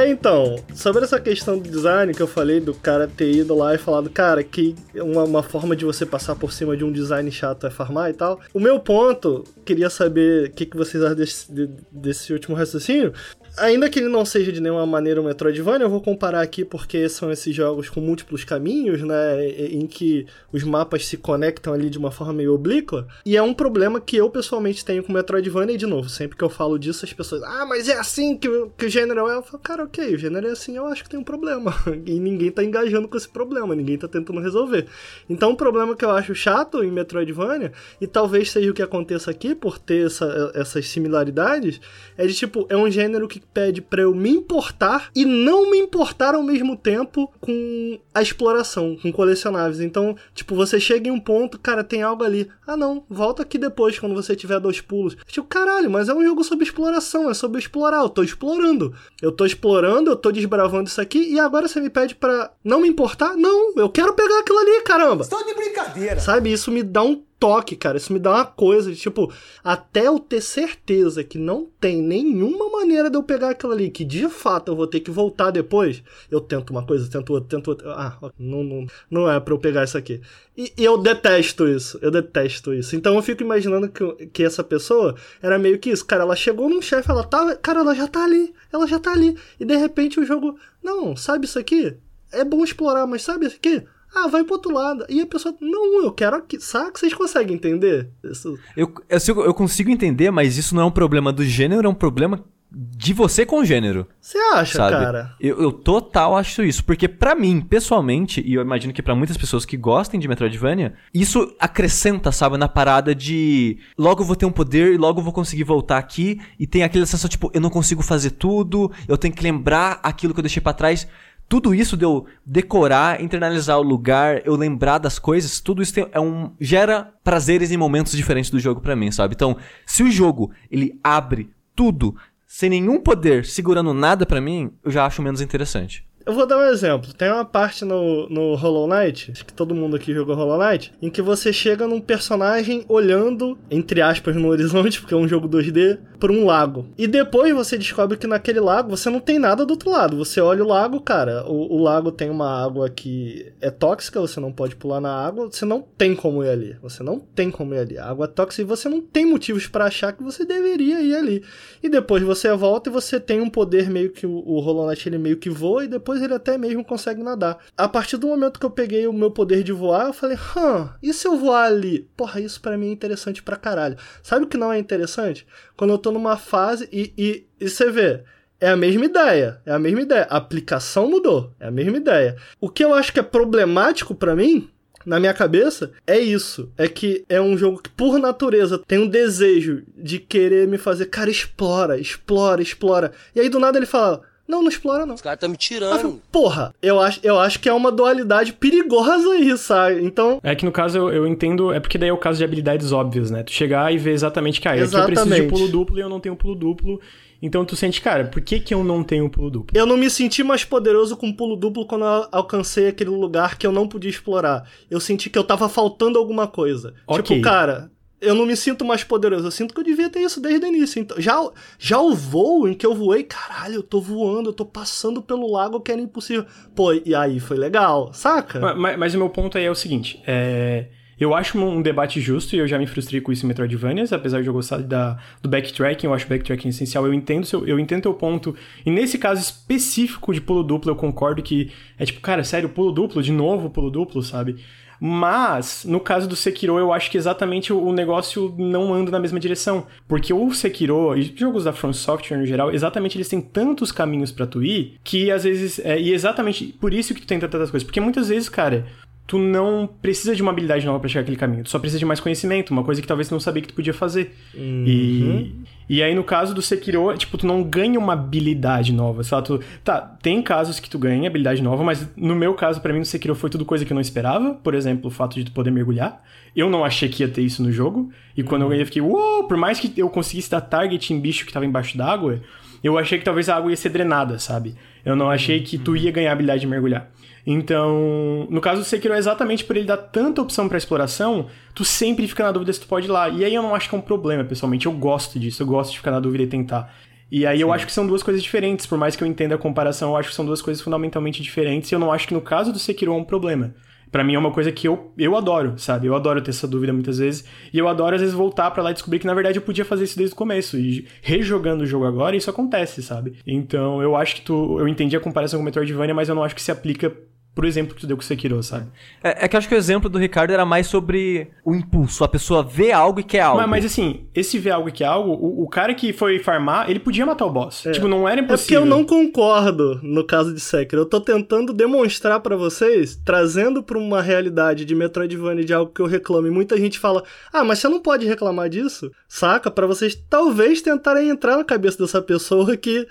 É, então, sobre essa questão do design que eu falei, do cara ter ido lá e falado, cara, que uma, uma forma de você passar por cima de um design chato é farmar e tal. O meu ponto, queria saber o que, que vocês acham desse, desse último raciocínio, Ainda que ele não seja de nenhuma maneira um Metroidvania, eu vou comparar aqui porque são esses jogos com múltiplos caminhos, né? Em que os mapas se conectam ali de uma forma meio oblíqua. E é um problema que eu pessoalmente tenho com Metroidvania, e de novo, sempre que eu falo disso, as pessoas, ah, mas é assim que, que o gênero é. Eu falo, cara, ok, o gênero é assim, eu acho que tem um problema. E ninguém tá engajando com esse problema, ninguém tá tentando resolver. Então, um problema que eu acho chato em Metroidvania, e talvez seja o que aconteça aqui, por ter essa, essas similaridades, é de tipo, é um gênero que pede para eu me importar e não me importar ao mesmo tempo com a exploração, com colecionáveis. Então, tipo, você chega em um ponto, cara, tem algo ali. Ah, não, volta aqui depois quando você tiver dois pulos. Tipo, caralho, mas é um jogo sobre exploração, é sobre explorar. Eu tô explorando. Eu tô explorando, eu tô desbravando isso aqui e agora você me pede para não me importar? Não, eu quero pegar aquilo ali, caramba. Estou de brincadeira. Sabe, isso me dá um toque, cara. Isso me dá uma coisa de tipo, até eu ter certeza que não tem nenhuma maneira de eu pegar aquilo ali, que de fato eu vou ter que voltar depois, eu tento uma coisa, tento outra, tento outra. Ah, não, não, não é pra eu pegar isso aqui. E, e eu detesto isso, eu detesto isso. Então eu fico imaginando que, que essa pessoa era meio que isso, cara. Ela chegou num chefe, ela tava. Cara, ela já tá ali, ela já tá ali. E de repente o jogo. Não, sabe isso aqui? É bom explorar, mas sabe isso aqui? Ah, vai pro outro lado. E a pessoa, não, eu quero aqui. Sabe que vocês conseguem entender? Isso... Eu, eu, eu consigo entender, mas isso não é um problema do gênero, é um problema de você com o gênero. Você acha, sabe? cara? Eu, eu total acho isso. Porque para mim, pessoalmente, e eu imagino que para muitas pessoas que gostem de Metroidvania, isso acrescenta, sabe, na parada de logo vou ter um poder e logo vou conseguir voltar aqui. E tem aquela sensação, tipo, eu não consigo fazer tudo, eu tenho que lembrar aquilo que eu deixei para trás tudo isso de eu decorar, internalizar o lugar, eu lembrar das coisas, tudo isso tem, é um gera prazeres em momentos diferentes do jogo para mim, sabe? Então, se o jogo ele abre tudo sem nenhum poder segurando nada para mim, eu já acho menos interessante. Eu vou dar um exemplo. Tem uma parte no, no Hollow Knight, acho que todo mundo aqui jogou Hollow Knight, em que você chega num personagem olhando, entre aspas, no horizonte, porque é um jogo 2D, por um lago. E depois você descobre que naquele lago você não tem nada do outro lado. Você olha o lago, cara, o, o lago tem uma água que é tóxica, você não pode pular na água, você não tem como ir ali. Você não tem como ir ali. A água é tóxica e você não tem motivos para achar que você deveria ir ali. E depois você volta e você tem um poder meio que o, o Hollow Knight ele meio que voa e depois depois ele até mesmo consegue nadar. A partir do momento que eu peguei o meu poder de voar, eu falei, hã, e se eu voar ali? Porra, isso para mim é interessante pra caralho. Sabe o que não é interessante? Quando eu tô numa fase e, e, e você vê, é a mesma ideia, é a mesma ideia. A aplicação mudou, é a mesma ideia. O que eu acho que é problemático para mim na minha cabeça é isso. É que é um jogo que, por natureza, tem um desejo de querer me fazer, cara, explora, explora, explora. E aí do nada ele fala: não, não explora, não. Os caras estão me tirando. porra, eu acho, eu acho que é uma dualidade perigosa aí, sabe? Então. É que no caso eu, eu entendo. É porque daí é o caso de habilidades óbvias, né? Tu chegar e ver exatamente que ah, aqui eu preciso de pulo duplo e eu não tenho pulo duplo. Então tu sente, cara, por que, que eu não tenho pulo duplo? Eu não me senti mais poderoso com pulo duplo quando eu alcancei aquele lugar que eu não podia explorar. Eu senti que eu tava faltando alguma coisa. Okay. Tipo, cara, eu não me sinto mais poderoso. Eu sinto que eu devia ter isso desde o início. Então, já, já o voo em que eu voei, caralho, eu tô voando, eu tô passando pelo lago que era impossível. Pô, e aí foi legal, saca? Mas, mas, mas o meu ponto aí é o seguinte: é. Eu acho um debate justo e eu já me frustrei com isso em Metroidvanias, apesar de eu gostar da, do backtracking, eu acho backtracking essencial, eu entendo seu, eu entendo teu ponto. E nesse caso específico de pulo duplo, eu concordo que é tipo, cara, sério, pulo duplo, de novo pulo duplo, sabe? Mas, no caso do Sekiro, eu acho que exatamente o negócio não anda na mesma direção. Porque o Sekiro, e jogos da From Software no geral, exatamente eles têm tantos caminhos para tu ir, que às vezes. É, e exatamente por isso que tu tenta tantas coisas. Porque muitas vezes, cara, tu não precisa de uma habilidade nova para chegar aquele caminho. Tu só precisa de mais conhecimento, uma coisa que talvez tu não sabia que tu podia fazer. Uhum. E, e aí, no caso do Sekiro, tipo, tu não ganha uma habilidade nova. Só tu. Tá, tem casos que tu ganha habilidade nova, mas no meu caso, para mim, no Sekiro foi tudo coisa que eu não esperava. Por exemplo, o fato de tu poder mergulhar. Eu não achei que ia ter isso no jogo. E quando uhum. eu ganhei, eu fiquei, uou, por mais que eu conseguisse dar target em bicho que tava embaixo d'água, eu achei que talvez a água ia ser drenada, sabe? Eu não achei que tu ia ganhar a habilidade de mergulhar. Então, no caso do Sekiro, é exatamente por ele dar tanta opção para exploração, tu sempre fica na dúvida se tu pode ir lá. E aí eu não acho que é um problema, pessoalmente. Eu gosto disso, eu gosto de ficar na dúvida e tentar. E aí Sim. eu acho que são duas coisas diferentes, por mais que eu entenda a comparação, eu acho que são duas coisas fundamentalmente diferentes, e eu não acho que no caso do Sekiro é um problema para mim é uma coisa que eu, eu adoro, sabe? Eu adoro ter essa dúvida muitas vezes. E eu adoro, às vezes, voltar para lá e descobrir que, na verdade, eu podia fazer isso desde o começo. E rejogando o jogo agora, isso acontece, sabe? Então, eu acho que tu. Eu entendi a comparação com o Metroidvania, mas eu não acho que se aplica por exemplo que tu deu com o Sekiro, sabe? É, é, que eu acho que o exemplo do Ricardo era mais sobre o impulso. A pessoa vê algo e quer algo. Mas, mas assim, esse vê algo e quer algo, o, o, cara que foi farmar, ele podia matar o boss. É. Tipo, não era impossível. É porque eu não concordo no caso de Sekiro. Eu tô tentando demonstrar para vocês, trazendo pra uma realidade de Metroidvania de algo que eu reclamo. E muita gente fala, ah, mas você não pode reclamar disso? Saca? para vocês talvez tentarem entrar na cabeça dessa pessoa que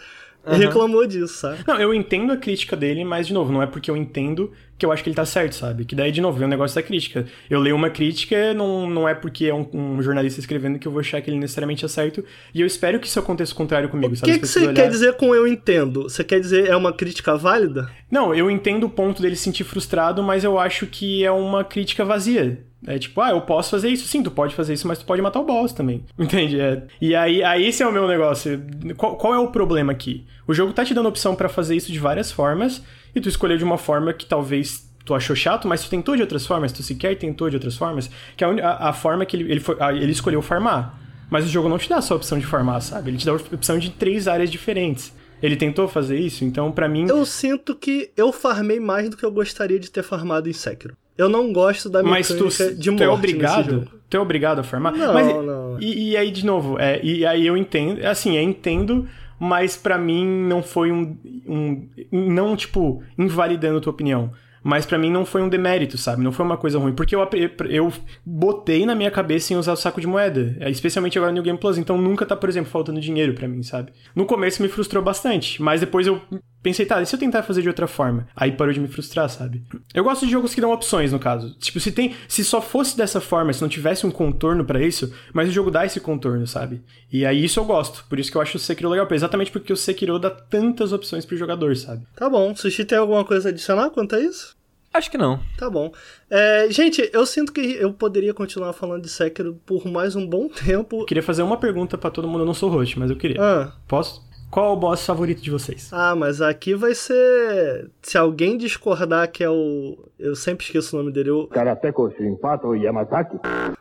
Uhum. reclamou disso, sabe? Não, eu entendo a crítica dele, mas, de novo, não é porque eu entendo que eu acho que ele tá certo, sabe? Que daí, de novo, vem o negócio da crítica. Eu leio uma crítica, não, não é porque é um, um, jornalista escrevendo que eu vou achar que ele necessariamente é certo. E eu espero que isso aconteça o contrário comigo, o sabe? O que, que você olhar... quer dizer com eu entendo? Você quer dizer é uma crítica válida? Não, eu entendo o ponto dele se sentir frustrado, mas eu acho que é uma crítica vazia. É tipo, ah, eu posso fazer isso. Sim, tu pode fazer isso, mas tu pode matar o boss também. Entende? É. E aí, aí esse é o meu negócio. Qual, qual é o problema aqui? O jogo tá te dando opção para fazer isso de várias formas, e tu escolheu de uma forma que talvez tu achou chato, mas tu tentou de outras formas, tu sequer tentou de outras formas, que a, a, a forma que ele, ele, foi, a, ele escolheu farmar. Mas o jogo não te dá só a opção de farmar, sabe? Ele te dá a opção de três áreas diferentes. Ele tentou fazer isso, então para mim. Eu sinto que eu farmei mais do que eu gostaria de ter farmado em Sekiro. Eu não gosto da mecânica Mas tu, de morte tu é obrigado, tu é obrigado a farmar? Não, mas, não. E, e, aí, de novo, é, e aí eu entendo, assim, eu entendo, mas para mim não foi um, um. Não, tipo, invalidando a tua opinião. Mas para mim não foi um demérito, sabe? Não foi uma coisa ruim. Porque eu, eu botei na minha cabeça em usar o saco de moeda. É, especialmente agora no Game Plus. Então nunca tá, por exemplo, faltando dinheiro para mim, sabe? No começo me frustrou bastante. Mas depois eu pensei, tá, e se eu tentar fazer de outra forma? Aí parou de me frustrar, sabe? Eu gosto de jogos que dão opções, no caso. Tipo, se tem. Se só fosse dessa forma, se não tivesse um contorno para isso, mas o jogo dá esse contorno, sabe? E aí isso eu gosto. Por isso que eu acho o Sekiro legal. Exatamente porque o Sekiro dá tantas opções pro jogador, sabe? Tá bom. Sushi tem alguma coisa a adicionar quanto a isso? Acho que não. Tá bom. É, gente, eu sinto que eu poderia continuar falando de Sekiro por mais um bom tempo. queria fazer uma pergunta para todo mundo. Eu não sou host, mas eu queria. Ah. Posso? Qual é o boss favorito de vocês? Ah, mas aqui vai ser. Se alguém discordar que é o. Eu sempre esqueço o nome dele. O. Karateko Shinpato Yamazaki.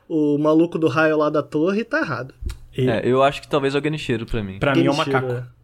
O maluco do raio lá da torre tá errado. E... É, eu acho que talvez é o Genichiro pra mim. Pra Genichiro, mim é o macaco. É.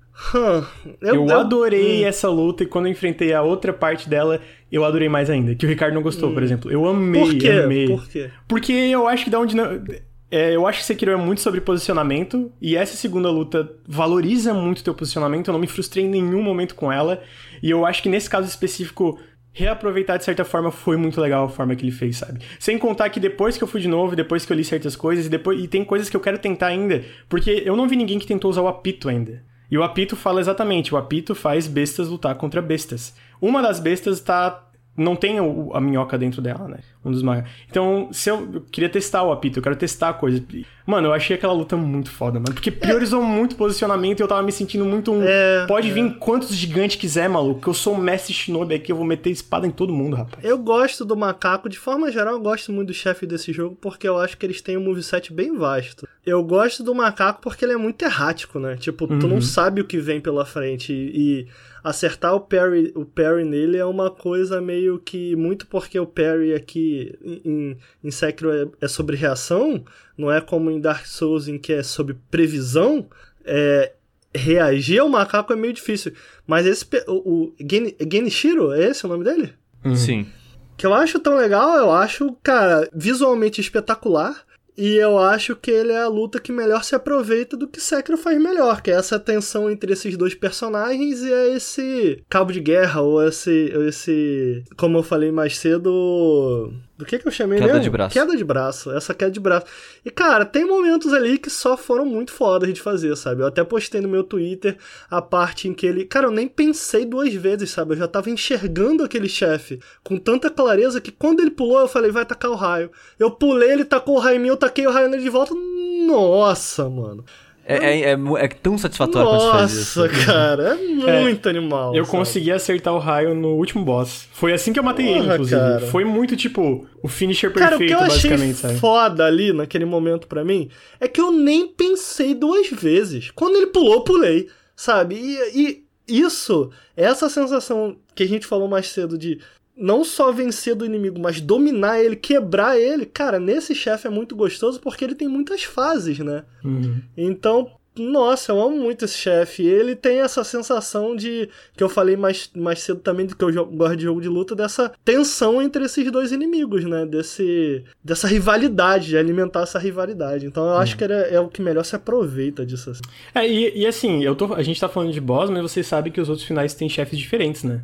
eu, eu, adorei hum. essa luta e quando eu enfrentei a outra parte dela, eu adorei mais ainda. Que o Ricardo não gostou, hum. por exemplo. Eu amei, por quê? amei. Por quê? Porque eu acho que da onde não. É, eu acho que Sekiro é muito sobre posicionamento, e essa segunda luta valoriza muito teu posicionamento, eu não me frustrei em nenhum momento com ela, e eu acho que nesse caso específico, reaproveitar de certa forma foi muito legal a forma que ele fez, sabe? Sem contar que depois que eu fui de novo, depois que eu li certas coisas, e, depois, e tem coisas que eu quero tentar ainda, porque eu não vi ninguém que tentou usar o apito ainda. E o apito fala exatamente, o apito faz bestas lutar contra bestas. Uma das bestas tá não tem a minhoca dentro dela, né? Um dos maiores. Então, se eu, eu, queria testar o apito, eu quero testar a coisa. Mano, eu achei aquela luta muito foda, mano. Porque priorizou é. muito o posicionamento e eu tava me sentindo muito um. É, pode é. vir quantos gigantes quiser, maluco. Que eu sou o mestre Shinobi aqui, eu vou meter espada em todo mundo, rapaz. Eu gosto do macaco, de forma geral, eu gosto muito do chefe desse jogo, porque eu acho que eles têm um moveset bem vasto. Eu gosto do macaco porque ele é muito errático, né? Tipo, uhum. tu não uhum. sabe o que vem pela frente e, acertar o parry, o parry nele é uma coisa meio que. Muito porque o parry aqui em, em Sekiro é, é sobre reação, não é como em Dark Souls em que é sobre previsão. É, reagir ao macaco é meio difícil. Mas esse. O, o Gen, Genichiro, é esse o nome dele? Uhum. Sim. Que eu acho tão legal, eu acho, cara, visualmente espetacular. E eu acho que ele é a luta que melhor se aproveita do que Sekiro faz melhor, que é essa tensão entre esses dois personagens e é esse cabo de guerra, ou esse, esse como eu falei mais cedo, do que que eu chamei Queda mesmo? de braço. Queda de braço. Essa queda de braço. E, cara, tem momentos ali que só foram muito fodas de fazer, sabe? Eu até postei no meu Twitter a parte em que ele... Cara, eu nem pensei duas vezes, sabe? Eu já tava enxergando aquele chefe com tanta clareza que quando ele pulou, eu falei, vai tacar o raio. Eu pulei, ele tacou o raio em mim, eu taquei o raio nele de volta. Nossa, mano. É, é, é, é, tão satisfatório Nossa, quando você faz isso. Nossa, cara, é muito é, animal. Eu sabe? consegui acertar o raio no último boss. Foi assim que eu matei Porra, ele, inclusive. Cara. Foi muito, tipo, o finisher perfeito, cara, o que eu basicamente, achei sabe? foda ali, naquele momento para mim, é que eu nem pensei duas vezes. Quando ele pulou, eu pulei. sabe? E, e isso, essa sensação que a gente falou mais cedo de não só vencer do inimigo, mas dominar ele, quebrar ele, cara, nesse chefe é muito gostoso porque ele tem muitas fases, né? Uhum. Então, nossa, eu amo muito esse chefe. Ele tem essa sensação de. que eu falei mais, mais cedo também, do que eu gosto de jogo de luta, dessa tensão entre esses dois inimigos, né? Desse, dessa rivalidade, de alimentar essa rivalidade. Então eu acho Uhum. que era, é o que melhor se aproveita disso. Assim. É, e, e assim, eu tô, a gente tá falando de boss, mas vocês sabem que os outros finais têm chefes diferentes, né?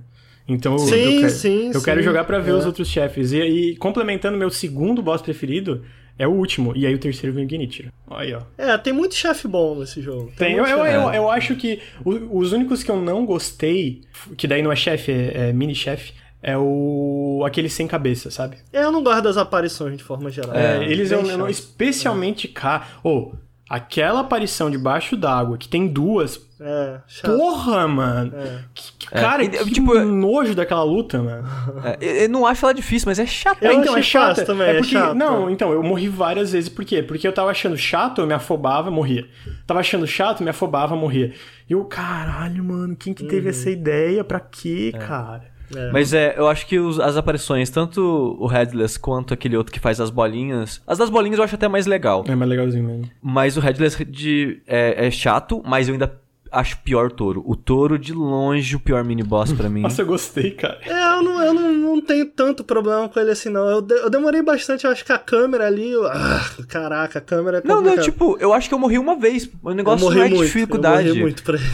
Então eu- Sim, eu, quero, sim, eu quero sim, jogar pra ver é. os outros chefes. E, e complementando meu segundo boss preferido, é o último. E aí o terceiro vem o Genichiro. Aí, ó. É, tem muito chefe bom nesse jogo. Tem, eu, muito eu, chefe. eu, eu acho que o- os únicos que eu não gostei, que daí não é chefe, é, é mini-chefe, é o. aquele sem cabeça, sabe? É, Eu não gosto das aparições de forma geral. É, eles bem eu, eu não- especialmente cá. Ou, aquela aparição debaixo d'água, que tem duas. É, chato. Porra, mano! É. Que, que- É, cara, e, que tipo, nojo daquela luta, mano. É, eu- não acho ela difícil, mas é chato. Eu É, então, achei é chato. também, é é porque, chato. Não, então, eu morri várias vezes. Por quê? Porque eu tava achando chato, eu me afobava, morria. Tava achando chato, me afobava, morria. E eu, caralho, mano, quem que Uhum. teve essa ideia? Pra quê, cara? Mas é, eu acho que os- as aparições, tanto o Headless quanto aquele outro que faz as bolinhas. As das bolinhas eu acho até mais legal. É mais legalzinho mesmo. Mas o Headless de, é, é chato, mas eu ainda acho pior o touro. O touro, de longe, o pior mini-boss pra mim. Nossa, eu gostei, cara. É, eu, não, eu não, não tenho tanto problema com ele assim, não. Eu, de- eu demorei bastante, eu acho que a câmera ali. eu- ah, caraca, a câmera é Não, não, tipo, eu acho que eu morri uma vez. O eu negócio morri não é muito, dificuldade. Eu morri muito pra ele.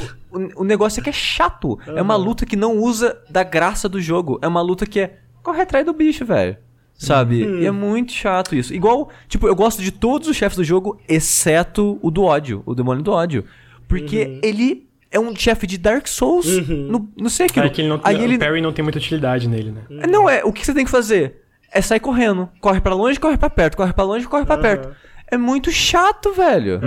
O, o negócio é que é chato. É uma luta que não usa da graça do jogo. É uma luta que é corre atrás do bicho, velho. Sabe? Hum. E é muito chato isso. Igual, tipo, eu gosto de todos os chefes do jogo, exceto o do ódio, o demônio do ódio. Porque Uhum. ele é um chefe de Dark Souls. No, não sei aquilo. É que ele não, Aí o ele. Parry não tem muita utilidade nele, né? Não, é. O que você tem que fazer? É sair correndo. Corre pra longe, corre pra perto. Corre pra longe, corre pra perto. É muito chato, velho.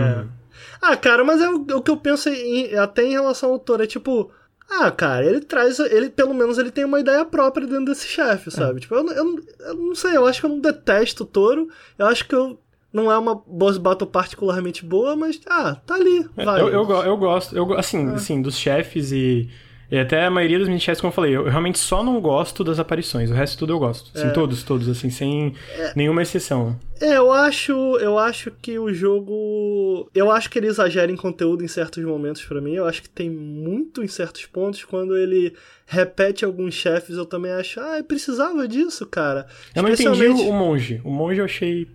Ah, cara, mas é o, o que eu penso em- até em relação ao autor. É tipo. Ah, cara, ele traz. Ele, pelo menos, ele tem uma ideia própria dentro desse chefe, sabe? Tipo, eu, não- eu, não- eu não sei, eu acho que eu não detesto o touro. Eu acho que eu. Não é uma boss battle particularmente boa, mas. Ah, tá ali. Vai. Eu, eu, eu gosto, eu, assim, assim, dos chefes e, e até a maioria dos mini-chefes, como eu falei, eu, eu realmente só não gosto das aparições, o resto tudo eu gosto. Assim, todos, todos, assim, sem nenhuma exceção. É, eu acho, eu acho que o jogo, eu acho que ele exagera em conteúdo em certos momentos pra mim. Eu acho que tem muito em certos pontos quando ele repete alguns chefes, eu também acho, ah, precisava disso, cara. Eu não entendi o monge. O monge eu achei,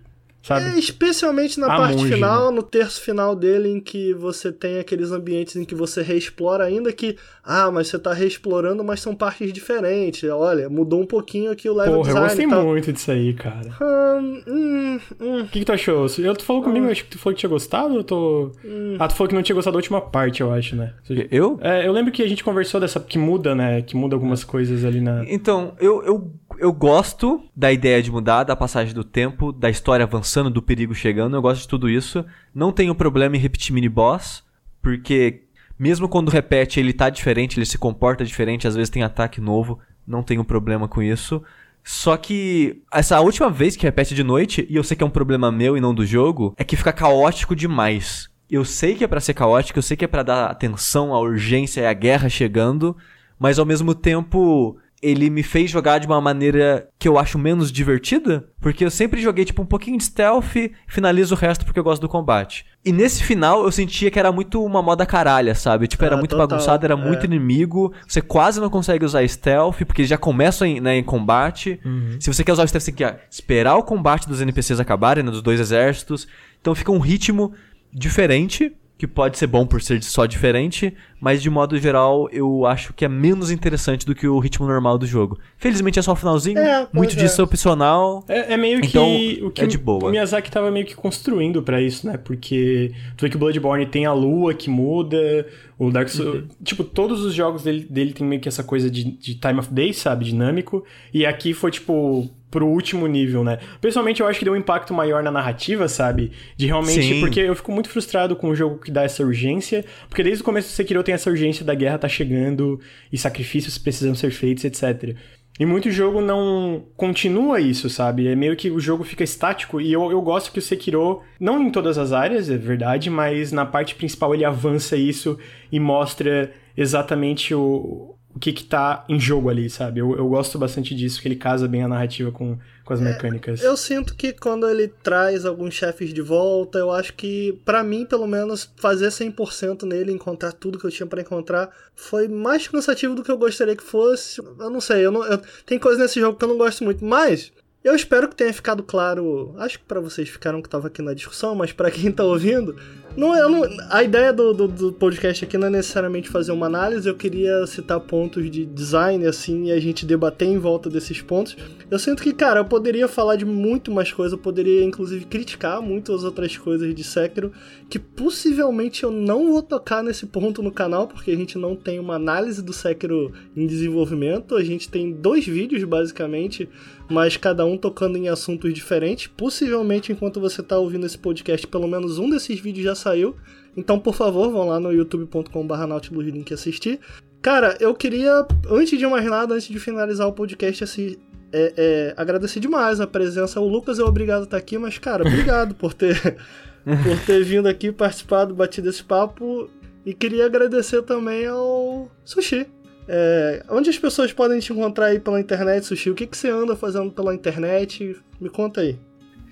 sabe? É, especialmente na A parte monge, final, né? no terço final dele, em que você tem aqueles ambientes em que você reexplora, ainda que, ah, mas você tá reexplorando, mas são partes diferentes. Olha, mudou um pouquinho aqui o level Porra, eu design gostei e tal. muito disso aí, cara. Hum, hum, hum. O que, que tu achou? Eu, tu falou comigo, eu acho que tu falou que tinha gostado ou eu tô. Ah, tu falou que não tinha gostado da última parte, eu acho, né? Eu? É, eu lembro que a gente conversou dessa. que muda, né? Que muda algumas coisas ali na. Então, eu, eu, eu gosto da ideia de mudar, da passagem do tempo, da história avançando, do perigo chegando. Eu gosto de tudo isso. Não tenho problema em repetir mini-boss, porque mesmo quando repete, ele tá diferente, ele se comporta diferente, às vezes tem ataque novo. Não tenho problema com isso. Só que essa última vez que repete de noite, e eu sei que é um problema meu e não do jogo, é que fica caótico demais. Eu sei que é pra ser caótico, eu sei que é pra dar atenção à urgência e à guerra chegando, mas ao mesmo tempo ele me fez jogar de uma maneira que eu acho menos divertida, porque eu sempre joguei tipo um pouquinho de stealth e finalizo o resto porque eu gosto do combate. E nesse final eu sentia que era muito uma moda caralha, sabe? Tipo, era Ah, muito total, bagunçado, era é. muito inimigo, você quase não consegue usar stealth, porque já começam em, né, em combate. Se você quer usar o stealth, você tem que esperar o combate dos NPCs acabarem, né, dos dois exércitos. Então fica um ritmo diferente, que pode ser bom por ser só diferente, mas de modo geral eu acho que é menos interessante do que o ritmo normal do jogo. Felizmente é só o finalzinho, É, muito é. disso é opcional. É, é meio que Então, o que é de boa. o Miyazaki tava meio que construindo pra isso, né? Porque tu vê que o Bloodborne tem a lua que muda, o Dark Souls... Uhum. Tipo, todos os jogos dele, dele tem meio que essa coisa de, de time of day, sabe? Dinâmico. E aqui foi, tipo, pro último nível, né? Pessoalmente, eu acho que deu um impacto maior na narrativa, sabe? De realmente... Sim. Porque eu fico muito frustrado com o jogo que dá essa urgência, porque desde o começo do Sekiro tem essa urgência da guerra tá chegando e sacrifícios precisam ser feitos, etc. E muito jogo não continua isso, sabe? É meio que o jogo fica estático. E eu, eu gosto que o Sekiro, não em todas as áreas, é verdade, mas na parte principal ele avança isso e mostra exatamente o, o que que tá em jogo ali, sabe? Eu, eu gosto bastante disso, que ele casa bem a narrativa com, com as é, mecânicas. Eu sinto que quando ele traz alguns chefes de volta, eu acho que, para mim, pelo menos, fazer 100% nele, encontrar tudo que eu tinha para encontrar, foi mais cansativo do que eu gostaria que fosse. Eu não sei, eu não, eu, tem coisa nesse jogo que eu não gosto muito, mas eu espero que tenha ficado claro. Acho que para vocês ficaram que tava aqui na discussão, mas para quem tá ouvindo, não, eu não, a ideia do, do, do, podcast aqui não é necessariamente fazer uma análise, eu queria citar pontos de design, assim, e a gente debater em volta desses pontos. Eu sinto que, cara, eu poderia falar de muito mais coisa, eu poderia, inclusive, criticar muitas outras coisas de Sekiro, que possivelmente eu não vou tocar nesse ponto no canal, porque a gente não tem uma análise do Sekiro em desenvolvimento, a gente tem dois vídeos, basicamente, mas cada um tocando em assuntos diferentes. Possivelmente, enquanto você está ouvindo esse podcast, pelo menos um desses vídeos já saiu. Então, por favor, vão lá no youtube.com.br Nautilus Link assistir. Cara, eu queria, antes de mais nada, antes de finalizar o podcast, assim, é, é, agradecer demais a presença. O Lucas é obrigado a estar aqui, mas, cara, obrigado por ter, por ter vindo aqui, participado, batido esse papo. E queria agradecer também ao Sushi. É, onde as pessoas podem te encontrar aí pela internet, Sushi? O que, que você anda fazendo pela internet? Me conta aí.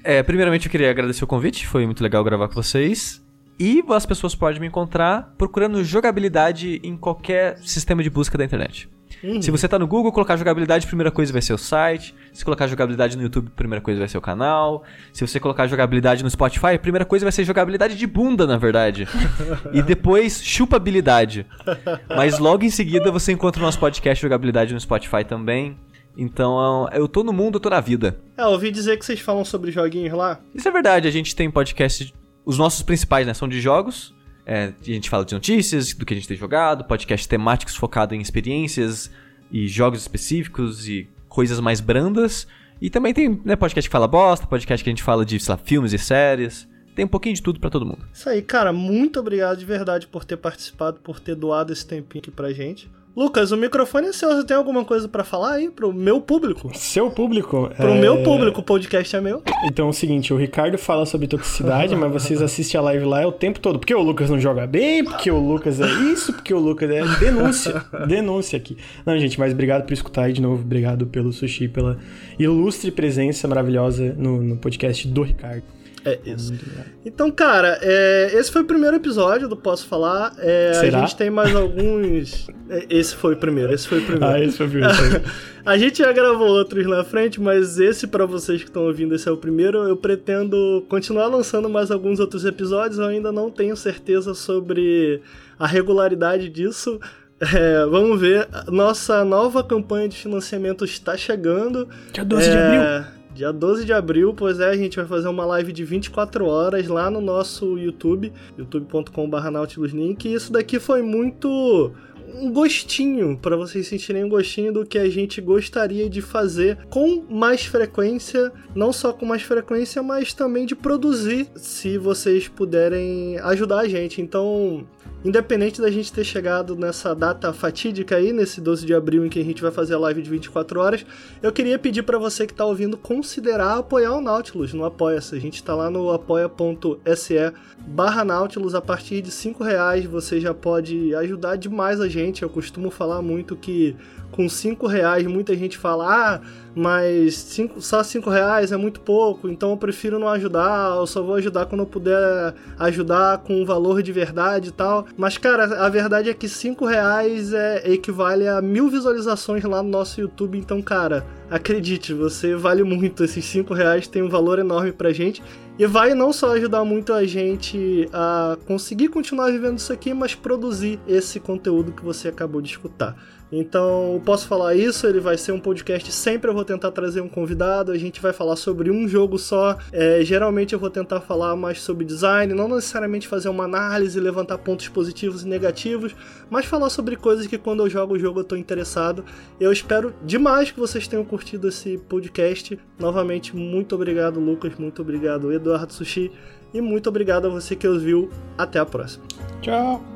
É, primeiramente eu queria agradecer o convite, foi muito legal gravar com vocês. E as pessoas podem me encontrar procurando jogabilidade em qualquer sistema de busca da internet. Uhum. Se você tá no Google, colocar jogabilidade, primeira coisa vai ser o site. Se colocar jogabilidade no YouTube, primeira coisa vai ser o canal. Se você colocar jogabilidade no Spotify, primeira coisa vai ser jogabilidade de bunda, na verdade. e depois, chupabilidade. Mas logo em seguida você encontra o nosso podcast Jogabilidade no Spotify também. Então, eu tô no mundo, eu tô na vida. É, eu ouvi dizer que vocês falam sobre joguinhos lá. Isso é verdade, a gente tem podcast os nossos principais, né, são de jogos. É, a gente fala de notícias, do que a gente tem jogado, podcasts temáticos focados em experiências e jogos específicos e coisas mais brandas. E também tem né, podcast que fala bosta, podcast que a gente fala de, sei lá, filmes e séries. Tem um pouquinho de tudo para todo mundo. Isso aí, cara. Muito obrigado de verdade por ter participado, por ter doado esse tempinho aqui pra gente. Lucas, o microfone é seu. Você tem alguma coisa para falar aí pro meu público? Seu público? Pro é... meu público, o podcast é meu. Então é o seguinte, o Ricardo fala sobre toxicidade, mas vocês assistem a live lá o tempo todo. Porque o Lucas não joga bem, porque o Lucas é isso, porque o Lucas é denúncia. denúncia aqui. Não, gente, mas obrigado por escutar aí de novo. Obrigado pelo sushi, pela ilustre presença maravilhosa no, no podcast do Ricardo. É isso. Então, cara, é, esse foi o primeiro episódio do Posso Falar. É, a gente tem mais alguns. É, esse foi o primeiro, esse foi o primeiro. Ah, esse foi o primeiro. a gente já gravou outros na frente, mas esse, para vocês que estão ouvindo, esse é o primeiro. Eu pretendo continuar lançando mais alguns outros episódios. Eu ainda não tenho certeza sobre a regularidade disso. É, vamos ver. Nossa nova campanha de financiamento está chegando. Dia 12 é, de abril. Dia 12 de abril, pois é, a gente vai fazer uma live de 24 horas lá no nosso YouTube, youtube.com.br nautiluslink. E isso daqui foi muito um gostinho, para vocês sentirem um gostinho do que a gente gostaria de fazer com mais frequência, não só com mais frequência, mas também de produzir, se vocês puderem ajudar a gente. Então, independente da gente ter chegado nessa data fatídica aí, nesse 12 de abril em que a gente vai fazer a live de 24 horas, eu queria pedir para você que tá ouvindo considerar apoiar o Nautilus no Apoia-se. A gente tá lá no apoia.se barra Nautilus, a partir de 5 reais você já pode ajudar demais a gente. Eu costumo falar muito que com 5 reais muita gente fala, ah, mas cinco, só 5 reais é muito pouco, então eu prefiro não ajudar, eu só vou ajudar quando eu puder ajudar com um valor de verdade e tal. Mas, cara, a verdade é que 5 reais é, equivale a mil visualizações lá no nosso YouTube, então, cara, acredite, você vale muito. Esses 5 reais tem um valor enorme pra gente. E vai não só ajudar muito a gente a conseguir continuar vivendo isso aqui, mas produzir esse conteúdo que você acabou de escutar. Então, posso falar isso, ele vai ser um podcast, sempre eu vou tentar trazer um convidado, a gente vai falar sobre um jogo só. É, geralmente eu vou tentar falar mais sobre design, não necessariamente fazer uma análise, levantar pontos positivos e negativos, mas falar sobre coisas que quando eu jogo o jogo eu tô interessado. Eu espero demais que vocês tenham curtido esse podcast. Novamente, muito obrigado, Lucas, muito obrigado, Eduardo Sushi, e muito obrigado a você que ouviu. Até a próxima. Tchau!